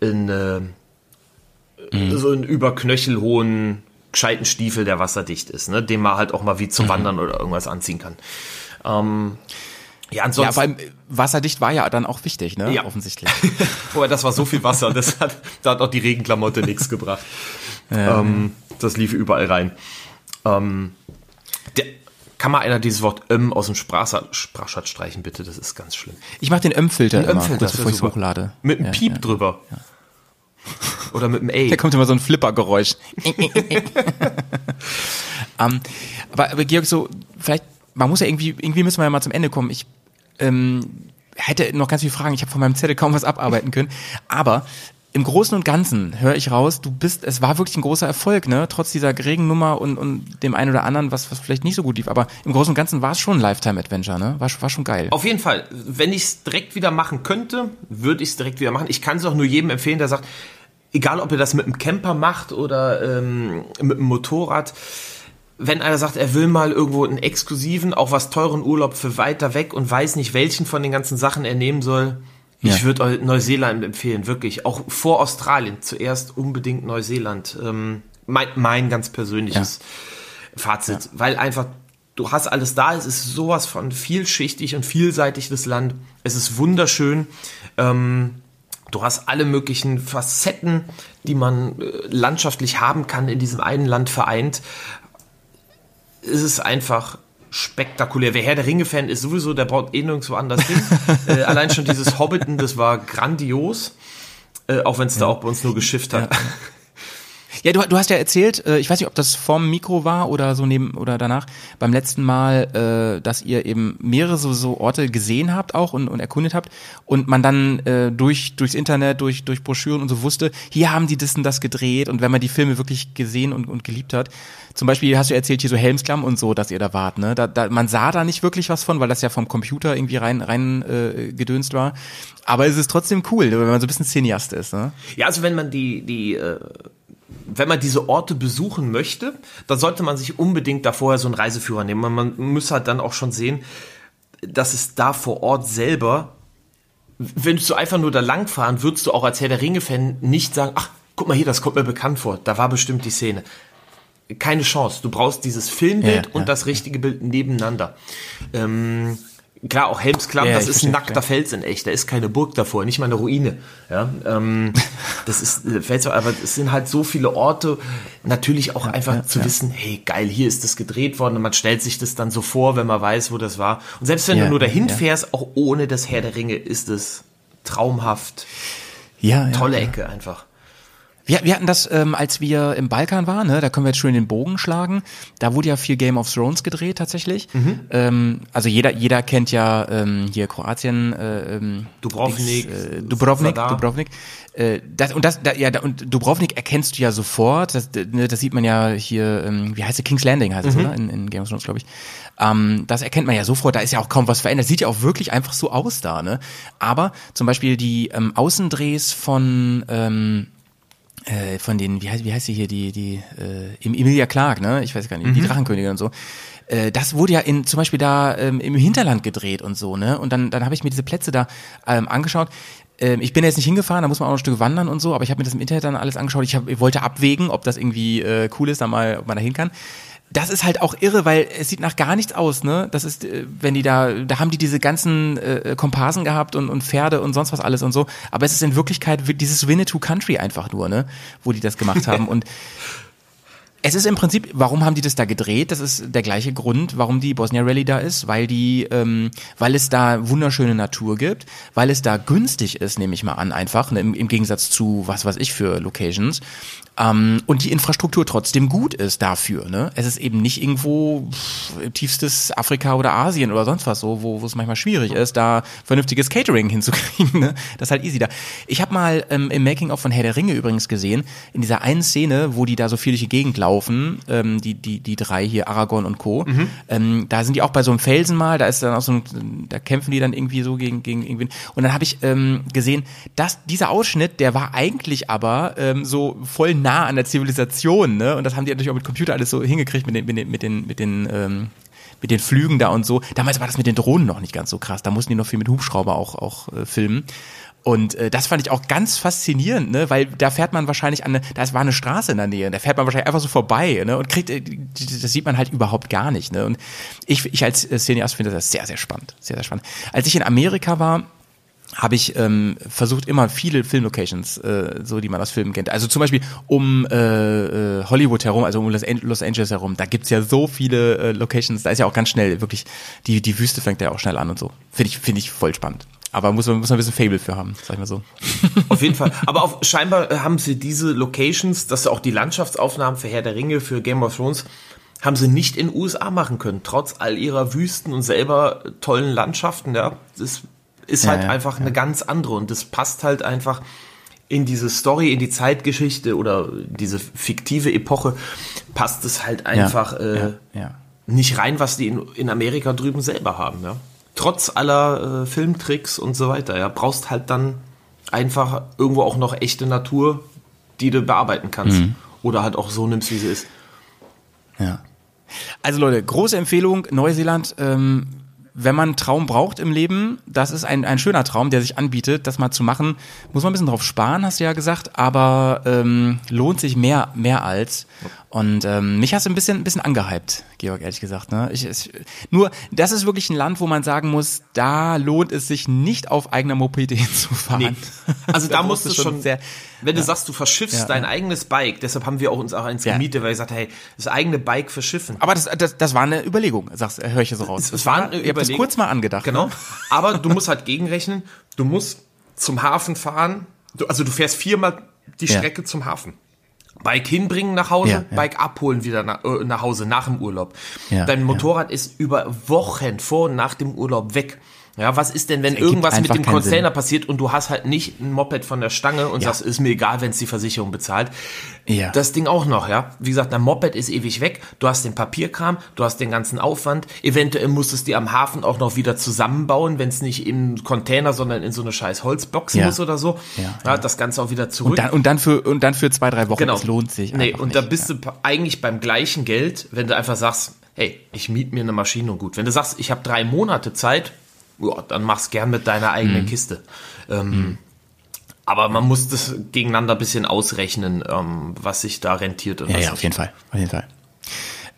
[SPEAKER 3] in, äh, so einen überknöchelhohen, gescheiten Stiefel, der wasserdicht ist, ne? den man halt auch mal wie zum Wandern oder irgendwas anziehen kann. Ähm, ja,
[SPEAKER 1] Ja,
[SPEAKER 3] ansonsten.
[SPEAKER 1] aber im- wasserdicht war ja dann auch wichtig, ne?
[SPEAKER 3] Ja.
[SPEAKER 1] Offensichtlich.
[SPEAKER 3] Wobei, das war so viel Wasser, das hat, da hat auch die Regenklamotte nichts gebracht. Ähm, das lief überall rein. Ähm, der, kann mal einer dieses Wort ähm aus dem Sprachschatz streichen, bitte? Das ist ganz schlimm.
[SPEAKER 1] Ich mache den Öm-Filter immer,
[SPEAKER 3] Öm-Filter,
[SPEAKER 1] kurz
[SPEAKER 3] das
[SPEAKER 1] bevor ich es hochlade.
[SPEAKER 3] Mit einem
[SPEAKER 1] ja,
[SPEAKER 3] Piep
[SPEAKER 1] ja.
[SPEAKER 3] drüber. Oder mit einem A.
[SPEAKER 1] Da kommt immer so ein Flippergeräusch. ähm, aber, aber Georg, so, vielleicht, man muss ja irgendwie, irgendwie müssen wir ja mal zum Ende kommen. Ich ähm, hätte noch ganz viele Fragen. Ich habe von meinem Zettel kaum was abarbeiten können. Aber im Großen und Ganzen höre ich raus, du bist, es war wirklich ein großer Erfolg, ne? Trotz dieser Regennummer und, und dem einen oder anderen, was, was vielleicht nicht so gut lief. Aber im Großen und Ganzen war es schon ein Lifetime-Adventure, ne? War, war schon geil.
[SPEAKER 3] Auf jeden Fall, wenn ich es direkt wieder machen könnte, würde ich es direkt wieder machen. Ich kann es auch nur jedem empfehlen, der sagt, egal ob ihr das mit einem Camper macht oder ähm, mit einem Motorrad, wenn einer sagt, er will mal irgendwo einen exklusiven, auch was teuren Urlaub für weiter weg und weiß nicht, welchen von den ganzen Sachen er nehmen soll,
[SPEAKER 1] Ja.
[SPEAKER 3] ich würde Neuseeland empfehlen, wirklich. Auch vor Australien. Zuerst unbedingt Neuseeland. Ähm, mein, mein ganz persönliches Fazit. Weil einfach, du hast alles da. Es ist sowas von vielschichtig und vielseitig, das Land. Es ist wunderschön. Ähm, du hast alle möglichen Facetten, die man äh, landschaftlich haben kann, in diesem einen Land vereint. Es ist einfach spektakulär. Wer Herr der Ringe-Fan ist sowieso, der braucht eh nirgendwo anders hin. äh, allein schon dieses Hobbiten, das war grandios. Äh, auch wenn es da auch bei uns nur geschifft hat.
[SPEAKER 1] Ja, du, du hast ja erzählt, äh, ich weiß nicht, ob das vorm Mikro war oder so neben oder danach, beim letzten Mal, äh, dass ihr eben mehrere so, so Orte gesehen habt auch und, und erkundet habt und man dann äh, durch durchs Internet, durch durch Broschüren und so wusste, hier haben die das und das gedreht und wenn man die Filme wirklich gesehen und, und geliebt hat, zum Beispiel hast du erzählt hier so Helmsklamm und so, dass ihr da wart, ne? Da, da, man sah da nicht wirklich was von, weil das ja vom Computer irgendwie rein rein äh, gedönst war, aber es ist trotzdem cool, wenn man so ein bisschen Cineast ist, ne?
[SPEAKER 3] Ja, also wenn man die, die, äh, wenn man diese Orte besuchen möchte, dann sollte man sich unbedingt da vorher so einen Reiseführer nehmen. Man, man muss halt dann auch schon sehen, dass es da vor Ort selber, wenn du einfach nur da langfahren, würdest du auch als Herr der Ringe-Fan nicht sagen, ach, guck mal hier, das kommt mir bekannt vor, da war bestimmt die Szene. Keine Chance. Du brauchst dieses Filmbild
[SPEAKER 1] Ja,
[SPEAKER 3] und
[SPEAKER 1] ja,
[SPEAKER 3] das richtige Bild nebeneinander. Ähm, klar, auch Helmsklamm,
[SPEAKER 1] Ja,
[SPEAKER 3] das ist ein nackter Fels in echt. Da ist keine Burg davor, nicht mal eine Ruine. Ja, ähm, das ist äh, Fels, aber es sind halt so viele Orte. Natürlich auch einfach
[SPEAKER 1] ja,
[SPEAKER 3] zu
[SPEAKER 1] ja.
[SPEAKER 3] wissen, hey, geil, hier ist das gedreht worden und man stellt sich das dann so vor, wenn man weiß, wo das war. Und selbst wenn
[SPEAKER 1] Ja,
[SPEAKER 3] du nur dahin
[SPEAKER 1] ja.
[SPEAKER 3] fährst, auch ohne das Herr der Ringe, ist es traumhaft.
[SPEAKER 1] Ja, ja.
[SPEAKER 3] Tolle
[SPEAKER 1] ja.
[SPEAKER 3] Ecke einfach.
[SPEAKER 1] Wir, wir hatten das, ähm, als wir im Balkan waren, ne, da können wir jetzt schön den Bogen schlagen. Da wurde ja viel Game of Thrones gedreht tatsächlich.
[SPEAKER 3] Mhm.
[SPEAKER 1] Ähm, also jeder, jeder kennt ja ähm, hier Kroatien, äh, ähm,
[SPEAKER 3] Dubrovnik,
[SPEAKER 1] Dings, äh, Dubrovnik,
[SPEAKER 3] Zadar.
[SPEAKER 1] Dubrovnik. Äh, das, und das, da, ja, da, und Dubrovnik erkennst du ja sofort. Das, ne, das sieht man ja hier, ähm, wie heißt es, King's Landing heißt es,
[SPEAKER 3] Mhm.
[SPEAKER 1] oder? In, in Game of Thrones, glaube ich. Ähm, das erkennt man ja sofort, da ist ja auch kaum was verändert. Sieht ja auch wirklich einfach so aus da, ne? Aber zum Beispiel die ähm, Außendrehs von ähm, äh, von den, wie heißt, wie heißt sie hier, die, die, äh, Emilia Clark, ne? Ich weiß gar nicht, die Drachenkönigin und so. Äh, das wurde ja in, zum Beispiel da ähm, im Hinterland gedreht und so, ne? Und dann, dann habe ich mir diese Plätze da ähm, angeschaut. Ähm, ich bin jetzt nicht hingefahren, da muss man auch ein Stück wandern und so, aber ich habe mir das im Internet dann alles angeschaut. Ich, hab, ich wollte abwägen, ob das irgendwie äh, cool ist, da mal, ob man da hin kann. Das ist halt auch irre, weil es sieht nach gar nichts aus, ne? Das ist, äh, wenn die da, da haben die diese ganzen äh, Komparsen gehabt und, und Pferde und sonst was alles und so. Aber es ist in Wirklichkeit wi- dieses Winnetou Country einfach nur, ne? Wo die das gemacht haben. und es ist im Prinzip, warum haben die das da gedreht? Das ist der gleiche Grund, warum die Bosnia Rally da ist, weil die, ähm, weil es da wunderschöne Natur gibt, weil es da günstig ist, nehme ich mal an, einfach ne, im, im Gegensatz zu was weiß ich für Locations. Ähm, und die Infrastruktur trotzdem gut ist dafür. Ne? Es ist eben nicht irgendwo pff, tiefstes Afrika oder Asien oder sonst was so, wo es manchmal schwierig ist, da vernünftiges Catering hinzukriegen. Ne? Das ist halt easy da. Ich habe mal ähm, im Making of von Herr der Ringe übrigens gesehen, in dieser einen Szene, wo die da so viel durch die Gegend laufen, ähm, die die die drei hier Aragorn und Co. Ähm, da sind die auch bei so einem Felsen mal, da ist dann auch so ein, da kämpfen die dann irgendwie so gegen gegen irgendwie und dann habe ich ähm, gesehen, dass dieser Ausschnitt, der war eigentlich aber ähm, so voll nah an der Zivilisation, ne? Und das haben die natürlich auch mit Computer alles so hingekriegt mit den mit den mit den mit den ähm, mit den Flügen da und so. Damals war das mit den Drohnen noch nicht ganz so krass. Da mussten die noch viel mit Hubschrauber auch auch äh, filmen. Und äh, das fand ich auch ganz faszinierend, ne? weil da fährt man wahrscheinlich an, eine, da war eine Straße in der Nähe, da fährt man wahrscheinlich einfach so vorbei ne? und kriegt, äh, das sieht man halt überhaupt gar nicht. Ne? Und ich, ich als äh, Cineast finde das sehr, sehr spannend, sehr, sehr spannend. Als ich in Amerika war, habe ich ähm, versucht immer viele Filmlocations, äh, so die man aus Filmen kennt. Also zum Beispiel um äh, äh, Hollywood herum, also um Los, An Los Angeles herum, da gibt's ja so viele äh, Locations, da ist ja auch ganz schnell wirklich, die, die Wüste fängt ja auch schnell an und so. Finde ich, finde ich voll spannend. Aber muss man, muss man ein bisschen Fable für haben, sag ich mal so.
[SPEAKER 3] Auf jeden Fall. Aber auf, scheinbar äh, haben sie diese Locations, dass auch die Landschaftsaufnahmen für Herr der Ringe, für Game of Thrones, haben sie nicht in USA machen können, trotz all ihrer Wüsten und selber tollen Landschaften. Ja, das ist
[SPEAKER 1] Ja,
[SPEAKER 3] halt
[SPEAKER 1] ja,
[SPEAKER 3] einfach eine ganz andere und das passt halt einfach in diese Story, in die Zeitgeschichte oder diese fiktive Epoche, passt es halt einfach äh,
[SPEAKER 1] ja, ja.
[SPEAKER 3] nicht rein, was die in, in Amerika drüben selber haben. Ja? Trotz aller äh, Filmtricks und so weiter. Ja, brauchst halt dann einfach irgendwo auch noch echte Natur, die du bearbeiten kannst. Oder halt auch so nimmst, wie sie ist.
[SPEAKER 1] Ja. Also Leute, große Empfehlung, Neuseeland. Ähm, wenn man einen Traum braucht im Leben, das ist ein, ein schöner Traum, der sich anbietet, das mal zu machen. Muss man ein bisschen drauf sparen, hast du ja gesagt, aber ähm, lohnt sich mehr, mehr als. Und ähm, mich hast du ein bisschen, ein bisschen angehypt, Georg, ehrlich gesagt. Ne? Ich, ich, nur, das ist wirklich ein Land, wo man sagen muss, da lohnt es sich nicht auf eigener Mopede hinzufahren.
[SPEAKER 3] Also da du
[SPEAKER 1] musst du
[SPEAKER 3] schon,
[SPEAKER 1] sehr-
[SPEAKER 3] wenn du sagst, du verschiffst dein eigenes Bike, deshalb haben wir auch uns auch eins gemietet, weil ich sagte, hey, das eigene Bike verschiffen.
[SPEAKER 1] Aber das, das, das war eine Überlegung, sagst, höre ich ja so raus.
[SPEAKER 3] Es war eine
[SPEAKER 1] Ihr habt das
[SPEAKER 3] Überlegung.
[SPEAKER 1] kurz mal angedacht.
[SPEAKER 3] Genau.
[SPEAKER 1] Ne?
[SPEAKER 3] Aber du musst halt gegenrechnen, du musst zum Hafen fahren, du, also du fährst viermal die. Strecke zum Hafen. Bike hinbringen nach Hause,
[SPEAKER 1] Ja, ja.
[SPEAKER 3] Bike abholen wieder nach, äh, nach Hause nach dem Urlaub.
[SPEAKER 1] Ja,
[SPEAKER 3] Dein. Motorrad ist über Wochen vor und nach dem Urlaub weg. Ja, was ist denn, wenn irgendwas mit dem Container
[SPEAKER 1] Sinn.
[SPEAKER 3] passiert und du hast halt nicht ein Moped von der Stange und
[SPEAKER 1] Ja.
[SPEAKER 3] sagst, ist mir egal, wenn es die Versicherung bezahlt.
[SPEAKER 1] Ja.
[SPEAKER 3] Das Ding auch noch, ja. Wie gesagt, dein Moped ist ewig weg. Du hast den Papierkram, du hast den ganzen Aufwand. Eventuell musstest du die am Hafen auch noch wieder zusammenbauen, wenn es nicht im Container, sondern in so eine scheiß Holzbox
[SPEAKER 1] Ja.
[SPEAKER 3] muss oder so.
[SPEAKER 1] Ja,
[SPEAKER 3] Ja, Das Ganze auch wieder zurück.
[SPEAKER 1] Und dann, und dann für und dann für zwei, drei Wochen.
[SPEAKER 3] genau.
[SPEAKER 1] Das lohnt sich.
[SPEAKER 3] Nee, und
[SPEAKER 1] nicht.
[SPEAKER 3] da bist du eigentlich beim gleichen Geld, wenn du einfach sagst, hey, ich miet mir eine Maschine und gut. Wenn du sagst, ich habe drei Monate Zeit, ja, dann mach's gern mit deiner eigenen
[SPEAKER 1] Mhm.
[SPEAKER 3] Kiste. Ähm, Aber man muss das gegeneinander ein bisschen ausrechnen, ähm, was sich da rentiert und
[SPEAKER 1] Ja,
[SPEAKER 3] was
[SPEAKER 1] ja, auf jeden Fall. Auf jeden Fall.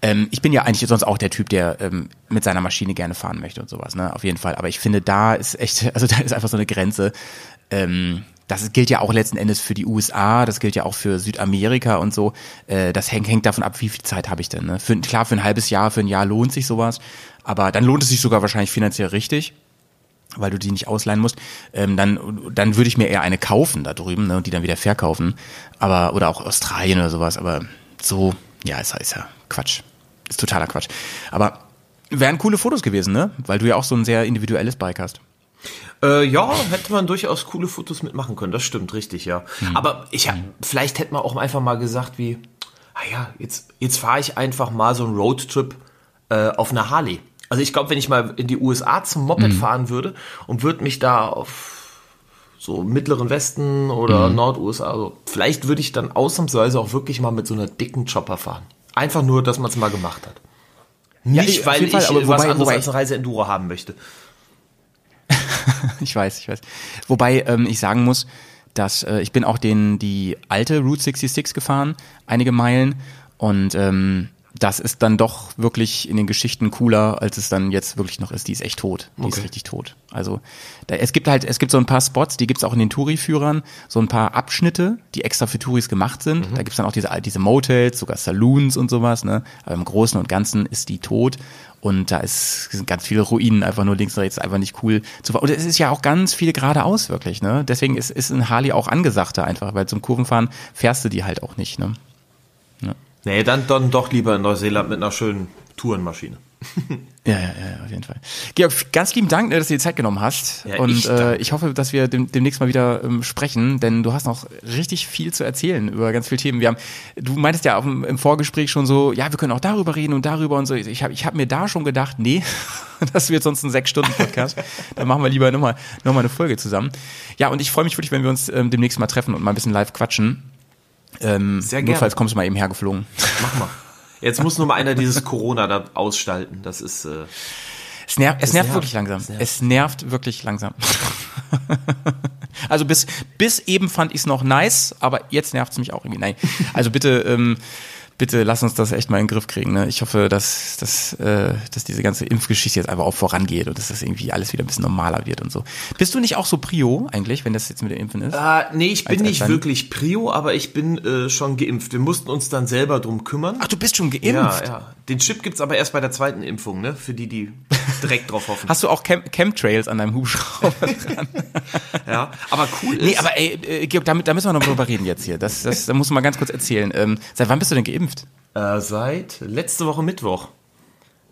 [SPEAKER 1] Ähm, ich bin ja eigentlich sonst auch der Typ, der ähm, mit seiner Maschine gerne fahren möchte und sowas, ne? Auf jeden Fall. Aber ich finde, da ist echt, also da ist einfach so eine Grenze. Ähm, das gilt ja auch letzten Endes für die USA, das gilt ja auch für Südamerika und so. Äh, das hängt, hängt davon ab, wie viel Zeit habe ich denn. Ne? Für, klar, für ein halbes Jahr, für ein Jahr lohnt sich sowas, aber dann lohnt es sich sogar wahrscheinlich finanziell richtig weil du die nicht ausleihen musst, ähm, dann, dann würde ich mir eher eine kaufen da drüben ne, und die dann wieder verkaufen. Aber, oder auch Australien oder sowas, aber so, ja, ist, ist ja Quatsch. Ist totaler Quatsch. Aber wären coole Fotos gewesen, ne? Weil du ja auch so ein sehr individuelles Bike hast.
[SPEAKER 3] Äh, ja, hätte man durchaus coole Fotos mitmachen können, das stimmt, richtig, ja.
[SPEAKER 1] Hm.
[SPEAKER 3] Aber ich hab, vielleicht hätte man auch einfach mal gesagt, wie, ah ja, jetzt, jetzt fahre ich einfach mal so einen Roadtrip äh, auf einer Harley. Also ich glaube, wenn ich mal in die USA zum Moped
[SPEAKER 1] Hm.
[SPEAKER 3] fahren würde und würde mich da auf so mittleren Westen oder Nord-USA. Also vielleicht würde ich dann ausnahmsweise auch wirklich mal mit so einer dicken Chopper fahren. Einfach nur, dass man es mal gemacht hat.
[SPEAKER 1] Ja,
[SPEAKER 3] Nicht,
[SPEAKER 1] auf
[SPEAKER 3] weil ich
[SPEAKER 1] Fall, aber
[SPEAKER 3] was
[SPEAKER 1] wobei-
[SPEAKER 3] anderes
[SPEAKER 1] wobei-
[SPEAKER 3] als eine Reise-Enduro haben möchte.
[SPEAKER 1] Ich weiß, ich weiß. Wobei ähm, ich sagen muss, dass äh, ich bin auch den die alte Route 66 gefahren, einige Meilen und ähm, das ist dann doch wirklich in den Geschichten cooler, als es dann jetzt wirklich noch ist. Die ist echt tot. Die ist
[SPEAKER 3] Okay.
[SPEAKER 1] richtig tot. Also da, es gibt halt, es gibt so ein paar Spots, die gibt's auch in den Touri-Führern, so ein paar Abschnitte, die extra für Touris gemacht sind. Da gibt's dann auch diese, diese Motels, sogar Saloons und sowas. Ne? Aber im Großen und Ganzen ist die tot. Und da ist, sind ganz viele Ruinen einfach nur links und rechts einfach nicht cool zu fahren. Und es ist ja auch ganz viel geradeaus wirklich, ne? Deswegen ist, ist ein Harley auch angesagter einfach, weil zum Kurvenfahren fährst du die halt auch nicht, ne?
[SPEAKER 3] Nee, dann, dann doch lieber in Neuseeland mit einer schönen Tourenmaschine.
[SPEAKER 1] Ja, ja, ja, auf jeden Fall. Georg, ganz lieben Dank, ne, dass du dir Zeit genommen hast.
[SPEAKER 3] Ja,
[SPEAKER 1] und
[SPEAKER 3] ich
[SPEAKER 1] äh, ich hoffe, dass wir dem, demnächst mal wieder ähm, sprechen, denn du hast noch richtig viel zu erzählen über ganz viele Themen. Wir haben, du meintest ja dem, im Vorgespräch schon so, ja, wir können auch darüber reden und darüber und so. Ich habe ich hab mir da schon gedacht, nee, das wird sonst ein sechs Stunden Podcast. Dann machen wir lieber nochmal noch mal eine Folge zusammen. Ja, und ich freue mich wirklich, wenn wir uns ähm, demnächst mal treffen und mal ein bisschen live quatschen. Ähm,
[SPEAKER 3] Sehr gerne.
[SPEAKER 1] Notfalls kommst du mal eben hergeflogen.
[SPEAKER 3] Mach mal. Jetzt muss nur mal einer dieses Corona da ausschalten. Das ist. Äh,
[SPEAKER 1] Es, nervt, es nervt
[SPEAKER 3] nervt.
[SPEAKER 1] wirklich langsam.
[SPEAKER 3] Es nervt.
[SPEAKER 1] Es nervt wirklich langsam. also bis, bis eben fand ich es noch nice, aber jetzt nervt es mich auch irgendwie. Nein. Also bitte, ähm, bitte lass uns das echt mal in den Griff kriegen. Ne? Ich hoffe, dass, dass, äh, dass diese ganze Impfgeschichte jetzt einfach auch vorangeht und dass das irgendwie alles wieder ein bisschen normaler wird und so. Bist du nicht auch so Prio eigentlich, wenn das jetzt mit dem Impfen ist?
[SPEAKER 3] äh, nee, ich bin
[SPEAKER 1] Als- als
[SPEAKER 3] nicht
[SPEAKER 1] dann-
[SPEAKER 3] wirklich Prio, aber ich bin äh, schon geimpft. Wir mussten uns dann selber drum kümmern.
[SPEAKER 1] Ach, du bist schon
[SPEAKER 3] ja,
[SPEAKER 1] geimpft.
[SPEAKER 3] ja. Den Chip gibt's aber erst bei der zweiten Impfung, ne? Für die, die direkt drauf hoffen.
[SPEAKER 1] Hast du auch Chem Chemtrails an deinem Hubschrauber?
[SPEAKER 3] ja. Aber cool ist.
[SPEAKER 1] nee, aber ey, äh, Georg, da, da müssen wir noch drüber reden jetzt hier. Das, das, da musst du mal ganz kurz erzählen. Ähm, seit wann bist du denn geimpft?
[SPEAKER 3] Äh, seit letzte Woche Mittwoch.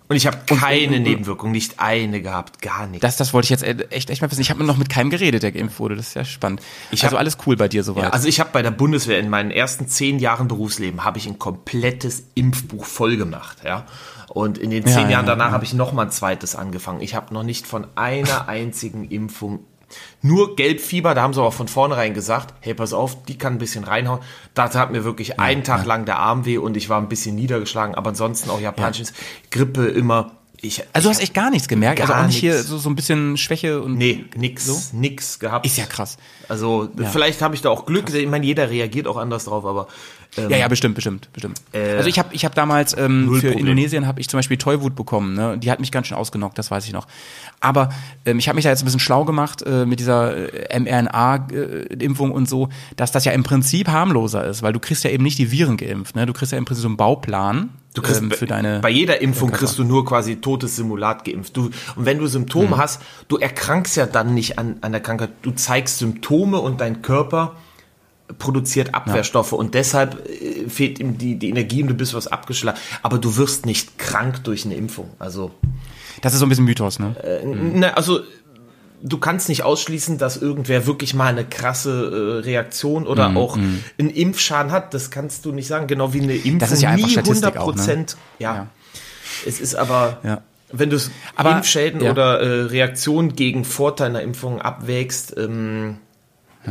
[SPEAKER 3] Und ich habe keine Nebenwirkung, nicht eine gehabt, gar nichts.
[SPEAKER 1] Das, das wollte ich jetzt e- echt, echt mal wissen. Ich habe noch mit keinem geredet, der geimpft wurde. Das ist ja spannend.
[SPEAKER 3] Ich
[SPEAKER 1] also
[SPEAKER 3] hab-
[SPEAKER 1] alles cool bei dir soweit.
[SPEAKER 3] Ja, also ich habe bei der Bundeswehr in meinen ersten zehn Jahren Berufsleben habe ich ein komplettes Impfbuch voll gemacht, ja. Und in den zehn
[SPEAKER 1] Ja,
[SPEAKER 3] Jahren
[SPEAKER 1] ja,
[SPEAKER 3] danach
[SPEAKER 1] ja.
[SPEAKER 3] habe ich noch mal ein zweites angefangen. Ich habe noch nicht von einer einzigen Impfung nur Gelbfieber, da haben sie aber von vornherein gesagt, hey, pass auf, die kann ein bisschen reinhauen. Da hat mir wirklich einen Tag lang der Arm weh und ich war ein bisschen niedergeschlagen, aber ansonsten auch japanisches Grippe immer. Ich,
[SPEAKER 1] also du
[SPEAKER 3] ich
[SPEAKER 1] hast echt gar nichts gemerkt. Also
[SPEAKER 3] Gar
[SPEAKER 1] auch nicht hier so, so ein bisschen Schwäche und.
[SPEAKER 3] Nee, nix,
[SPEAKER 1] So?
[SPEAKER 3] nix gehabt.
[SPEAKER 1] Ist ja krass.
[SPEAKER 3] Also vielleicht habe ich da auch Glück. Ich meine, jeder reagiert auch anders drauf, aber ähm,
[SPEAKER 1] Ja, ja, bestimmt, bestimmt, bestimmt.
[SPEAKER 3] Äh,
[SPEAKER 1] also ich habe ich hab damals ähm, für
[SPEAKER 3] Problem.
[SPEAKER 1] Indonesien habe ich zum Beispiel Tollwut bekommen. Ne? Die hat mich ganz schön ausgenockt, das weiß ich noch. Aber ähm, ich habe mich da jetzt ein bisschen schlau gemacht äh, mit dieser äh, mRNA-Impfung und so, dass das ja im Prinzip harmloser ist, weil du kriegst ja eben nicht die Viren geimpft. Ne? Du kriegst ja im Prinzip so einen Bauplan
[SPEAKER 3] Du kriegst
[SPEAKER 1] ähm, für deine.
[SPEAKER 3] bei jeder Impfung kriegst du nur quasi totes Simulat geimpft. Du, und wenn du Symptome
[SPEAKER 1] Hm.
[SPEAKER 3] hast, du erkrankst ja dann nicht an, an der Krankheit. Du zeigst Symptome und dein Körper produziert Abwehrstoffe und deshalb äh, fehlt ihm die, die Energie und du bist was abgeschlagen. Aber du wirst nicht krank durch eine Impfung. Also,
[SPEAKER 1] das ist so ein bisschen Mythos, ne?
[SPEAKER 3] na, also du kannst nicht ausschließen, dass irgendwer wirklich mal eine krasse äh, Reaktion oder
[SPEAKER 1] Mhm,
[SPEAKER 3] auch einen Impfschaden hat. Das kannst du nicht sagen. Genau wie eine Impfung
[SPEAKER 1] Das ist ja einfach
[SPEAKER 3] nie
[SPEAKER 1] Statistik
[SPEAKER 3] 100
[SPEAKER 1] auch, ne?
[SPEAKER 3] Prozent. Ja.
[SPEAKER 1] Ja.
[SPEAKER 3] Es ist aber,
[SPEAKER 1] Ja.
[SPEAKER 3] wenn du Impfschäden
[SPEAKER 1] ja.
[SPEAKER 3] oder äh, Reaktionen gegen Vorteil einer Impfung abwägst, ähm,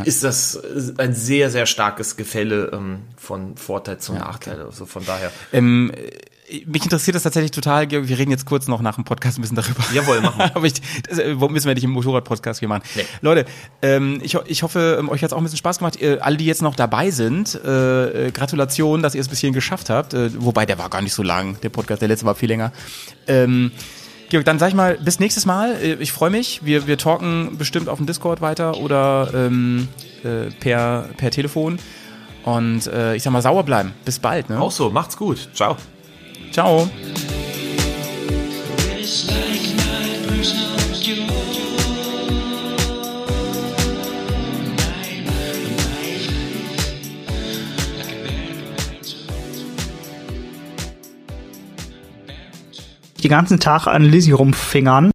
[SPEAKER 3] ist das äh, ein sehr, sehr starkes Gefälle ähm, von Vorteil zum Nachteil. Also von daher.
[SPEAKER 1] Ähm, äh, mich interessiert das tatsächlich total. Wir reden jetzt kurz noch nach dem Podcast ein bisschen darüber.
[SPEAKER 3] Jawohl, machen wir.
[SPEAKER 1] Aber ich, das äh, müssen wir nicht im Motorrad-Podcast hier machen.
[SPEAKER 3] Nee.
[SPEAKER 1] Leute, ähm, ich, ich hoffe, ähm, euch hat es auch ein bisschen Spaß gemacht. Äh, alle, die jetzt noch dabei sind, äh, Gratulation, dass ihr es bis hierhin geschafft habt. Äh, wobei, der war gar nicht so lang, der Podcast. Der letzte war viel länger. Ähm, Georg, dann sag ich mal, bis nächstes Mal. Äh, Ich freue mich. Wir, wir talken bestimmt auf dem Discord weiter oder ähm, äh, per, per Telefon. Und äh, ich sag mal, sauer bleiben. Bis bald. Ne?
[SPEAKER 3] Auch so, macht's gut. Ciao.
[SPEAKER 1] Ciao.
[SPEAKER 4] Den ganzen Tag an Lizzie rumfingern.